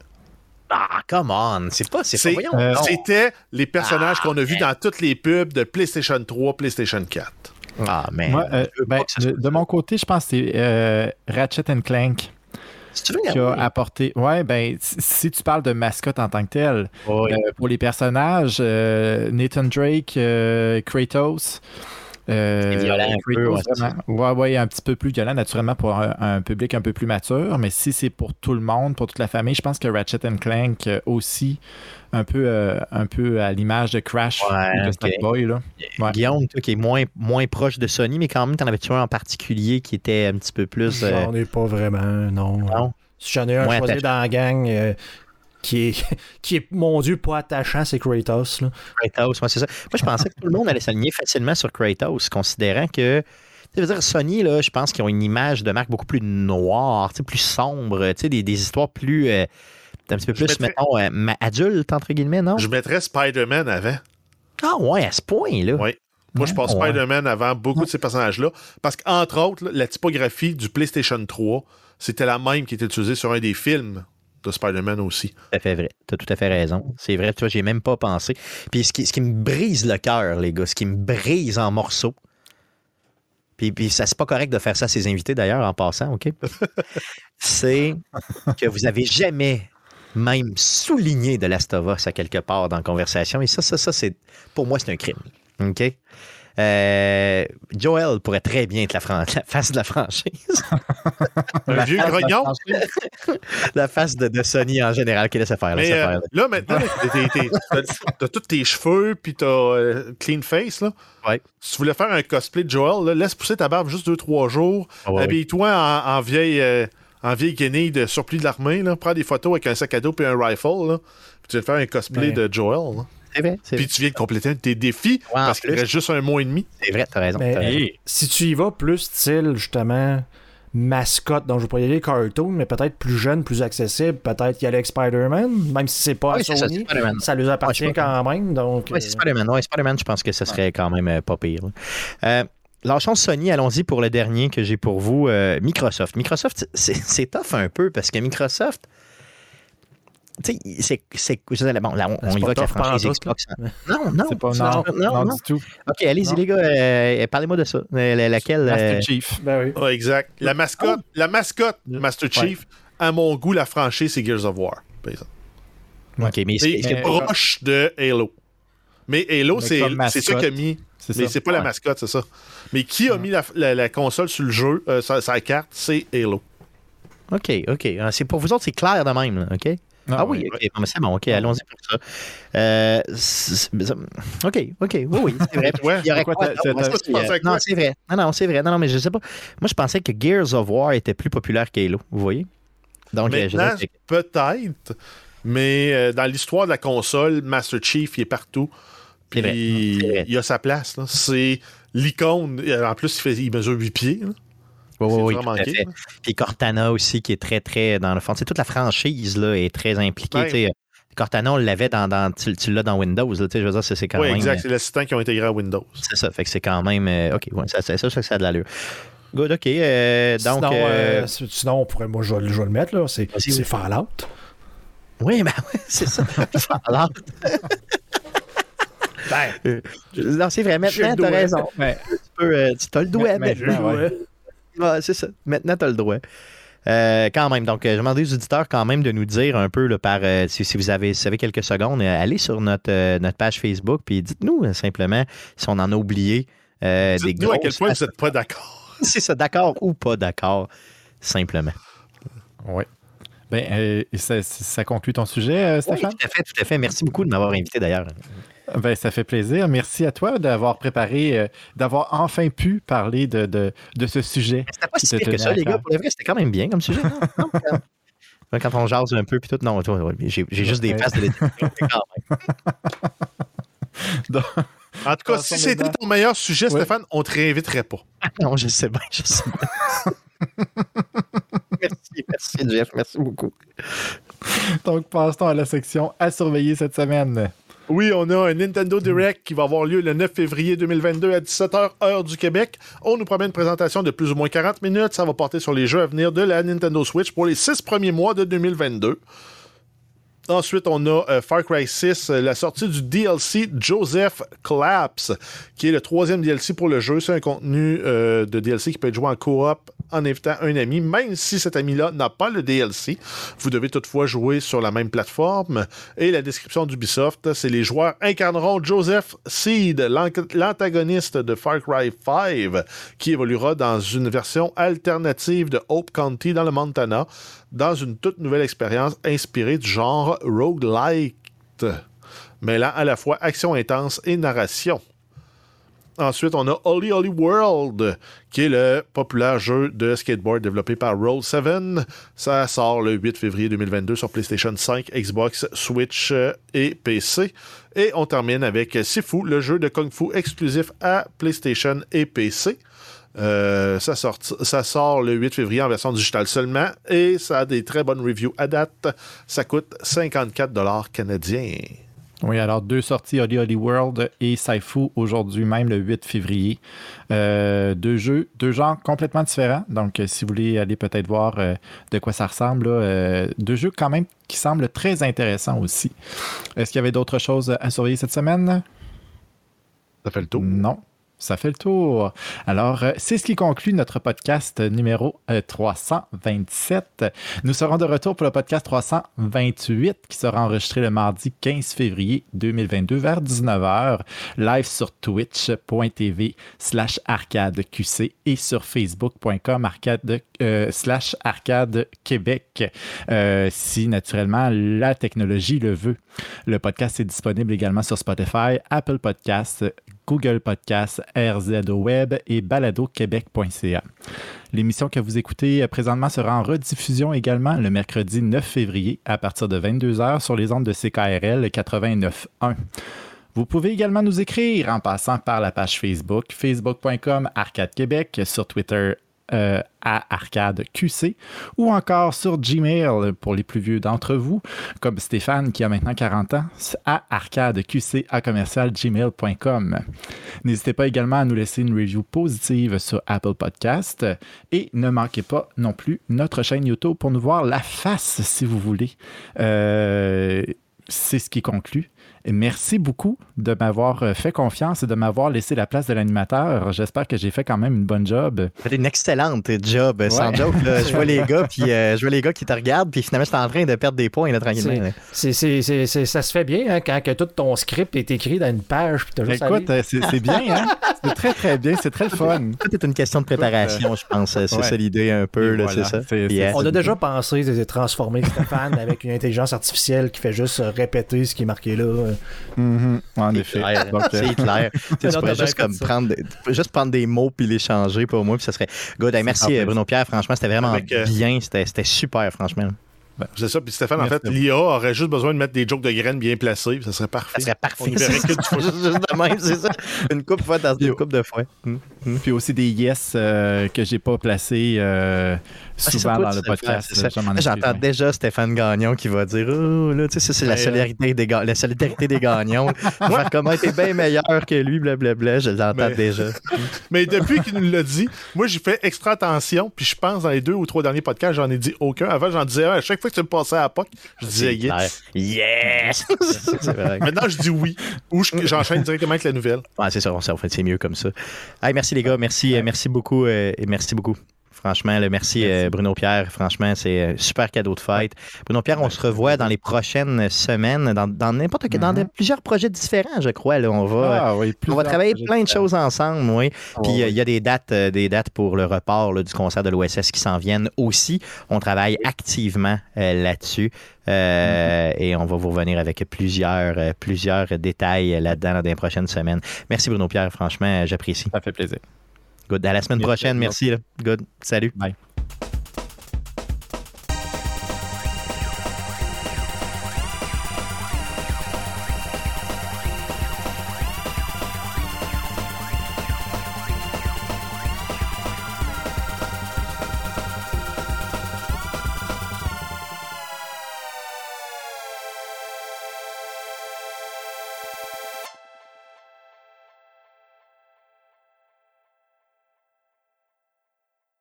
Ah, come on! C'est pas. C'est euh. C'était les personnages Ah, qu'on a vus dans toutes les pubs de PlayStation 3, PlayStation 4. Ah, mais. Moi, euh, ben, de, mon côté, je pense que c'est euh, Ratchet and Clank tu qui a apporté. Ouais, ben, si- tu parles de mascotte en tant que tel, Oui. Euh, pour les personnages, euh, Nathan Drake, euh, Kratos. Euh, violent un peu, ouais, vraiment. Ouais, ouais, un petit peu plus violent, naturellement, pour un, un public un peu plus mature. Mais si c'est pour tout le monde, pour toute la famille, je pense que Ratchet Clank euh, aussi, un peu, euh, un peu à l'image de Crash Ouais, ou de ok. Sackboy, là. ouais. Guillaume, toi qui est moins, moins proche de Sony, mais quand même, t'en avais-tu un en particulier qui était un petit peu plus. euh, J'en ai pas vraiment, non. non? Si j'en ai un Moins choisi attachant. dans la gang euh, qui, est, qui est, mon Dieu, pas attachant, c'est Kratos. Là. Kratos, moi, c'est ça. Moi, je pensais que tout le monde allait s'aligner facilement sur Kratos, considérant que. Tu veux dire, Sony, là, je pense qu'ils ont une image de marque beaucoup plus noire, tu sais, plus sombre, tu sais, des, des histoires plus. euh, un petit peu Je plus, mettrais- mettons, euh, ma- adulte, entre guillemets, non? Je mettrais Spider-Man avant. Ah, ouais, à ce point-là. Ouais. Moi, je pense Ouais. Spider-Man avant beaucoup de ces personnages-là. Parce qu'entre autres, là, la typographie du PlayStation 3, c'était la même qui était utilisée sur un des films de Spider-Man aussi. Tout à fait vrai. Tu as tout à fait raison. C'est vrai, tu vois, j'y ai même pas pensé. Puis ce qui, ce qui me brise le cœur, les gars, ce qui me brise en morceaux, puis, puis ça, c'est pas correct de faire ça à ses invités d'ailleurs en passant, OK? c'est que vous avez jamais même souligné de Last of Us à quelque part dans la conversation. Et ça, ça, ça, c'est pour moi, c'est un crime. OK? Euh, Joel pourrait très bien être la, fran- la face de la franchise. Un vieux grognon? la face de, de Sony en général qui laisse faire. Mais laisse euh, faire. là, maintenant, t'as tous tes cheveux, puis t'as euh, clean face. Là. Ouais. Si tu voulais faire un cosplay de Joel, là, laisse pousser ta barbe juste 2-3 jours. Ah ouais, Habille-toi en, en vieille, euh, en vieille guenille de surplus de l'armée. Prends des photos avec un sac à dos et un rifle. Là. Puis tu vas faire un cosplay Ouais. de Joel. là. C'est vrai, c'est Puis tu viens de compléter un de tes défis parce qu'il reste juste un mois et demi. C'est vrai, t'as raison. Mais- t'as raison. Si tu y vas plus style, justement, mascotte, donc je vais pas y aller cartoon, mais peut-être plus jeune, plus accessible, peut-être y aller avec Spider-man, même si c'est pas à ça, Sony, Spider-Man. ça lui appartient Ouais, quand même. Donc, Oui, c'est euh, Spider-Man. Ouais, Spider-Man, je pense que ce serait quand même euh, pas pire. Euh, Lâchons Sony, allons-y pour le dernier que j'ai pour vous. euh, Microsoft. Microsoft, c'est c'est tough un peu parce que Microsoft, tu sais, c'est. Bon, là, on, on avec la franchise Xbox. Non, non. Pas non, non, non, non. du tout. OK, allez-y, les gars. euh, Parlez-moi de ça. Euh, la- laquelle. Master euh, Chief. Ben oui. Exact. La mascotte, la mascotte. Master Chief, à mon goût, la franchise, c'est Gears of War. par exemple. OK, mais C'est proche de Halo. Mais Halo, c'est ça qui a mis. C'est Mais c'est pas la mascotte, c'est ça. Mais qui a mis la, la- la console sur le jeu, euh, la carte, c'est Halo. OK, OK. Ah, C'est pour vous autres, c'est clair de même, là, OK? Ah, oui, OK. Bon, mais c'est bon, OK, allons-y pour ça. Euh, c'est- OK, OK, oui, oui, c'est vrai. Ouais. Il y aurait quoi? Non, c'est vrai. Non, non, c'est vrai. Non, non, mais je sais pas. Moi, je pensais que Gears of War était plus populaire qu'Halo, vous voyez? Donc, euh, Maintenant, peut-être, mais euh, dans l'histoire de la console, Master Chief, il est partout. Puis il a sa place. C'est l'icône. En plus, il, fait, il mesure 8 pieds. là. Oui, oui, oui, vraiment tout à fait. Puis Cortana aussi, qui est très, très dans le fond. C'est toute la franchise là, est très impliquée. Ouais. Cortana, on l'avait dans, dans tu, tu l'as dans Windows. là, je veux dire, c'est quand Oui, même. exact. C'est l'assistant qui ont intégré à Windows. C'est ça. Fait que c'est quand même. euh, OK, ouais, ça, ça, ça, ça, ça a de l'allure. Good, OK. euh, donc. sinon, euh, euh, sinon, on pourrait, moi, je vais, je vais le mettre, là. C'est oui. Fallout. Oui, ben oui, c'est ça. Fallout. ben, non, c'est vrai, maintenant, t'as raison. Ouais. Tu peux, euh, tu as le doigt maintenant, ouais. Ouais, c'est ça. Maintenant, tu as le droit. Euh, quand même, donc, euh, je demande aux auditeurs quand même de nous dire un peu, là, par, euh, si, si vous, avez, si vous avez quelques secondes, euh, allez sur notre, euh, notre page Facebook, puis dites-nous euh, simplement si on en a oublié euh, des Dites-nous à quel point vous n'êtes pas d'accord. C'est ça, d'accord ou pas d'accord, simplement. Oui. Ben, euh, ça, ça conclut ton sujet, euh, Oui, Stéphane? tout à fait, tout à fait. Merci beaucoup de m'avoir invité d'ailleurs. Ben, ça fait plaisir. Merci à toi d'avoir préparé, euh, d'avoir enfin pu parler de, de, de ce sujet. C'était pas si pire que ça, les gars. Pour le vrai, c'était quand même bien comme sujet. non? Non, quand- on jase un peu, puis tout, non, j'ai j'ai juste des faces de l'été. Quand même. Donc, En tout cas, si c'était ton meilleur sujet, Ouais. Stéphane, on te réinviterait pas. Non, je sais bien, je sais bien. merci, merci, Jeff, merci beaucoup. donc, passons à la section à surveiller cette semaine. Oui, on a un Nintendo Direct qui va avoir lieu le 9 février 2022 à 17h, heure du Québec. On nous promet une présentation de plus ou moins 40 minutes. Ça va porter sur les jeux à venir de la Nintendo Switch pour les six premiers mois de 2022. Ensuite, on a euh, Far Cry 6, euh, la sortie du DLC Joseph Collapse, qui est le troisième DLC pour le jeu. C'est un contenu euh, de DLC qui peut être joué en coop en invitant un ami, même si cet ami-là n'a pas le DLC. Vous devez toutefois jouer sur la même plateforme. Et la description d'Ubisoft, c'est les joueurs incarneront Joseph Seed, l'an- l'antagoniste de Far Cry 5, qui évoluera dans une version alternative de Hope County dans le Montana, dans une toute nouvelle expérience inspirée du genre roguelike, mêlant à la fois action intense et narration. Ensuite, on a Holly Holly World, qui est le populaire jeu de skateboard développé par Roll7. Ça sort le 8 février 2022 sur PlayStation 5, Xbox, Switch euh, et PC. Et on termine avec Sifu, le jeu de Kung Fu exclusif à PlayStation et PC. Euh, ça, sort, ça sort le 8 février en version digitale seulement et ça a des très bonnes reviews à date. Ça coûte 54 canadiens. Oui, alors deux sorties Holly Holly World et Saifu aujourd'hui même, le 8 février. Euh, deux jeux, deux genres complètement différents. Donc, euh, si vous voulez aller peut-être voir euh, de quoi ça ressemble, là, euh, deux jeux quand même qui semblent très intéressants aussi. Est-ce qu'il y avait d'autres choses à surveiller cette semaine? Ça fait le tour. Non. Ça fait le tour. Alors, euh, c'est ce qui conclut notre podcast numéro euh, 327. Nous serons de retour pour le podcast 328 qui sera enregistré le mardi 15 février 2022 vers 19h, live sur twitch.tv slash arcadeqc et sur facebook.com arcade euh, slash arcade Québec, euh, si naturellement la technologie le veut. Le podcast est disponible également sur Spotify, Apple Podcasts, Google Podcasts, RZO Web et baladoquebec.ca. L'émission que vous écoutez euh, présentement sera en rediffusion également le mercredi 9 février à partir de 22h sur les ondes de CKRL 89.1. Vous pouvez également nous écrire en passant par la page Facebook, facebook.com Arcade Québec, sur Twitter euh, à Arcade QC ou encore sur Gmail pour les plus vieux d'entre vous, comme Stéphane qui a maintenant 40 ans, à arcadeqc à commercial gmail.com. N'hésitez pas également à nous laisser une review positive sur Apple Podcast et ne manquez pas non plus notre chaîne YouTube pour nous voir la face si vous voulez. Euh, c'est ce qui conclut. Merci beaucoup de m'avoir euh, fait confiance et de m'avoir laissé la place de l'animateur. J'espère que j'ai fait quand même une bonne job. Fait une excellente job, sans Ouais. joke. là. je vois les gars, puis euh, je vois les gars qui te regardent, puis finalement, je suis en train de perdre des points là, tranquillement. là. C'est, c'est- c'est- c'est- ça se fait bien hein, quand que tout ton script est écrit dans une page. Puis t'as juste à Écoute, euh, c'est c'est bien, hein? C'est très, très bien. C'est très fun. Tout est une question de préparation, je pense. C'est ouais. ça l'idée un peu, Et là, voilà. c'est ça. C'est- Puis, c'est- euh, On a déjà pensé de transformer Stéphane avec une intelligence artificielle qui fait juste euh, répéter ce qui est marqué là. Mhm, en effet. euh, c'est clair. Tu pourrais juste, comme prendre, juste prendre des mots puis les changer pour moi, puis ça serait. Good. Hey, merci, Bruno Pierre. Franchement, c'était vraiment Avec, euh, bien. C'était c'était super, franchement. C'est ça. Puis Stéphane, en fait, l'IA aurait juste besoin de mettre des jokes de graines bien placés. puis Ça serait parfait. Ça serait parfait. On y verrait que du fun. juste de même, c'est ça. Une coupe de fois dans une coupe de fois. Hmm. Puis aussi des yes euh, que j'ai pas placés euh, souvent ça, dans le podcast. excuse, J'entends déjà Stéphane Gagnon qui va dire Oh, là, tu sais, c'est la solidarité des, ga- la solidarité des gagnons. Faire comment t'es bien meilleur que lui, blablabla. Je l'entends Mais- déjà. Mais depuis qu'il nous l'a dit, moi, j'ai fait extra attention. Puis je pense dans les deux ou trois derniers podcasts, j'en ai dit aucun. Avant, j'en disais. À chaque fois que tu me passais à la POC, je disais C'est clair. yes. Yes! Maintenant, je dis oui. Ou je- j'enchaîne directement avec la nouvelle. Ouais, c'est ça, on- ça, en fait, c'est mieux comme ça. Hey, merci les gars, merci, euh, merci beaucoup euh, et merci beaucoup. Franchement, le merci, euh, Bruno Pierre. Franchement, c'est un super cadeau de fête. Bruno Pierre, on se revoit dans les prochaines semaines, dans, dans n'importe quel, dans Mhm. de- plusieurs projets différents, je crois. Là, on va, Ah oui, on va plusieurs travailler plein de choses ensemble, oui. Puis euh, oui. il y a des dates, euh, des dates pour le report là, du concert de l'OSS qui s'en viennent aussi. On travaille activement euh, là-dessus Euh, et on va vous revenir avec plusieurs, euh, plusieurs détails là-dedans dans les prochaines semaines. Merci Bruno Pierre, franchement, euh, j'apprécie. Ça fait plaisir. Good. À la semaine Merci, prochaine, merci. merci. là. Good. Salut. Bye.